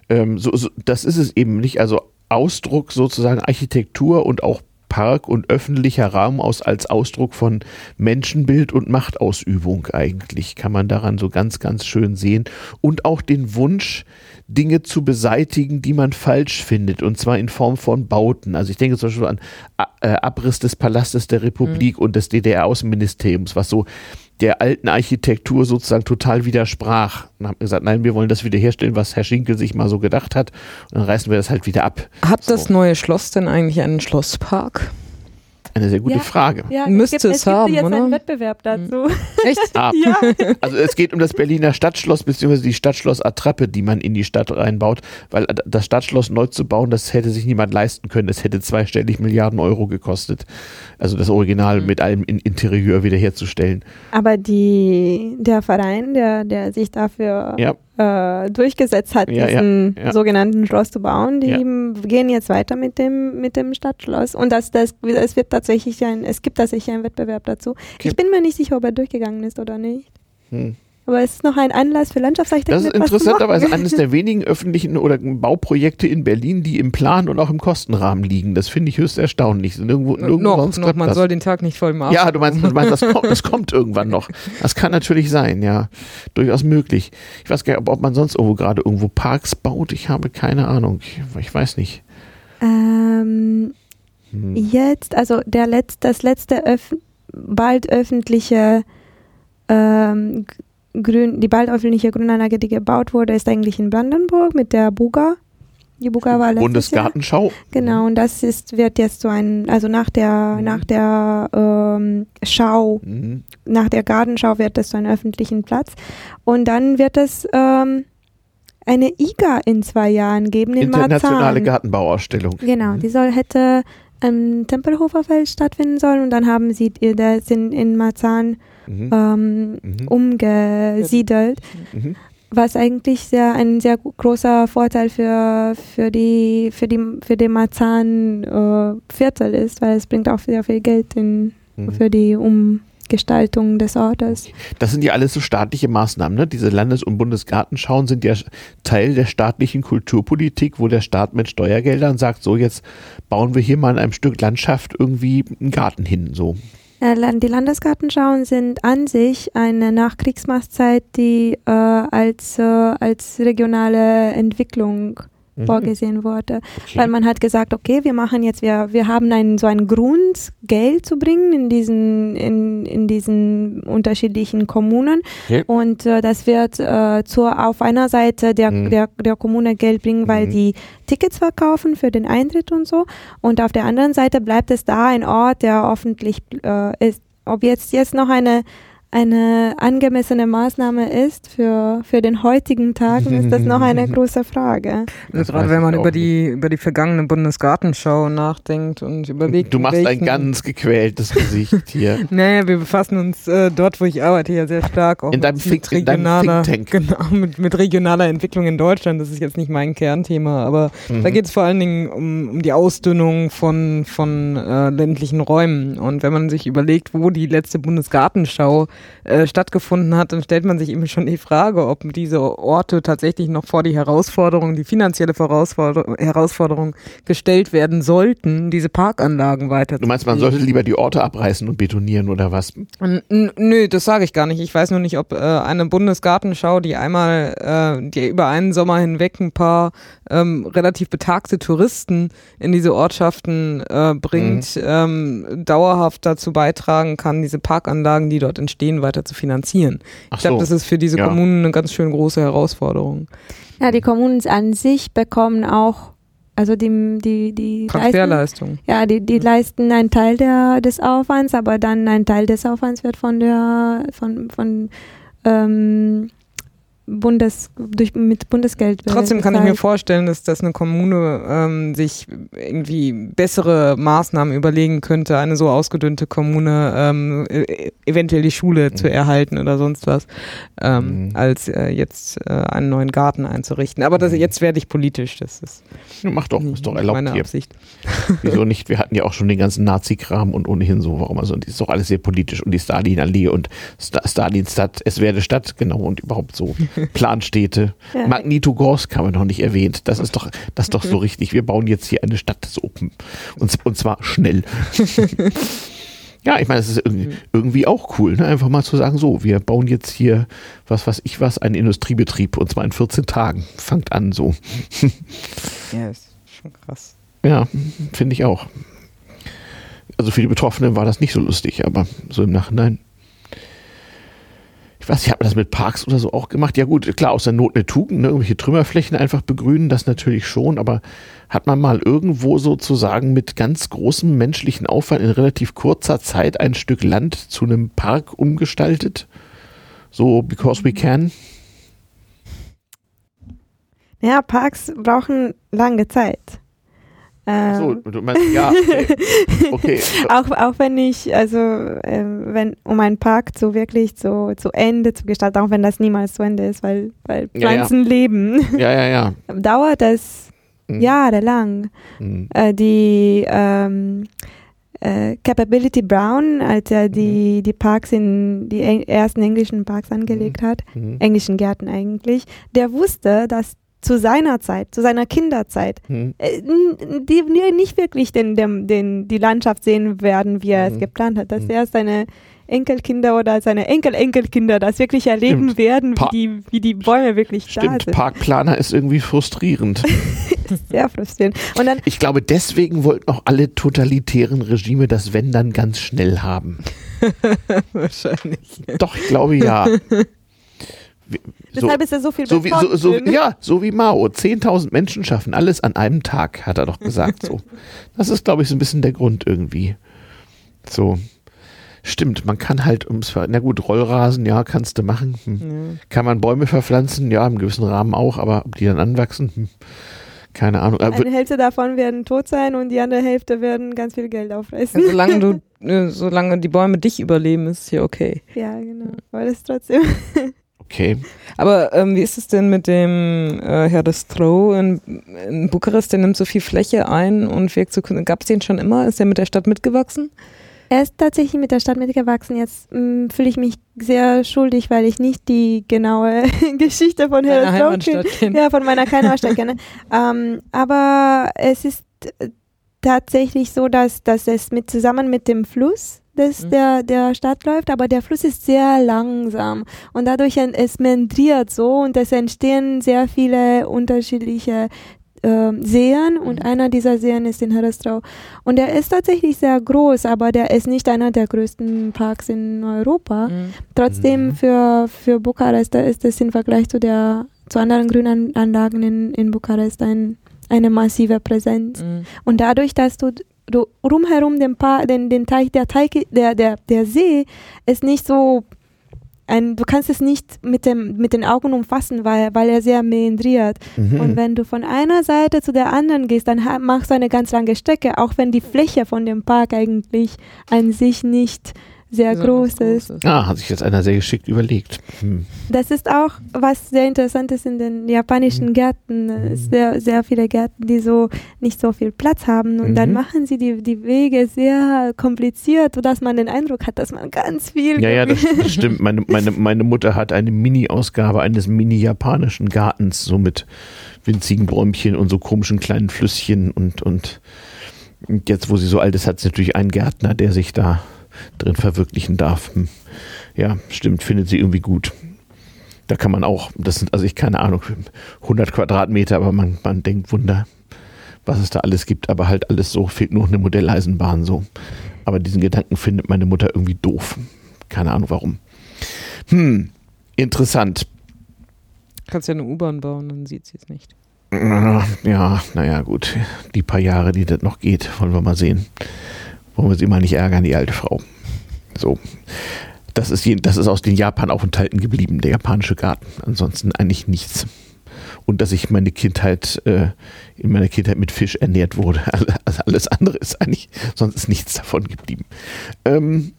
Ähm, so, so, das ist es eben nicht. Also Ausdruck sozusagen Architektur und auch Park und öffentlicher Raum aus als Ausdruck von Menschenbild und Machtausübung eigentlich, kann man daran so ganz, ganz schön sehen. Und auch den Wunsch, Dinge zu beseitigen, die man falsch findet, und zwar in Form von Bauten. Also ich denke zum Beispiel an äh, Abriss des Palastes der Republik mhm. und des DDR-Außenministeriums, was so der alten Architektur sozusagen total widersprach. Und haben gesagt, nein, wir wollen das wiederherstellen, was Herr Schinkel sich mal so gedacht hat. Und dann reißen wir das halt wieder ab. Hat so. das neue Schloss denn eigentlich einen Schlosspark? Eine sehr gute ja, Frage. Ja, Müsste es, gibt, es, es haben, gibt jetzt oder? einen Wettbewerb dazu. Hm. Echt? Ah. ja. Also es geht um das Berliner Stadtschloss bzw. die Stadtschloss-Attrappe, die man in die Stadt reinbaut, weil das Stadtschloss neu zu bauen, das hätte sich niemand leisten können. Es hätte zweistellig Milliarden Euro gekostet. Also das Original mhm. mit allem in Interieur wiederherzustellen. Aber die, der Verein, der, der sich dafür ja äh, durchgesetzt hat, ja, diesen ja, ja. sogenannten Schloss zu bauen. Die gehen jetzt weiter mit dem, mit dem Stadtschloss. Und das, das, es wird tatsächlich ein, es gibt tatsächlich einen Wettbewerb dazu. Okay. Ich bin mir nicht sicher, ob er durchgegangen ist oder nicht. Hm. Aber es ist noch ein Anlass für Landschaftsarchitekten. Das ist interessanterweise eines der wenigen öffentlichen oder Bauprojekte in Berlin, die im Plan und auch im Kostenrahmen liegen. Das finde ich höchst erstaunlich. Nirgendwo, nirgendwo noch, sonst noch man das. soll den Tag nicht voll machen. Ja, du meinst, du meinst das, kommt, das kommt irgendwann noch. Das kann natürlich sein, ja. Durchaus möglich. Ich weiß gar nicht, ob man sonst irgendwo gerade irgendwo Parks baut. Ich habe keine Ahnung. Ich, ich weiß nicht. Ähm, hm. Jetzt, also der Letz-, das letzte öf bald öffentliche ähm, Grün, die bald öffentliche Grünanlage, die gebaut wurde, ist eigentlich in Brandenburg mit der Buga. Die Buga war Bundesgartenschau. Jahr. Genau, und das ist, wird jetzt so ein, also nach der, mhm. nach der ähm, Schau, mhm. nach der Gartenschau wird es so einen öffentlichen Platz. Und dann wird es ähm, eine IGA in zwei Jahren geben in Internationale Marzahn. Gartenbauausstellung. Genau, mhm. die soll hätte im Tempelhofer Feld stattfinden sollen und dann haben sie, das sind in Marzahn mhm. Ähm, mhm. umgesiedelt. Mhm. was eigentlich sehr ein sehr großer Vorteil für, für die für die für den Marzahn äh, Viertel ist, weil es bringt auch sehr viel Geld in, mhm. für die Umgestaltung des Ortes. Das sind ja alles so staatliche Maßnahmen, ne? Diese Landes- und Bundesgartenschauen sind ja Teil der staatlichen Kulturpolitik, wo der Staat mit Steuergeldern sagt, so jetzt bauen wir hier mal in einem Stück Landschaft irgendwie einen Garten hin, so. Die Landesgartenschauen sind an sich eine Nachkriegsmachtzeit, die äh, als, äh, als regionale Entwicklung mhm. vorgesehen wurde. Okay. Weil man hat gesagt, okay, wir machen jetzt, wir, wir haben einen, so einen Grund, Geld zu bringen in diesen, in, in diesen unterschiedlichen Kommunen. Okay. Und äh, das wird äh, zur, auf einer Seite der, mhm. der, der Kommune Geld bringen, weil mhm. die Tickets verkaufen für den Eintritt und so. Und auf der anderen Seite bleibt es da ein Ort, der öffentlich äh, ist. Ob jetzt, jetzt noch eine eine angemessene Maßnahme ist für, für den heutigen Tag, ist das noch eine große Frage. Also gerade wenn man über die, über die vergangene Bundesgartenschau nachdenkt und überlegt. Du machst ein ganz gequältes Gesicht hier. naja, wir befassen uns äh, dort, wo ich arbeite, ja sehr stark auch in deinem mit, regionaler, in genau, mit, mit, regionaler Entwicklung in Deutschland. Das ist jetzt nicht mein Kernthema, aber mhm. da geht es vor allen Dingen um, um die Ausdünnung von, von äh, ländlichen Räumen. Und wenn man sich überlegt, wo die letzte Bundesgartenschau äh, stattgefunden hat, dann stellt man sich eben schon die Frage, ob diese Orte tatsächlich noch vor die Herausforderung, die finanzielle Herausforderung, Herausforderung gestellt werden sollten, diese Parkanlagen weiter. Du meinst, man sollte lieber die Orte abreißen und betonieren oder was? N nö, das sage ich gar nicht. Ich weiß nur nicht, ob äh, eine Bundesgartenschau, die einmal, äh, die über einen Sommer hinweg ein paar ähm, relativ betagte Touristen in diese Ortschaften äh, bringt, mhm. ähm, dauerhaft dazu beitragen kann, diese Parkanlagen, die dort entstehen, weiter weiter zu finanzieren. Ach ich glaube, so. das ist für diese ja. Kommunen eine ganz schön große Herausforderung. Ja, die Kommunen an sich bekommen auch also die, die, die Transferleistung. Leisten, ja, die, die leisten einen Teil der, des Aufwands, aber dann ein Teil des Aufwands wird von der von, von ähm, Bundes, durch, mit Bundesgeld. Trotzdem kann ich mir vorstellen, dass, dass eine Kommune ähm, sich irgendwie bessere Maßnahmen überlegen könnte, eine so ausgedünnte Kommune ähm, e, eventuell die Schule mhm. zu erhalten oder sonst was, ähm, mhm. als äh, jetzt äh, einen neuen Garten einzurichten. Aber das, mhm. jetzt werde ich politisch. Das ist ja, mach doch, ist doch erlaubt meine hier. Absicht. Wieso nicht? Wir hatten ja auch schon den ganzen Nazi-Kram und ohnehin so. Warum also? Das ist doch alles sehr politisch und die Stalin-Allee und St Stalinstadt, es werde Stadt, genau und überhaupt so. Planstädte. Ja. Magnitogorsk haben wir noch nicht erwähnt. Das ist doch, das ist doch so richtig. Wir bauen jetzt hier eine Stadt so open. Und, und zwar schnell. ja, ich meine, es ist irgendwie, irgendwie auch cool, ne? einfach mal zu sagen, so, wir bauen jetzt hier, was weiß ich was, einen Industriebetrieb und zwar in 14 Tagen. Fangt an so. ja, ist schon krass. Ja, finde ich auch. Also für die Betroffenen war das nicht so lustig, aber so im Nachhinein ich weiß nicht, hat man das mit Parks oder so auch gemacht? Ja gut, klar, aus der Not eine Tugend, ne? irgendwelche Trümmerflächen einfach begrünen, das natürlich schon, aber hat man mal irgendwo sozusagen mit ganz großem menschlichen Aufwand in relativ kurzer Zeit ein Stück Land zu einem Park umgestaltet? So, because we can? Ja, Parks brauchen lange Zeit. Ähm, so, du meinst, ja, okay. okay. auch, auch wenn ich, also, ähm, wenn, um einen Park so wirklich so zu Ende zu gestalten, auch wenn das niemals zu Ende ist, weil, weil Pflanzen ja, ja. leben, ja, ja, ja. dauert das mhm. jahrelang. Mhm. Äh, die, ähm, äh, Capability Brown, als er die, mhm. die Parks in die ersten englischen Parks angelegt mhm. hat, mhm. englischen Gärten eigentlich, der wusste, dass zu seiner Zeit, zu seiner Kinderzeit, hm. Äh, die nicht wirklich den, den, den, die Landschaft sehen werden, wie er hm. es geplant hat, dass hm. er seine Enkelkinder oder seine Enkel-Enkelkinder das wirklich erleben Stimmt. werden, wie die, wie die Bäume wirklich Stimmt. da sind. Parkplaner ist irgendwie frustrierend. sehr frustrierend. Und dann, ich glaube, deswegen wollten auch alle totalitären Regime das Wenn dann ganz schnell haben. Wahrscheinlich. Doch, ich glaube ja. Deshalb ist er so viel so wie, so, so, Ja, so wie Mao. 10.000 Menschen schaffen alles an einem Tag, hat er doch gesagt. So. Das ist, glaube ich, so ein bisschen der Grund irgendwie. So. Stimmt, man kann halt ums Na gut, Rollrasen, ja, kannst du machen. Hm. Ja. Kann man Bäume verpflanzen? Ja, im gewissen Rahmen auch, aber ob die dann anwachsen? Hm. Keine Ahnung. Eine Hälfte davon werden tot sein und die andere Hälfte werden ganz viel Geld aufreißen. Ja, solange du, äh, solange die Bäume dich überleben, ist es hier okay. Ja, genau. Aber das ist trotzdem. Okay. Aber ähm, wie ist es denn mit dem äh, Herr Destro in, in Bukarest? Der nimmt so viel Fläche ein und wirkt so. Gab es den schon immer? Ist der mit der Stadt mitgewachsen? Er ist tatsächlich mit der Stadt mitgewachsen. Jetzt mm, fühle ich mich sehr schuldig, weil ich nicht die genaue Geschichte von Herr Destro kenne. Ja, von meiner Heimatstadt kenne. Ähm, aber es ist tatsächlich so, dass, dass es mit zusammen mit dem Fluss des, mhm. der, der Stadt läuft, aber der Fluss ist sehr langsam und dadurch es meandriert so und es entstehen sehr viele unterschiedliche äh, Seen und mhm. einer dieser Seen ist in Herrestrau. Und der ist tatsächlich sehr groß, aber der ist nicht einer der größten Parks in Europa. Mhm. Trotzdem mhm. für, für Bukarest ist es im Vergleich zu der zu anderen Grünanlagen in, in Bukarest ein, eine massive Präsenz. Mhm. Und dadurch, dass du rumherum den, pa den, den Teich, der Teich, der, der, der See ist nicht so ein, du kannst es nicht mit, dem, mit den Augen umfassen, weil, weil er sehr meandriert. Mhm. Und wenn du von einer Seite zu der anderen gehst, dann machst du eine ganz lange Strecke, auch wenn die Fläche von dem Park eigentlich an sich nicht sehr groß ist. Ah, hat sich jetzt einer sehr geschickt überlegt. Hm. Das ist auch was sehr interessant ist in den japanischen hm. Gärten. Es hm. Sehr, sehr viele Gärten, die so nicht so viel Platz haben. Und mhm. dann machen sie die, die Wege sehr kompliziert, sodass man den Eindruck hat, dass man ganz viel. Ja, ja, das, das stimmt. Meine, meine, meine Mutter hat eine Mini-Ausgabe eines mini-japanischen Gartens, so mit winzigen Bäumchen und so komischen kleinen Flüsschen und, und jetzt, wo sie so alt ist, hat sie natürlich einen Gärtner, der sich da drin verwirklichen darf. Hm. Ja, stimmt, findet sie irgendwie gut. Da kann man auch, das sind, also ich keine Ahnung, 100 Quadratmeter, aber man, man denkt Wunder, was es da alles gibt, aber halt alles so, fehlt nur eine Modelleisenbahn so. Aber diesen Gedanken findet meine Mutter irgendwie doof. Keine Ahnung warum. Hm, interessant. Kannst ja eine U-Bahn bauen, dann sieht sie es nicht. Ja, naja, gut. Die paar Jahre, die das noch geht, wollen wir mal sehen. Wollen wir sie mal nicht ärgern, die alte Frau. So. Das ist, das ist aus den Japan-Aufenthalten geblieben, der japanische Garten. Ansonsten eigentlich nichts. Und dass ich meine Kindheit, äh, in meiner Kindheit mit Fisch ernährt wurde. Also alles andere ist eigentlich, sonst ist nichts davon geblieben. Ähm,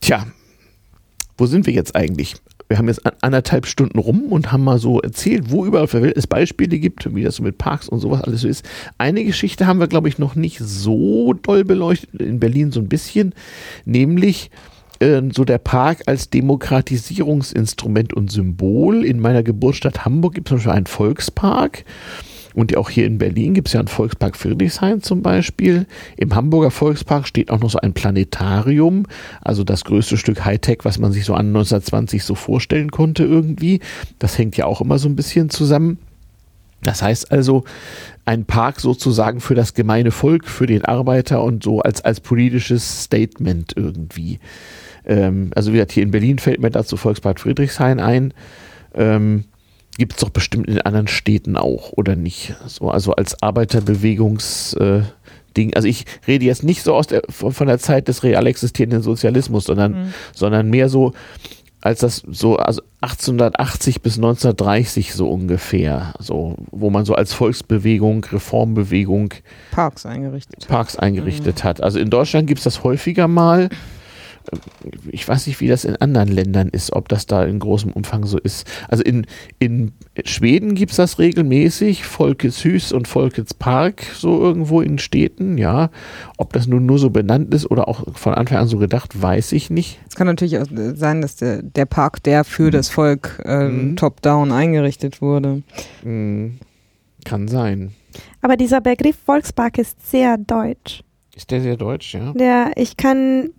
tja, wo sind wir jetzt eigentlich? Wir haben jetzt anderthalb Stunden rum und haben mal so erzählt, wo überall auf es Beispiele gibt, wie das so mit Parks und sowas alles so ist. Eine Geschichte haben wir, glaube ich, noch nicht so doll beleuchtet, in Berlin so ein bisschen, nämlich äh, so der Park als Demokratisierungsinstrument und Symbol. In meiner Geburtsstadt Hamburg gibt es zum Beispiel einen Volkspark. Und auch hier in Berlin gibt es ja einen Volkspark Friedrichshain zum Beispiel. Im Hamburger Volkspark steht auch noch so ein Planetarium, also das größte Stück Hightech, was man sich so an 1920 so vorstellen konnte irgendwie. Das hängt ja auch immer so ein bisschen zusammen. Das heißt also, ein Park sozusagen für das gemeine Volk, für den Arbeiter und so als, als politisches Statement irgendwie. Ähm, also wie gesagt, hier in Berlin fällt mir dazu Volkspark Friedrichshain ein. Ähm, Gibt es doch bestimmt in anderen Städten auch, oder nicht? So, also als Arbeiterbewegungsding. Äh, also ich rede jetzt nicht so aus der, von der Zeit des real existierenden Sozialismus, sondern, mhm. sondern mehr so, als das so also 1880 bis 1930 so ungefähr, so wo man so als Volksbewegung, Reformbewegung Parks eingerichtet Parks eingerichtet mhm. hat. Also in Deutschland gibt es das häufiger mal ich weiß nicht, wie das in anderen Ländern ist, ob das da in großem Umfang so ist. Also in, in Schweden gibt es das regelmäßig, Folkets und Folkets Park, so irgendwo in Städten, ja. Ob das nun nur so benannt ist oder auch von Anfang an so gedacht, weiß ich nicht. Es kann natürlich auch sein, dass der, der Park, der für mhm. das Volk äh, mhm. top-down eingerichtet wurde. Mhm. Kann sein. Aber dieser Begriff Volkspark ist sehr deutsch. Ist der sehr deutsch, ja? Ja, ich kann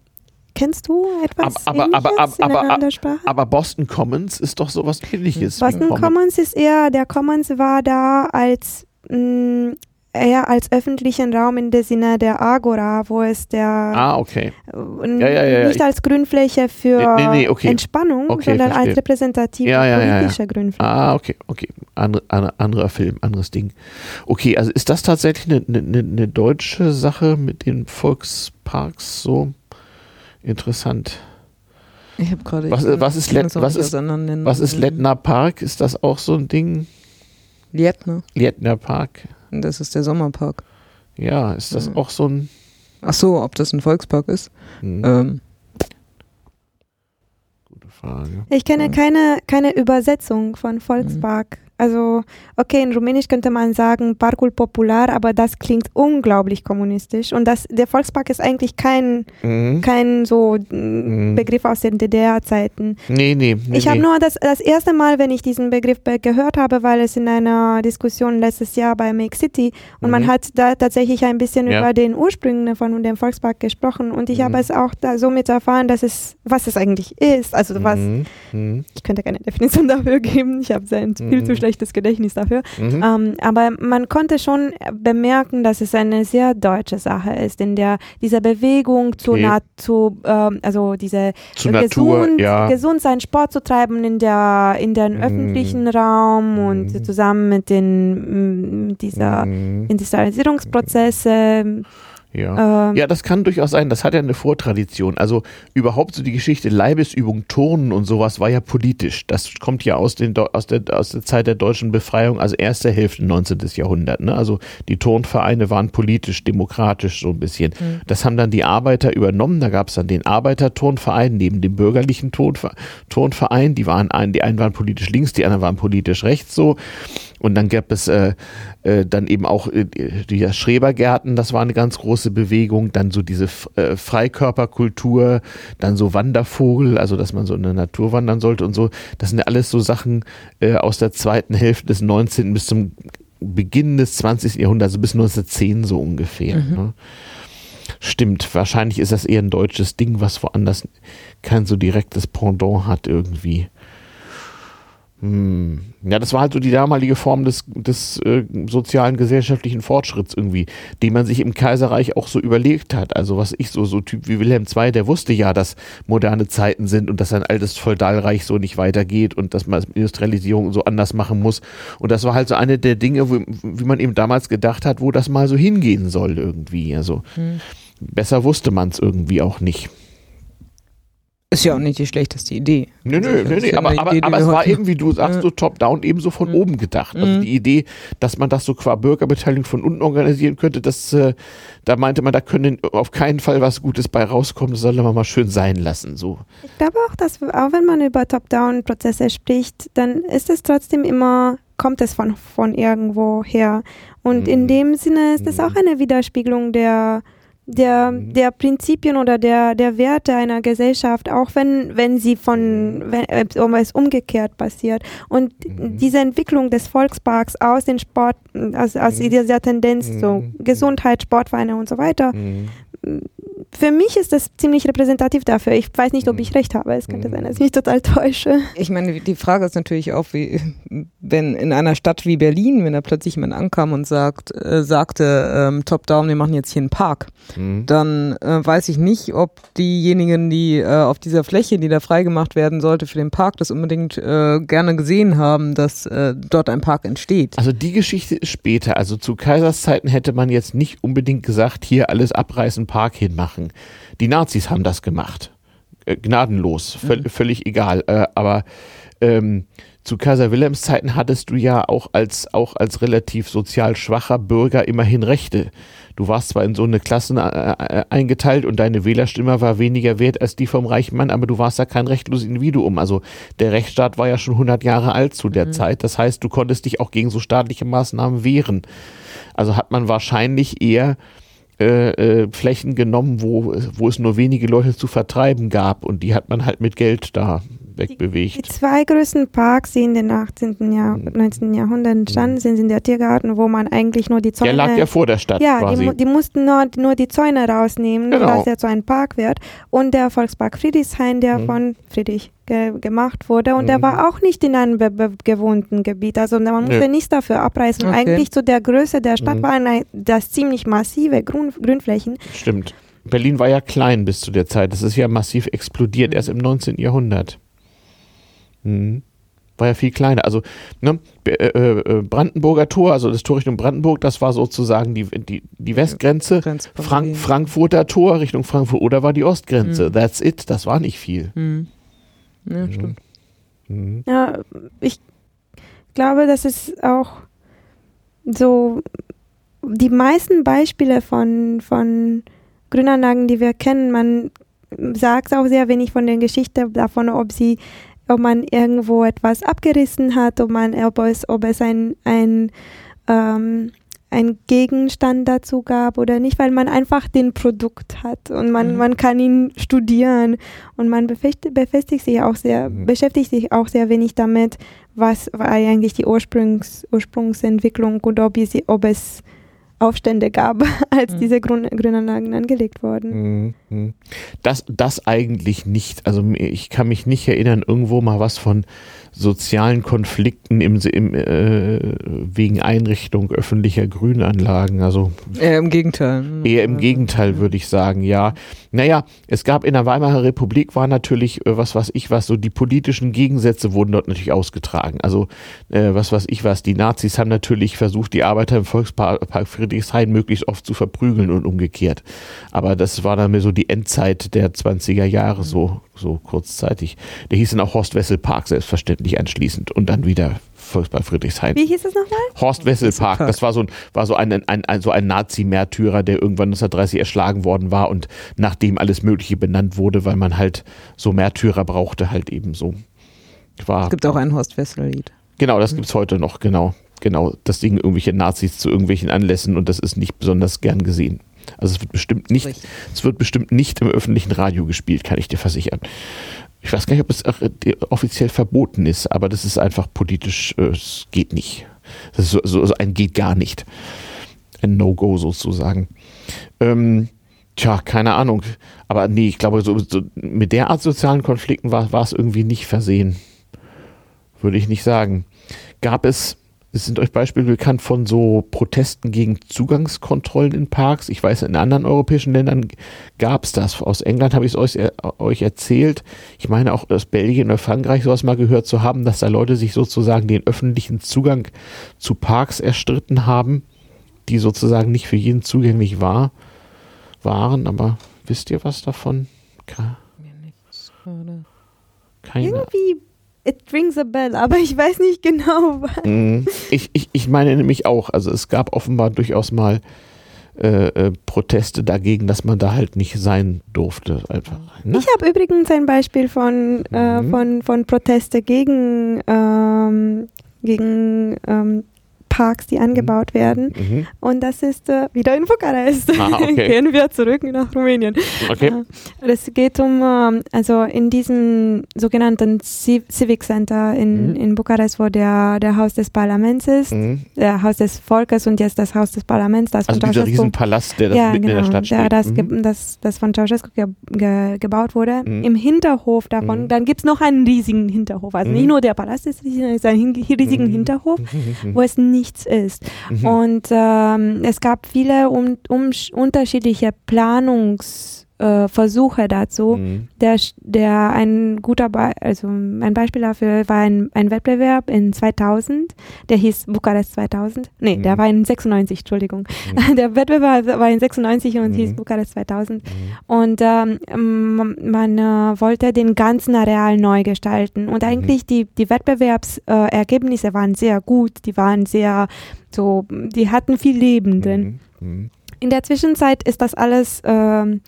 Kennst du etwas aber, aber, aber, aber, aber, aber, Boston Commons ist doch sowas ähnliches. Boston Commons ist eher, der Commons war da als mh, mm, eher als öffentlichen Raum in der Sinne der Agora, wo es der ah, okay. ja, ja, ja, nicht als Grünfläche für nee, nee, okay. Entspannung, okay, sondern verstehe. als repräsentative politische Grünfläche. Ah, okay, okay. Andere, andere, anderer Film, anderes Ding. Okay, also ist das tatsächlich eine, eine, eine deutsche Sache mit den Volksparks so? Interessant. Ich habe gerade. Was, was, ist, Let, was, ist, was ist Lettner Park? Ist das auch so ein Ding? Lietner. Lietner Park. Das ist der Sommerpark. Ja, ist das ja. auch so ein. Ach so, ob das ein Volkspark ist? Mhm. Ähm. Frage. Ich kenne keine, keine Übersetzung von Volkspark. Mhm. Also, okay, in Rumänisch könnte man sagen Parkul Popular, aber das klingt unglaublich kommunistisch. Und das, der Volkspark ist eigentlich kein, mhm. kein so mhm. Begriff aus den DDR-Zeiten. Nee, nee, nee. Ich habe nee. nur das, das erste Mal, wenn ich diesen Begriff gehört habe, weil es in einer Diskussion letztes Jahr bei Make City und mhm. man hat da tatsächlich ein bisschen ja. über den Ursprüngen von dem Volkspark gesprochen. Und ich habe mhm. es auch da somit erfahren, dass es, was es eigentlich ist. Also was, mhm. ich könnte keine Definition dafür geben. Ich habe sein viel zu schlechtes Gedächtnis dafür. Mhm. Ähm, aber man konnte schon bemerken, dass es eine sehr deutsche Sache ist, in der diese Bewegung zu, okay. zu ähm, also diese zu Natur, gesund, ja. gesund sein, Sport zu treiben in der in den mhm. öffentlichen Raum und mhm. zusammen mit den mit dieser mhm. Industrialisierungsprozesse ja. Ähm, ja, das kann durchaus sein. Das hat ja eine Vortradition. Also überhaupt so die Geschichte Leibesübung, Turnen und sowas war ja politisch. Das kommt ja aus, den, aus, der, aus der Zeit der deutschen Befreiung, also erste Hälfte 19. Jahrhundert. Ne? Also die Turnvereine waren politisch, demokratisch so ein bisschen. Mhm. Das haben dann die Arbeiter übernommen. Da gab es dann den Arbeiterturnverein neben dem bürgerlichen Turnverein. Die, waren ein, die einen waren politisch links, die anderen waren politisch rechts so. Und dann gab es äh, äh, dann eben auch äh, die Schrebergärten, das war eine ganz große Bewegung. Dann so diese äh, Freikörperkultur, dann so Wandervogel, also dass man so in der Natur wandern sollte und so. Das sind ja alles so Sachen äh, aus der zweiten Hälfte des 19. bis zum Beginn des 20. Jahrhunderts, also bis 1910 so ungefähr. Mhm. Ne? Stimmt, wahrscheinlich ist das eher ein deutsches Ding, was woanders kein so direktes Pendant hat irgendwie. Hm. Ja, das war halt so die damalige Form des, des äh, sozialen, gesellschaftlichen Fortschritts irgendwie, den man sich im Kaiserreich auch so überlegt hat. Also was ich so, so Typ wie Wilhelm II, der wusste ja, dass moderne Zeiten sind und dass ein altes Feudalreich so nicht weitergeht und dass man Industrialisierung so anders machen muss. Und das war halt so eine der Dinge, wo, wie man eben damals gedacht hat, wo das mal so hingehen soll irgendwie. Also hm. besser wusste man es irgendwie auch nicht. Ist ja auch nicht die schlechteste Idee. Nö, nö, also, nö, nö. aber, aber, aber es war eben, wie du sagst, so top-down, eben so von mhm. oben gedacht. Also mhm. die Idee, dass man das so qua Bürgerbeteiligung von unten organisieren könnte, das, äh, da meinte man, da können auf keinen Fall was Gutes bei rauskommen, das soll man mal schön sein lassen. So. Ich glaube auch, dass auch wenn man über Top-Down-Prozesse spricht, dann ist es trotzdem immer, kommt es von, von irgendwo her. Und mhm. in dem Sinne ist es auch mhm. eine Widerspiegelung der der, mhm. der Prinzipien oder der, der Werte einer Gesellschaft, auch wenn, wenn sie von, mhm. wenn äh, es umgekehrt passiert. Und mhm. diese Entwicklung des Volksparks aus den Sport, aus, aus mhm. dieser Tendenz, so mhm. Gesundheit, Sportvereine und so weiter, mhm für mich ist das ziemlich repräsentativ dafür. Ich weiß nicht, ob ich mhm. recht habe. Es könnte sein, dass ich mich total täusche. Ich meine, die Frage ist natürlich auch, wie, wenn in einer Stadt wie Berlin, wenn da plötzlich jemand ankam und sagt, äh, sagte, ähm, top down, wir machen jetzt hier einen Park, mhm. dann äh, weiß ich nicht, ob diejenigen, die äh, auf dieser Fläche, die da freigemacht werden sollte für den Park, das unbedingt äh, gerne gesehen haben, dass äh, dort ein Park entsteht. Also die Geschichte ist später. Also zu Kaiserszeiten hätte man jetzt nicht unbedingt gesagt, hier alles abreißen, Park hinmachen machen. Die Nazis haben das gemacht. Äh, gnadenlos, mhm. völlig egal. Äh, aber ähm, zu Kaiser Wilhelms Zeiten hattest du ja auch als, auch als relativ sozial schwacher Bürger immerhin Rechte. Du warst zwar in so eine Klassen äh, äh, eingeteilt und deine Wählerstimme war weniger wert als die vom reichen Mann, aber du warst ja kein rechtloses Individuum. Also der Rechtsstaat war ja schon 100 Jahre alt zu der mhm. Zeit. Das heißt, du konntest dich auch gegen so staatliche Maßnahmen wehren. Also hat man wahrscheinlich eher äh, äh, Flächen genommen, wo, wo es nur wenige Leute zu vertreiben gab. Und die hat man halt mit Geld da wegbewegt. Die, die zwei größten Parks, die in den 18. Jahr, 19. Mhm. Jahrhundert entstanden mhm. sind, sind der Tiergarten, wo man eigentlich nur die Zäune... Der lag ja vor der Stadt Ja, quasi. Die, die, mussten nur, nur die Zäune rausnehmen, genau. dass er zu einem Park wird. Und der Volkspark Friedrichshain, der mhm. von Friedrich ge gemacht wurde. Und mhm. der war auch nicht in einem bewohnten Gebiet. Also man musste nichts dafür abreißen. Okay. Eigentlich zu der Größe der Stadt mhm. waren das ziemlich massive Grün Grünflächen. Stimmt. Berlin war ja klein bis zu der Zeit. Das ist ja massiv explodiert, mhm. erst im 19. Jahrhundert. Mhm. War ja viel kleiner. Also ne, äh, äh, Brandenburger Tor, also das Tor Richtung Brandenburg, das war sozusagen die, die, die Westgrenze. Frank Frankfurter Tor Richtung Frankfurt oder war die Ostgrenze. Mhm. That's it. Das war nicht viel. Mhm. Ja, mhm. stimmt. Mhm. Ja, ich glaube, das ist auch so die meisten Beispiele von, von Grünanlagen, die wir kennen, man sagt auch sehr wenig von der Geschichte davon, ob sie, ob man irgendwo etwas abgerissen hat, ob man, ob es, ob es ein, ein ähm, ein Gegenstand dazu gab oder nicht, weil man einfach den Produkt hat und man, mhm. man kann ihn studieren und man befestigt, befestigt sich auch sehr, mhm. beschäftigt sich auch sehr wenig damit, was war eigentlich die Ursprungs, Ursprungsentwicklung und ob, es, ob es Aufstände gab, als mhm. diese Grün, Grünanlagen angelegt wurden. Mhm. Das, das eigentlich nicht. Also ich kann mich nicht erinnern, irgendwo mal was von sozialen Konflikten im, im, äh, wegen Einrichtung öffentlicher Grünanlagen. Also eher im Gegenteil. Eher im Gegenteil, würde ich sagen, ja. Naja, es gab in der Weimarer Republik war natürlich, äh, was weiß ich was, so die politischen Gegensätze wurden dort natürlich ausgetragen. Also äh, was weiß ich was, die Nazis haben natürlich versucht, die Arbeiter im Volkspark Friedrichshain möglichst oft zu verprügeln und umgekehrt. Aber das war dann mehr so die Endzeit der 20er Jahre, so, so kurzzeitig. Der hieß dann auch Horst Wessel Park, selbstverständlich anschließend. Und dann wieder Volkspark Friedrichshain. Wie hieß es nochmal? Horst Wessel Park. Das war so ein, war so ein, ein, ein, so ein Nazi-Märtyrer, der irgendwann 1930 erschlagen worden war und nachdem alles Mögliche benannt wurde, weil man halt so Märtyrer brauchte, halt eben so. War, es gibt auch ein Horst Wessel-Lied. Genau, das gibt es heute noch, genau. Genau, das Ding irgendwelche Nazis zu irgendwelchen Anlässen und das ist nicht besonders gern gesehen. Also es wird bestimmt nicht, es wird bestimmt nicht im öffentlichen Radio gespielt, kann ich dir versichern. Ich weiß gar nicht, ob es offiziell verboten ist, aber das ist einfach politisch, äh, es geht nicht. Das ist so, so, ein geht gar nicht. Ein No-Go sozusagen. Ähm, tja, keine Ahnung. Aber nee, ich glaube, so, so mit der Art sozialen Konflikten war es irgendwie nicht versehen. Würde ich nicht sagen. Gab es sind euch Beispiele bekannt von so Protesten gegen Zugangskontrollen in Parks? Ich weiß, in anderen europäischen Ländern gab es das. Aus England habe ich es euch, euch erzählt. Ich meine auch aus Belgien oder Frankreich sowas mal gehört zu haben, dass da Leute sich sozusagen den öffentlichen Zugang zu Parks erstritten haben, die sozusagen nicht für jeden zugänglich war, waren. Aber wisst ihr was davon? Keine. Irgendwie It rings a bell, aber ich weiß nicht genau. Mhm. Ich, ich, ich meine nämlich auch, also es gab offenbar durchaus mal äh, äh, Proteste dagegen, dass man da halt nicht sein durfte. Einfach, ne? Ich habe übrigens ein Beispiel von, äh, mhm. von, von Proteste gegen, ähm, gegen ähm, Parks, die angebaut mhm. werden. Mhm. Und das ist äh, wieder in Bukarest. Ah, okay. Gehen wir zurück nach Rumänien. Okay. Äh, es geht um, äh, also in diesem sogenannten Civic Center in, mhm. in Bukarest, wo der, der Haus des Parlaments ist, mhm. der Haus des Volkes und jetzt das Haus des Parlaments. Das also dieser Riesenpalast, der das ja, mitten genau, in der Stadt steht. Das, mhm. das, das von Ceausescu ge ge gebaut wurde. Mhm. Im Hinterhof davon, dann gibt es noch einen riesigen Hinterhof. Also nicht nur der Palast ist riesig, es ist ein riesigen Hinterhof, wo es nicht nichts ist. Mhm. Und ähm, es gab viele um, um, unterschiedliche Planungs- äh, Versuche dazu. Mhm. Der, der ein guter, Be also ein Beispiel dafür war ein, ein Wettbewerb in 2000, der hieß Bukarest 2000. Nee, mhm. der war in 96, Entschuldigung. Mhm. Der Wettbewerb war in 96 und hieß mhm. Bukarest 2000. Mhm. Und ähm, man äh, wollte den ganzen Areal neu gestalten. Und eigentlich die, die Wettbewerbsergebnisse äh, waren sehr gut, die waren sehr so, die hatten viel Leben drin. In der Zwischenzeit ist das alles ähm,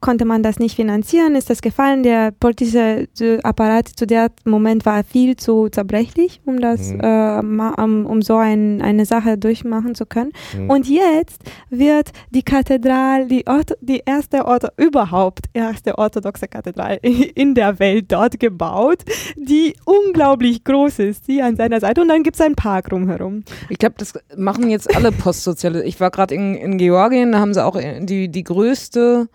konnte man das nicht finanzieren, ist das gefallen. Der politische Apparat zu dem Moment war viel zu zerbrechlich, um das, mhm. äh, um, um, so ein, eine Sache durchmachen zu können. Mhm. Und jetzt wird die Kathedrale, die, Ortho, die erste Ortho, überhaupt erste orthodoxe Kathedrale in der Welt dort gebaut, die unglaublich groß ist, die an seiner Seite. Und dann gibt es einen Park rumherum. Ich glaube, das machen jetzt alle Postsoziale. Ich war gerade in, in Georgien, da haben sie auch die, die größte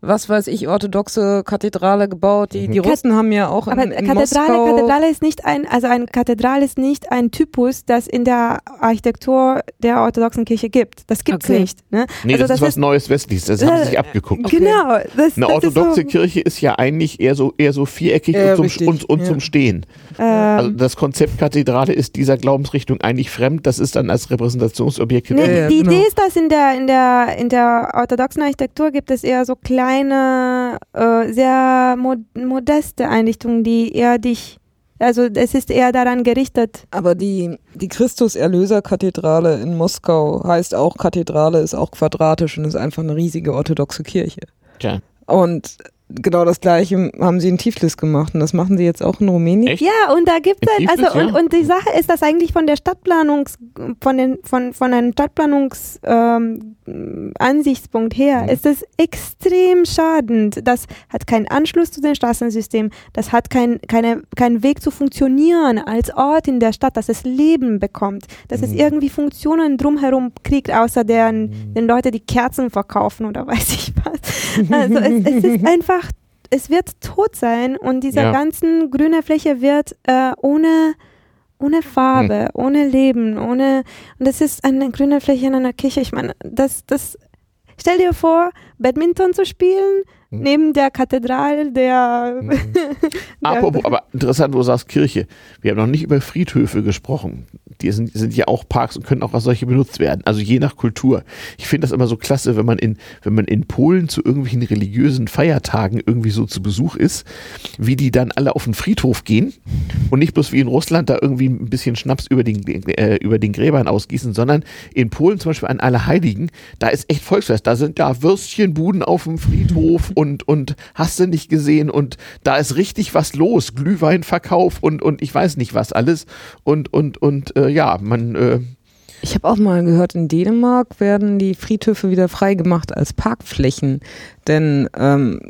was weiß ich, orthodoxe Kathedrale gebaut. Die, die mhm. Russen haben ja auch aber in, in Kathedrale, Moskau Kathedrale ist nicht ein, also eine Kathedrale ist nicht ein Typus, das in der Architektur der orthodoxen Kirche gibt. Das gibt's okay. nicht. Ne? Nee, also das, das ist was Neues Westliches. Das äh, haben sie sich abgeguckt. Okay. Genau. Das, eine orthodoxe so Kirche ist ja eigentlich eher so eher so viereckig äh, und, zum, und, und ja. zum Stehen. Ähm. Also das Konzept Kathedrale ist dieser Glaubensrichtung eigentlich fremd. Das ist dann als Repräsentationsobjekt. Nee, die genau. Idee ist, dass in der in der in der orthodoxen Architektur gibt es eher so kleine kleine, äh, sehr mod modeste Einrichtung, die eher dich, also es ist eher daran gerichtet. Aber die, die Christus-Erlöser-Kathedrale in Moskau heißt auch Kathedrale, ist auch quadratisch und ist einfach eine riesige orthodoxe Kirche. Tja. Und genau das gleiche haben sie in Tiflis gemacht und das machen sie jetzt auch in Rumänien. Echt? Ja, und da gibt es halt, also ja. und, und die Sache ist, dass eigentlich von der Stadtplanungs, von den, von, von einem Stadtplanungsansichtspunkt ähm, her mhm. ist es extrem schadend. Das hat keinen Anschluss zu dem Straßensystem, das hat kein, keine, keinen Weg zu funktionieren als Ort in der Stadt, dass es Leben bekommt, dass mhm. es irgendwie Funktionen drumherum kriegt, außer deren, mhm. den Leute, die Kerzen verkaufen oder weiß ich was. Also es, es ist einfach, es wird tot sein und diese ja. ganzen grüne Fläche wird äh, ohne, ohne Farbe, hm. ohne Leben, ohne, und das ist eine grüne Fläche in einer Kirche. Ich meine, das, das, stell dir vor, Badminton zu spielen, hm. neben der Kathedrale der. Mhm. Apropos, aber interessant, wo du sagst Kirche. Wir haben noch nicht über Friedhöfe gesprochen die sind, sind ja auch Parks und können auch als solche benutzt werden. Also je nach Kultur. Ich finde das immer so klasse, wenn man in, wenn man in Polen zu irgendwelchen religiösen Feiertagen irgendwie so zu Besuch ist, wie die dann alle auf den Friedhof gehen und nicht bloß wie in Russland da irgendwie ein bisschen Schnaps über den, äh, über den Gräbern ausgießen, sondern in Polen zum Beispiel an Allerheiligen, da ist echt Volksfest. Da sind da Würstchenbuden auf dem Friedhof und, und hast du nicht gesehen und da ist richtig was los. Glühweinverkauf und, und ich weiß nicht was alles und, und, und, äh, ja, man. Äh ich habe auch mal gehört, in Dänemark werden die Friedhöfe wieder freigemacht als Parkflächen. Denn ähm,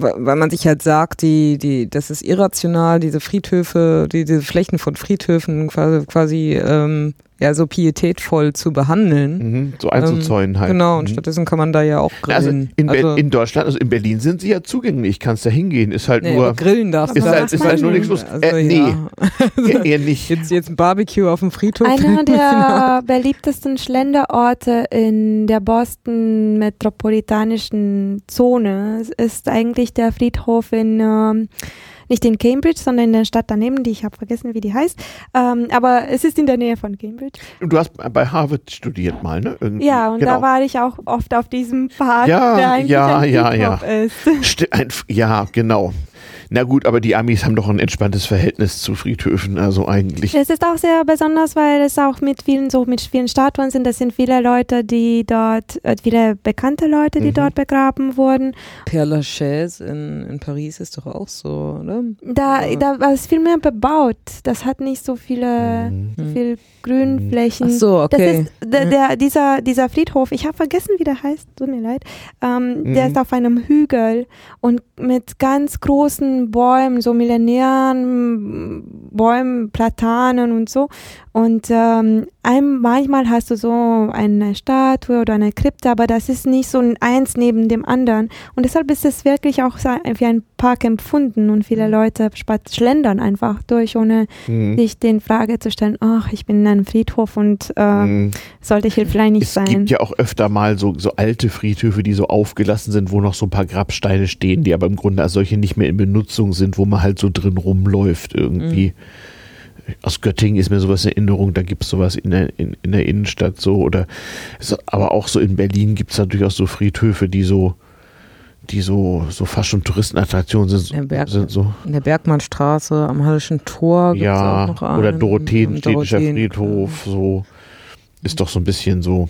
weil man sich halt sagt, die, die, das ist irrational, diese Friedhöfe, die, diese Flächen von Friedhöfen quasi, quasi ähm, ja, so pietätvoll zu behandeln. Mhm, so einzuzäunen ähm, halt. Genau, und mhm. stattdessen kann man da ja auch grillen. Also in, also in, Deutschland, also in Berlin sind sie ja zugänglich, kannst da hingehen, ist halt nee, nur... Grillen darfst ist halt, ist halt nur nichts los. Also, äh, nee, ja. eher nicht. Jetzt, jetzt ein Barbecue auf dem Friedhof. Einer der beliebtesten Schlenderorte in der Boston metropolitanischen Zone ist eigentlich der Friedhof in... Ähm, nicht in Cambridge, sondern in der Stadt daneben, die ich habe vergessen, wie die heißt. Ähm, aber es ist in der Nähe von Cambridge. Du hast bei Harvard studiert mal, ne? Irgendwie. Ja, und genau. da war ich auch oft auf diesem Park, ja, der eigentlich ja, ein ja, ja. ist. ja, genau. Na gut, aber die Amis haben doch ein entspanntes Verhältnis zu Friedhöfen, also eigentlich. Es ist auch sehr besonders, weil es auch mit vielen, so mit vielen Statuen sind. Das sind viele Leute, die dort, äh, viele bekannte Leute, die mhm. dort begraben wurden. Père Lachaise in, in Paris ist doch auch so, oder? Da, ja. da war es viel mehr bebaut. Das hat nicht so viele, mhm. so viel Grünflächen. Ach so, okay. Das ist der, der dieser, dieser Friedhof, ich habe vergessen, wie der heißt, tut mir leid. Ähm, mhm. Der ist auf einem Hügel und mit ganz großen Bäumen, so millenären Bäumen, Platanen und so. Und ähm, ein, manchmal hast du so eine Statue oder eine Krypta, aber das ist nicht so eins neben dem anderen. Und deshalb ist es wirklich auch wie ein Park empfunden und viele mhm. Leute schlendern einfach durch, ohne mhm. sich den Frage zu stellen, ach, ich bin in einem Friedhof und äh, mhm. sollte ich hier vielleicht nicht es sein. Es gibt ja auch öfter mal so, so alte Friedhöfe, die so aufgelassen sind, wo noch so ein paar Grabsteine stehen, die aber im Grunde als solche nicht mehr in Benutzung sind, wo man halt so drin rumläuft irgendwie. Mhm aus Göttingen ist mir sowas in Erinnerung, da gibt es sowas in der, in, in der Innenstadt so oder aber auch so in Berlin gibt es natürlich auch so Friedhöfe, die so die so, so fast schon Touristenattraktionen sind. In der, Berg, sind so. in der Bergmannstraße, am Hallischen Tor gibt ja, auch noch einen. Oder Dorotheen, Friedhof, so ist doch so ein bisschen so.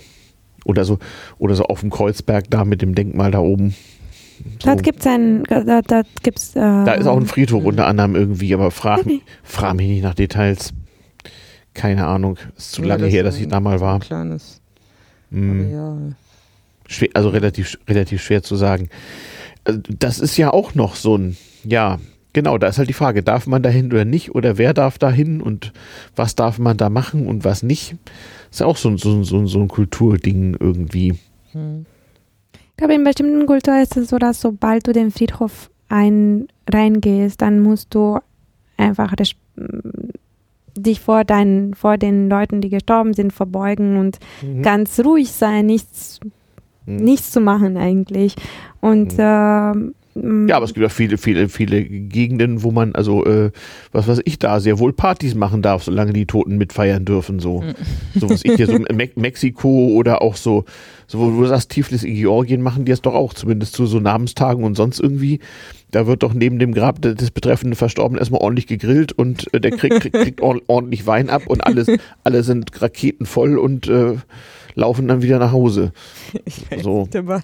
Oder so, oder so auf dem Kreuzberg da mit dem Denkmal da oben. So. Dort gibt es einen, da, da gibt's, äh, Da ist auch ein Friedhof unter anderem irgendwie, aber frag, okay. frag mich nicht nach Details. Keine Ahnung. Ist zu ja, lange her, dass ich da mal war. Ein kleines mm. Schwer, also relativ, relativ schwer zu sagen. Also das ist ja auch noch so ein, ja, genau, da ist halt die Frage, darf man da hin oder nicht oder wer darf da hin und was darf man da machen und was nicht. Ist ja auch so, so, so, so ein Kulturding irgendwie. Hm. Ich glaube, in bestimmten Kulturen ist es so, dass sobald du den Friedhof ein, reingehst, dann musst du einfach das, dich vor, deinen, vor den Leuten, die gestorben sind, verbeugen und mhm. ganz ruhig sein, nichts, mhm. nichts zu machen eigentlich. Und mhm. Ja, aber es gibt auch viele, viele, viele Gegenden, wo man, also, äh, was weiß ich, da sehr wohl Partys machen darf, solange die Toten mitfeiern dürfen. So, mhm. so was ich hier, so Me Mexiko oder auch so, so, wo du sagst, Tiflis in Georgien machen die es doch auch, zumindest zu so Namenstagen und sonst irgendwie. Da wird doch neben dem Grab des betreffenden Verstorbenen erstmal ordentlich gegrillt und äh, der kriegt, kriegt, kriegt ordentlich Wein ab und alles, alle sind raketenvoll und äh, laufen dann wieder nach Hause. Ich weiß So. nicht dabei.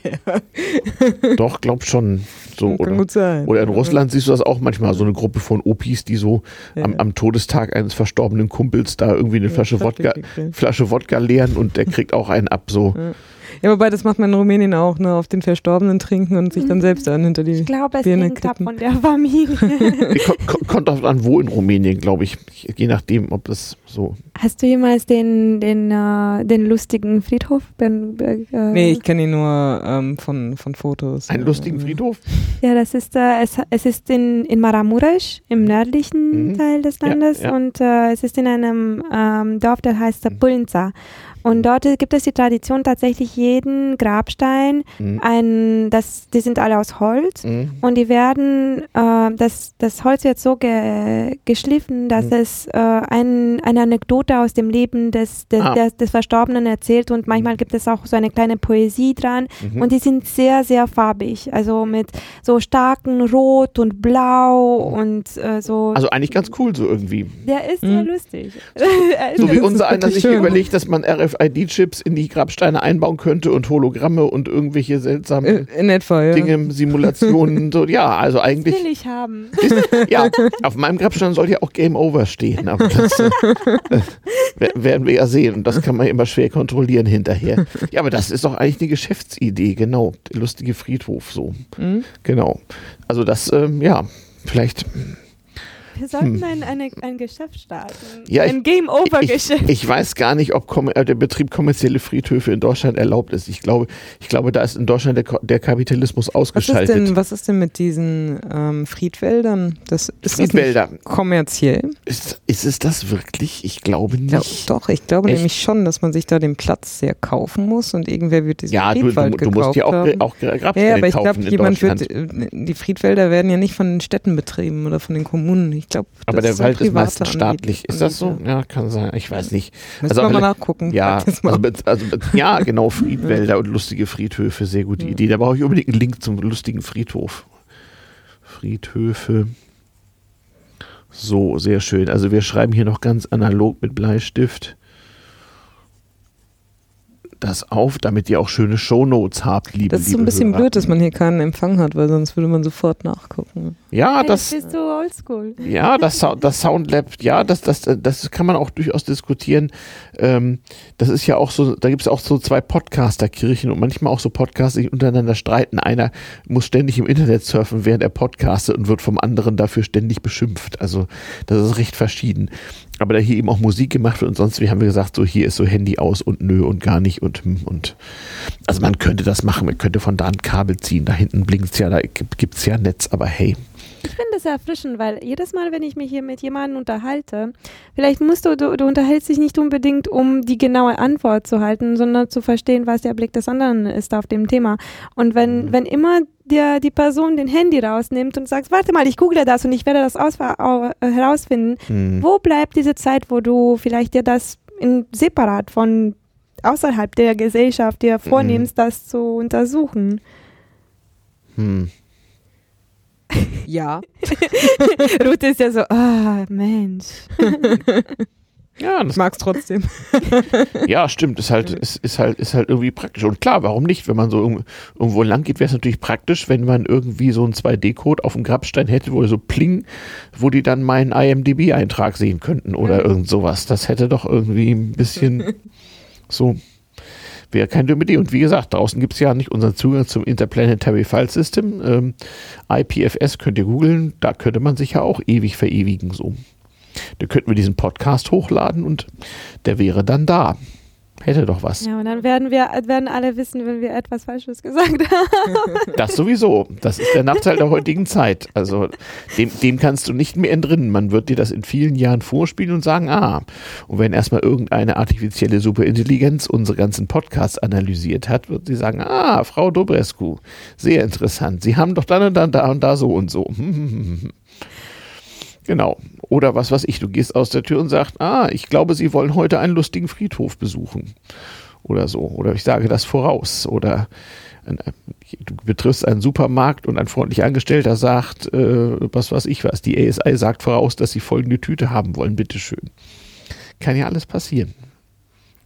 Doch, glaub schon. So, Kann oder, gut sein. oder in Russland siehst du das auch manchmal, so eine Gruppe von Opis, die so Ja. am, am Todestag eines verstorbenen Kumpels da irgendwie eine Flasche Wodka. Flasche Wodka leeren und der kriegt auch einen ab. So. Ja, wobei das macht man in Rumänien auch, ne, auf den Verstorbenen trinken und sich dann selbst dann hinter die. Ich glaube, es Birne hängt ab kippen. von der Familie. Ko- ko- Kommt auch an, wo in Rumänien, glaube ich. Je nachdem, ob das so. Hast du jemals den, den, äh, den lustigen Friedhof? Ben, äh, Nee, ich kenne ihn nur ähm, von, von Fotos. Einen lustigen Friedhof? Ja, das ist, äh, es, es ist in, in Maramuresch, im nördlichen Mhm. Teil des Ja, Landes ja. und äh, es ist in einem ähm, Dorf, der heißt Mhm. Und dort gibt es die Tradition, tatsächlich jeden Grabstein, Mhm. ein, das, die sind alle aus Holz Mhm. und die werden, äh, das, das Holz wird so ge, geschliffen, dass Mhm. es äh, ein, eine Anekdote aus dem Leben des, des, Ah. des, des Verstorbenen erzählt und manchmal gibt es auch so eine kleine Poesie dran Mhm. und die sind sehr, sehr farbig, also mit so starken Rot und Blau und äh, so. Also eigentlich ganz cool so irgendwie. der ist sehr Mhm. lustig. So wie unser einer sich schön. überlegt, dass man RFID-Chips in die Grabsteine einbauen könnte und Hologramme und irgendwelche seltsamen Äh, in etwa, ja. Dinge, Simulationen. So, ja, also will eigentlich, ich haben. ja, auf meinem Grabstein soll ja auch Game Over stehen, aber das äh, werden wir ja sehen. Und das kann man immer schwer kontrollieren hinterher. Ja, aber das ist doch eigentlich eine Geschäftsidee, genau. Der lustige Friedhof, so. Mhm. Genau. Also das, ähm, ja, vielleicht. Wir sollten ein, eine, ein Geschäft starten. Ja, ein Game-Over-Geschäft. Ich, ich weiß gar nicht, ob äh, der Betrieb kommerzielle Friedhöfe in Deutschland erlaubt ist. Ich glaube, ich glaube, da ist in Deutschland der, der Kapitalismus Was ist, ausgeschaltet. denn, was ist denn mit diesen ähm, Friedwäldern? Das, ist Friedwälder. Das nicht kommerziell? Ist, ist es das wirklich? Ich glaube Ja, nicht. doch, ich glaube Echt? nämlich schon, dass man sich da den Platz sehr kaufen muss und irgendwer wird diesen Ja, du, du, Friedwald du musst ja auch, haben. auch Grabsteine Ja, ja, aber ich kaufen glaube, in jemand wird, äh, die Friedwälder werden ja nicht von den Städten betrieben oder von den Kommunen. Ich glaube, aber der Wald ist meistens staatlich. Ist das so? Ja, kann sein. Ich weiß nicht. Müssen Also wir mal nachgucken. Ja, mal. also, also, ja, genau, Friedwälder und lustige Friedhöfe, sehr gute Idee. Da brauche ich unbedingt einen Link zum lustigen Friedhof. Friedhöfe. So, sehr schön. Also wir schreiben hier noch ganz analog mit Bleistift das auf, damit ihr auch schöne Shownotes habt, liebe das ist so ein bisschen Hörer. blöd, dass man hier keinen Empfang hat, weil sonst würde man sofort nachgucken. Ja, Hey, das, bist du oldschool. Ja, das, das Soundlab, ja, das, das, das kann man auch durchaus diskutieren. Ähm, das ist ja auch so, da gibt es auch so zwei Podcaster-Kirchen und manchmal auch so Podcaster, die untereinander streiten. Einer muss ständig im Internet surfen, während er podcastet und wird vom anderen dafür ständig beschimpft. Also das ist recht verschieden. Aber da hier eben auch Musik gemacht wird und sonst, wie haben wir gesagt, so hier ist so Handy aus und nö und gar nicht und hm und also man könnte das machen, man könnte von da ein Kabel ziehen, da hinten blinkt's ja, da gibt es ja Netz, aber hey. Ich finde das erfrischend, weil jedes Mal, wenn ich mich hier mit jemandem unterhalte, vielleicht musst du, du, du unterhältst dich nicht unbedingt, um die genaue Antwort zu halten, sondern zu verstehen, was der Blick des anderen ist auf dem Thema. Und wenn, wenn immer dir die Person den Handy rausnimmt und sagst, warte mal, ich google das und ich werde das aus, au- herausfinden, Hm. wo bleibt diese Zeit, wo du vielleicht dir das in, separat von außerhalb der Gesellschaft dir vornimmst, das zu untersuchen? Hm. Ja. Ruth ist ja so, ah, Mensch. Ja, Ich das, mag es trotzdem. ja, stimmt. Ist halt, ist, ist halt, ist halt irgendwie praktisch. Und klar, warum nicht? Wenn man so irgendwo- lang geht, wäre es natürlich praktisch, wenn man irgendwie so einen 2D-Code auf dem Grabstein hätte, wo so pling, wo die dann meinen IMDb-Eintrag sehen könnten oder irgend sowas. Das hätte doch irgendwie ein bisschen so. Wäre keine dumme Idee. Und wie gesagt, draußen gibt es ja nicht unseren Zugang zum Interplanetary File System. Ähm, IPFS könnt ihr googeln, da könnte man sich ja auch ewig verewigen. So. Da könnten wir diesen Podcast hochladen und der wäre dann da. Hätte doch was. Ja, und dann werden wir, werden alle wissen, wenn wir etwas Falsches gesagt haben. Das sowieso. Das ist der Nachteil der heutigen Zeit. Also dem, dem kannst du nicht mehr entrinnen. Man wird dir das in vielen Jahren vorspielen und sagen, ah, und wenn erstmal irgendeine artifizielle Superintelligenz unsere ganzen Podcasts analysiert hat, wird sie sagen, ah, Frau Dobrescu, sehr interessant. Sie haben doch dann und dann da und da so und so. Genau. Oder was weiß ich, du gehst aus der Tür und sagst, ah, ich glaube, Sie wollen heute einen lustigen Friedhof besuchen. Oder so. Oder ich sage das voraus. Oder du betriffst einen Supermarkt und ein freundlicher Angestellter sagt, äh, was weiß ich was, die ASI sagt voraus, dass sie folgende Tüte haben wollen, bitteschön. Kann ja alles passieren.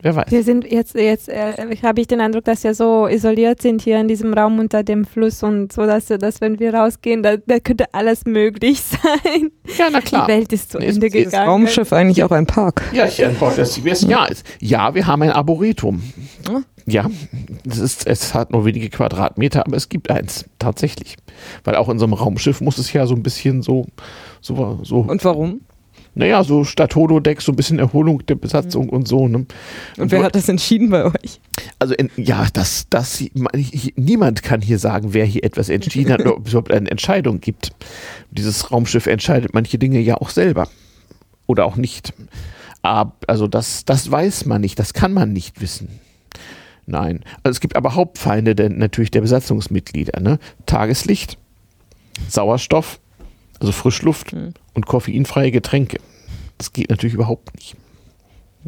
Wer weiß. Wir sind jetzt, jetzt äh, habe ich den Eindruck, dass wir so isoliert sind hier in diesem Raum unter dem Fluss und so, dass, dass wenn wir rausgehen, da, da könnte alles möglich sein. Ja, na klar. Die Welt ist zu ist, Ende ist gegangen. das Raumschiff eigentlich auch ein Park? Ja, ich antworte das CBS. Ja, ist, ja, wir haben ein Arboretum. Ja, es, ist, es hat nur wenige Quadratmeter, aber es gibt eins, tatsächlich. Weil auch in so einem Raumschiff muss es ja so ein bisschen so, so, so Und warum? Naja, so statt Holodeck so ein bisschen Erholung der Besatzung mhm. und so. Ne? Und wer hat das entschieden bei euch? Also in, ja, das, das niemand kann hier sagen, wer hier etwas entschieden hat oder ob es überhaupt eine Entscheidung gibt. Dieses Raumschiff entscheidet manche Dinge ja auch selber oder auch nicht. Also das, das weiß man nicht, das kann man nicht wissen. Nein. Also es gibt aber Hauptfeinde denn natürlich der Besatzungsmitglieder. Ne? Tageslicht, Sauerstoff, also Frischluft mhm. und koffeinfreie Getränke. Das geht natürlich überhaupt nicht.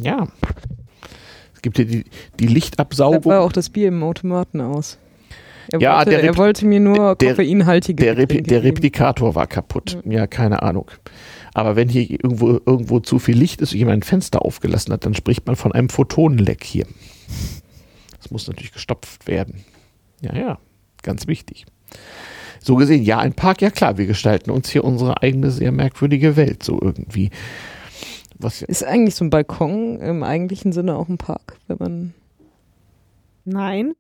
Ja. Es gibt ja die, die Lichtabsaugung. Da war auch das Bier im Automaten aus. Er, ja, wollte, der er wollte mir nur der, koffeinhaltige Der, Repli der Replikator war kaputt. Ja. ja. keine Ahnung. Aber wenn hier irgendwo, irgendwo zu viel Licht ist und jemand ein Fenster aufgelassen hat, dann spricht man von einem Photonenleck hier. Das muss natürlich gestopft werden. Ja, ja, ganz wichtig. So gesehen, ja, ein Park, ja klar, wir gestalten uns hier unsere eigene sehr merkwürdige Welt so irgendwie. Was ist eigentlich so ein Balkon im eigentlichen Sinne auch ein Park, wenn man Nein.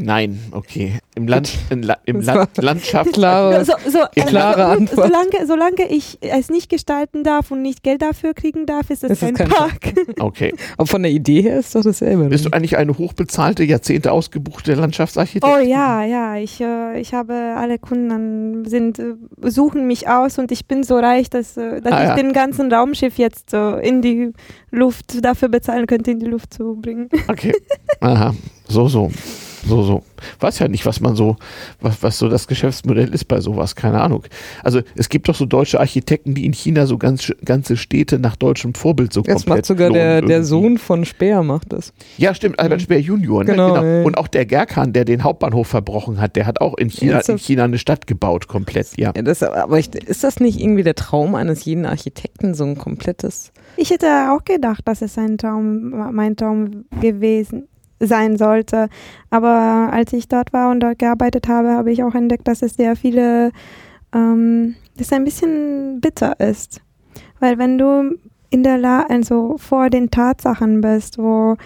Nein, okay. Im Land, in La, im Land, Landschaft. Klare, so, so, so klare also, Antwort. Solange, solange ich es nicht gestalten darf und nicht Geld dafür kriegen darf, ist es kein, kein Park. Park. Okay. Aber von der Idee her ist doch dasselbe. Bist du eigentlich eine hochbezahlte, Jahrzehnte ausgebuchte Landschaftsarchitektin? Oh ja, ja. Ich, äh, ich habe alle Kunden sind, äh, suchen mich aus und ich bin so reich, dass, äh, dass ah, ich ja. den ganzen Raumschiff jetzt in die Luft dafür bezahlen könnte, in die Luft zu bringen. Okay. Aha. So, so. So, so. Weiß ja nicht, was man so, was, was so das Geschäftsmodell ist bei sowas, keine Ahnung. Also es gibt doch so deutsche Architekten, die in China so ganz, ganze Städte nach deutschem Vorbild so das komplett Das macht sogar der, der Sohn von Speer macht das. Ja, stimmt, Albert Speer Junior. Ne? Genau, genau. Und auch der Gerkan, der den Hauptbahnhof verbrochen hat, der hat auch in China, in China eine Stadt gebaut, komplett, ja. ja das, aber ich, ist das nicht irgendwie der Traum eines jeden Architekten, so ein komplettes... Ich hätte auch gedacht, dass es ein Traum, mein Traum gewesen sein sollte. Aber als ich dort war und dort gearbeitet habe, habe ich auch entdeckt, dass es sehr viele, ähm, dass es ein bisschen bitter ist. Weil wenn du in der La also vor den Tatsachen bist, wo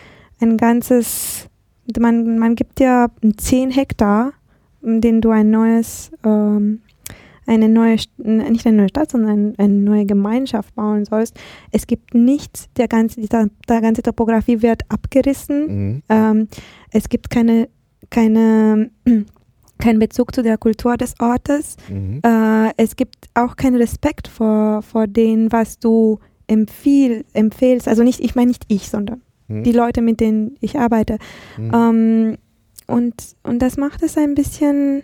ein ganzes, man, man gibt dir 10 Hektar, in denen du ein neues ähm, eine neue, nicht eine neue Stadt, sondern eine neue Gemeinschaft bauen sollst. Es gibt nichts, der ganze, die, der ganze Topografie wird abgerissen. Mhm. Ähm, es gibt keine, keine, keinen Bezug zu der Kultur des Ortes. Mhm. Äh, es gibt auch keinen Respekt vor, vor dem, was du empfiehl, empfehlst. Also nicht, ich meine nicht ich, sondern mhm. die Leute, mit denen ich arbeite. Mhm. Ähm, und, und das macht es ein bisschen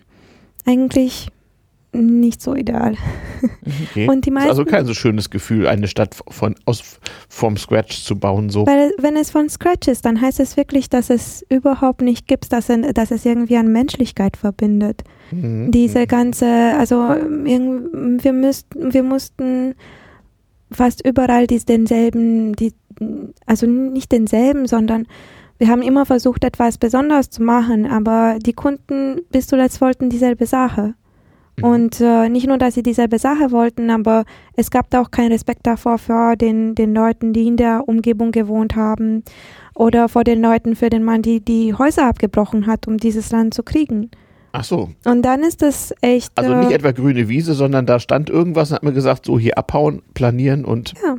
eigentlich nicht so ideal. Okay. Und die meisten, ist also kein so schönes Gefühl, eine Stadt von, aus, vom Scratch zu bauen. So. Weil wenn es von Scratch ist, dann heißt es wirklich, dass es überhaupt nicht gibt, dass, dass es irgendwie an Menschlichkeit verbindet. Mhm. Diese ganze, also wir, müssten, wir mussten fast überall die, denselben, die, also nicht denselben, sondern wir haben immer versucht, etwas Besonderes zu machen, aber die Kunden bis zuletzt wollten dieselbe Sache. Mhm. Und äh, nicht nur, dass sie dieselbe Sache wollten, aber es gab da auch keinen Respekt davor vor den, den Leuten, die in der Umgebung gewohnt haben oder vor den Leuten, für den man die, die Häuser abgebrochen hat, um dieses Land zu kriegen. Ach so. Und dann ist das echt. Also nicht äh, etwa grüne Wiese, sondern da stand irgendwas und hat mir gesagt, so hier abhauen, planieren und. Ja.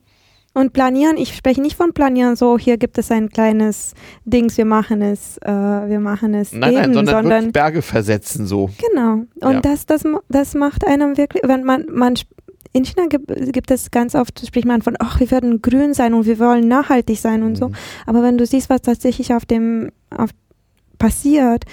Und planieren, ich spreche nicht von planieren, so hier gibt es ein kleines Dings, wir machen es, äh, wir machen es nein, eben, nein, sondern, sondern Berge versetzen so. Genau. Und ja. das, das, das macht einem wirklich, wenn man, man in China gibt, gibt es ganz oft, spricht man von, ach, wir werden grün sein und wir wollen nachhaltig sein und mhm. so. Aber wenn du siehst, was tatsächlich auf dem auf, passiert,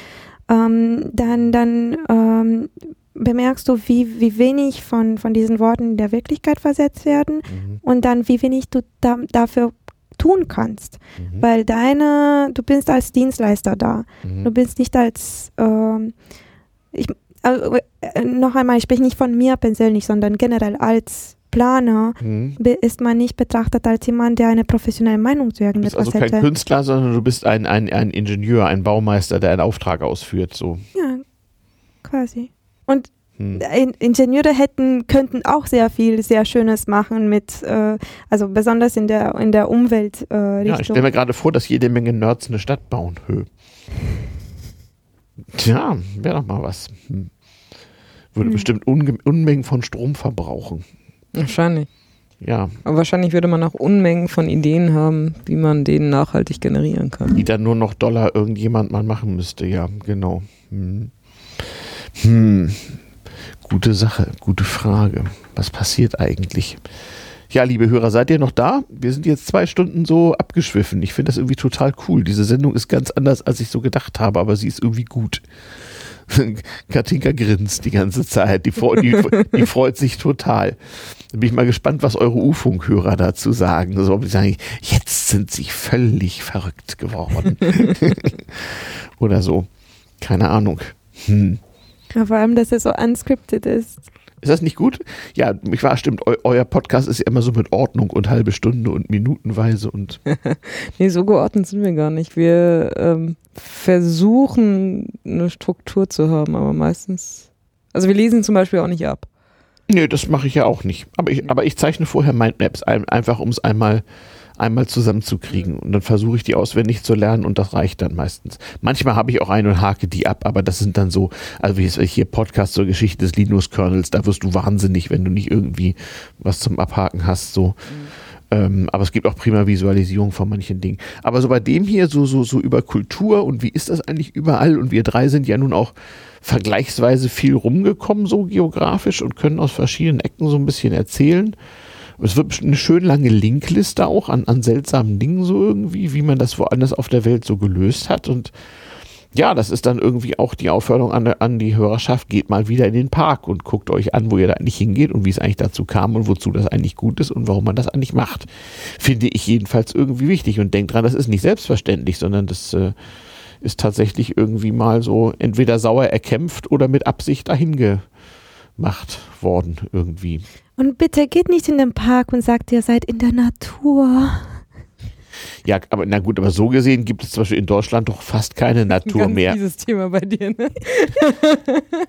ähm, dann, dann ähm, bemerkst du, wie, wie wenig von, von diesen Worten in der Wirklichkeit versetzt werden mhm. und dann wie wenig du da, dafür tun kannst. Mhm. Weil deine, du bist als Dienstleister da. Mhm. Du bist nicht als, ähm, ich, also, äh, noch einmal, ich spreche nicht von mir persönlich, sondern generell als Planer mhm. ist man nicht betrachtet als jemand, der eine professionelle Meinung zu irgendetwas hätte. Du bist also kein Künstler, sondern du bist ein, ein, ein Ingenieur, ein Baumeister, der einen Auftrag ausführt. So. Ja, quasi. Und hm. Ingenieure hätten, könnten auch sehr viel sehr Schönes machen mit, äh, also besonders in der, in der Umwelt. Äh, ja, ich stelle mir gerade vor, dass jede Menge Nerds eine Stadt bauen. Hö. Tja, wäre doch mal was. Hm. Würde hm. bestimmt Unge Unmengen von Strom verbrauchen. Wahrscheinlich. Ja. Aber wahrscheinlich würde man auch Unmengen von Ideen haben, wie man den nachhaltig generieren kann. Die dann nur noch Dollar irgendjemand mal machen müsste, ja, genau. Hm. Hm. Gute Sache, gute Frage. Was passiert eigentlich? Ja, liebe Hörer, seid ihr noch da? Wir sind jetzt zwei Stunden so abgeschwiffen. Ich finde das irgendwie total cool. Diese Sendung ist ganz anders, als ich so gedacht habe, aber sie ist irgendwie gut. Katinka grinst die ganze Zeit. Die, die, die, freut sich total. Da bin ich mal gespannt, was eure U-Funk-Hörer dazu sagen. Also, ob die sagen, jetzt sind sie völlig verrückt geworden. Oder so. Keine Ahnung. Hm. Ja, vor allem, dass er so unscripted ist. Ist das nicht gut? Ja, mich war stimmt, eu euer Podcast ist ja immer so mit Ordnung und halbe Stunde und minutenweise und. nee, so geordnet sind wir gar nicht. Wir ähm, versuchen eine Struktur zu haben, aber meistens. Also wir lesen zum Beispiel auch nicht ab. Nee, das mache ich ja auch nicht. Aber ich, aber ich zeichne vorher Mindmaps ein, einfach um es einmal einmal zusammenzukriegen. Und dann versuche ich die auswendig zu lernen und das reicht dann meistens. Manchmal habe ich auch eine und hake die ab, aber das sind dann so, also wie hier Podcast zur Geschichte des Linux-Kernels, da wirst du wahnsinnig, wenn du nicht irgendwie was zum Abhaken hast, so. Mhm. Ähm, aber es gibt auch prima Visualisierung von manchen Dingen. Aber so bei dem hier, so, so, so über Kultur und wie ist das eigentlich überall? Und wir drei sind ja nun auch vergleichsweise viel rumgekommen, so geografisch und können aus verschiedenen Ecken so ein bisschen erzählen. Es wird eine schön lange Linkliste auch an, an seltsamen Dingen so irgendwie, wie man das woanders auf der Welt so gelöst hat. Und ja, das ist dann irgendwie auch die Aufforderung an, an die Hörerschaft, geht mal wieder in den Park und guckt euch an, wo ihr da eigentlich hingeht und wie es eigentlich dazu kam und wozu das eigentlich gut ist und warum man das eigentlich macht. Finde ich jedenfalls irgendwie wichtig und denkt dran, das ist nicht selbstverständlich, sondern das äh, ist tatsächlich irgendwie mal so entweder sauer erkämpft oder mit Absicht dahin gemacht worden irgendwie. Und bitte geht nicht in den Park und sagt, ihr seid in der Natur. Ja, aber na gut, aber so gesehen gibt es zum Beispiel in Deutschland doch fast keine Natur Ganz mehr. Dieses Thema bei dir, ne?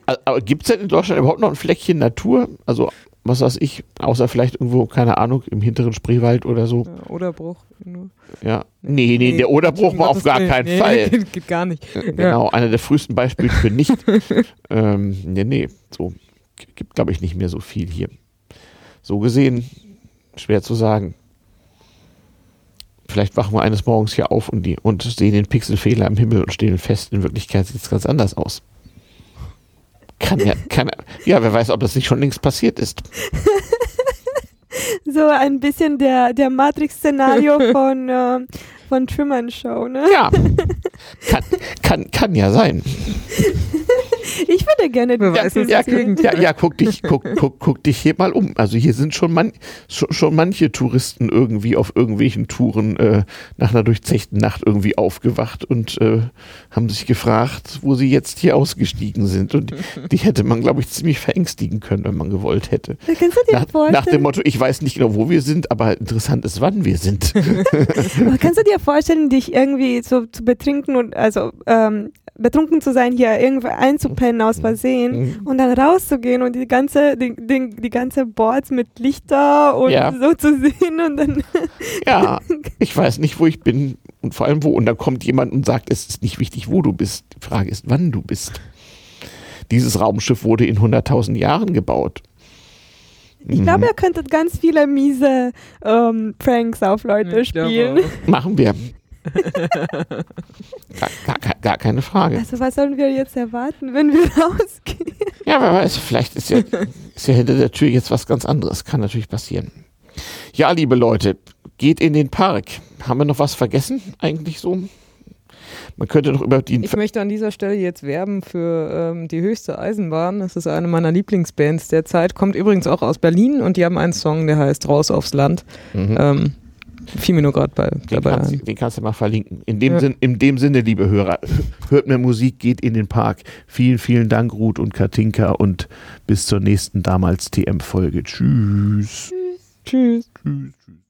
aber gibt es denn in Deutschland überhaupt noch ein Fleckchen Natur? Also, was weiß ich, außer vielleicht irgendwo, keine Ahnung, im hinteren Spreewald oder so. Ja, Oderbruch. Nur. Ja. Nee, nee, nee der Oderbruch war auf gar keinen nee, Fall. Geht gar nicht. Genau, ja. einer der frühesten Beispiele für nicht. ähm, nee, nee, so. Gibt, glaube ich, nicht mehr so viel hier. So gesehen, schwer zu sagen. Vielleicht wachen wir eines Morgens hier auf und, die, und sehen den Pixelfehler im Himmel und stehen fest, in Wirklichkeit sieht es ganz anders aus. Kann ja, kann, ja, wer weiß, ob das nicht schon längst passiert ist. so ein bisschen der, der Matrix-Szenario von, äh, von Truman Show, ne? Ja. Kann, kann, kann ja sein. Ich würde gerne beweisen. Ja, ja, ja, ja, guck dich, guck, guck, guck dich hier mal um. Also hier sind schon, man, schon, schon manche Touristen irgendwie auf irgendwelchen Touren äh, nach einer durchzechten Nacht irgendwie aufgewacht und äh, haben sich gefragt, wo sie jetzt hier ausgestiegen sind. Und die hätte man, glaube ich, ziemlich verängstigen können, wenn man gewollt hätte. Kannst du dir nach, vorstellen? nach dem Motto, ich weiß nicht genau, wo wir sind, aber interessant ist, wann wir sind. kannst du dir vorstellen, dich irgendwie so zu betrinken und also ähm, betrunken zu sein, hier irgendwo einzupennen aus Versehen mhm. und dann rauszugehen und die ganze, die, die, die ganze Boards mit Lichter und ja. so zu sehen und dann. Ja, ich weiß nicht, wo ich bin und vor allem wo. Und dann kommt jemand und sagt, es ist nicht wichtig, wo du bist. Die Frage ist, wann du bist. Dieses Raumschiff wurde in 100.000 Jahren gebaut. Ich glaube, mhm. ihr könntet ganz viele miese ähm, Pranks auf Leute spielen. Machen wir gar, gar, gar, keine Frage. Also was sollen wir jetzt erwarten, wenn wir rausgehen? Ja, wer weiß, vielleicht ist ja, ist ja hinter der Tür jetzt was ganz anderes. Kann natürlich passieren. Ja, liebe Leute, geht in den Park. Haben wir noch was vergessen eigentlich so? Man könnte noch über die. Ich möchte an dieser Stelle jetzt werben für ähm, die höchste Eisenbahn. Das ist eine meiner Lieblingsbands derzeit. Kommt übrigens auch aus Berlin und die haben einen Song, der heißt Raus aufs Land. Mhm. Ähm, fiel mir nur gerade bei, den dabei kannst. Den kannst du mal verlinken. In dem, Ja. Sinn, in dem Sinne, liebe Hörer, hört mehr Musik, geht in den Park. Vielen, vielen Dank, Ruth und Katinka und bis zur nächsten damals TM-Folge. Tschüss. Tschüss. Tschüss. Tschüss.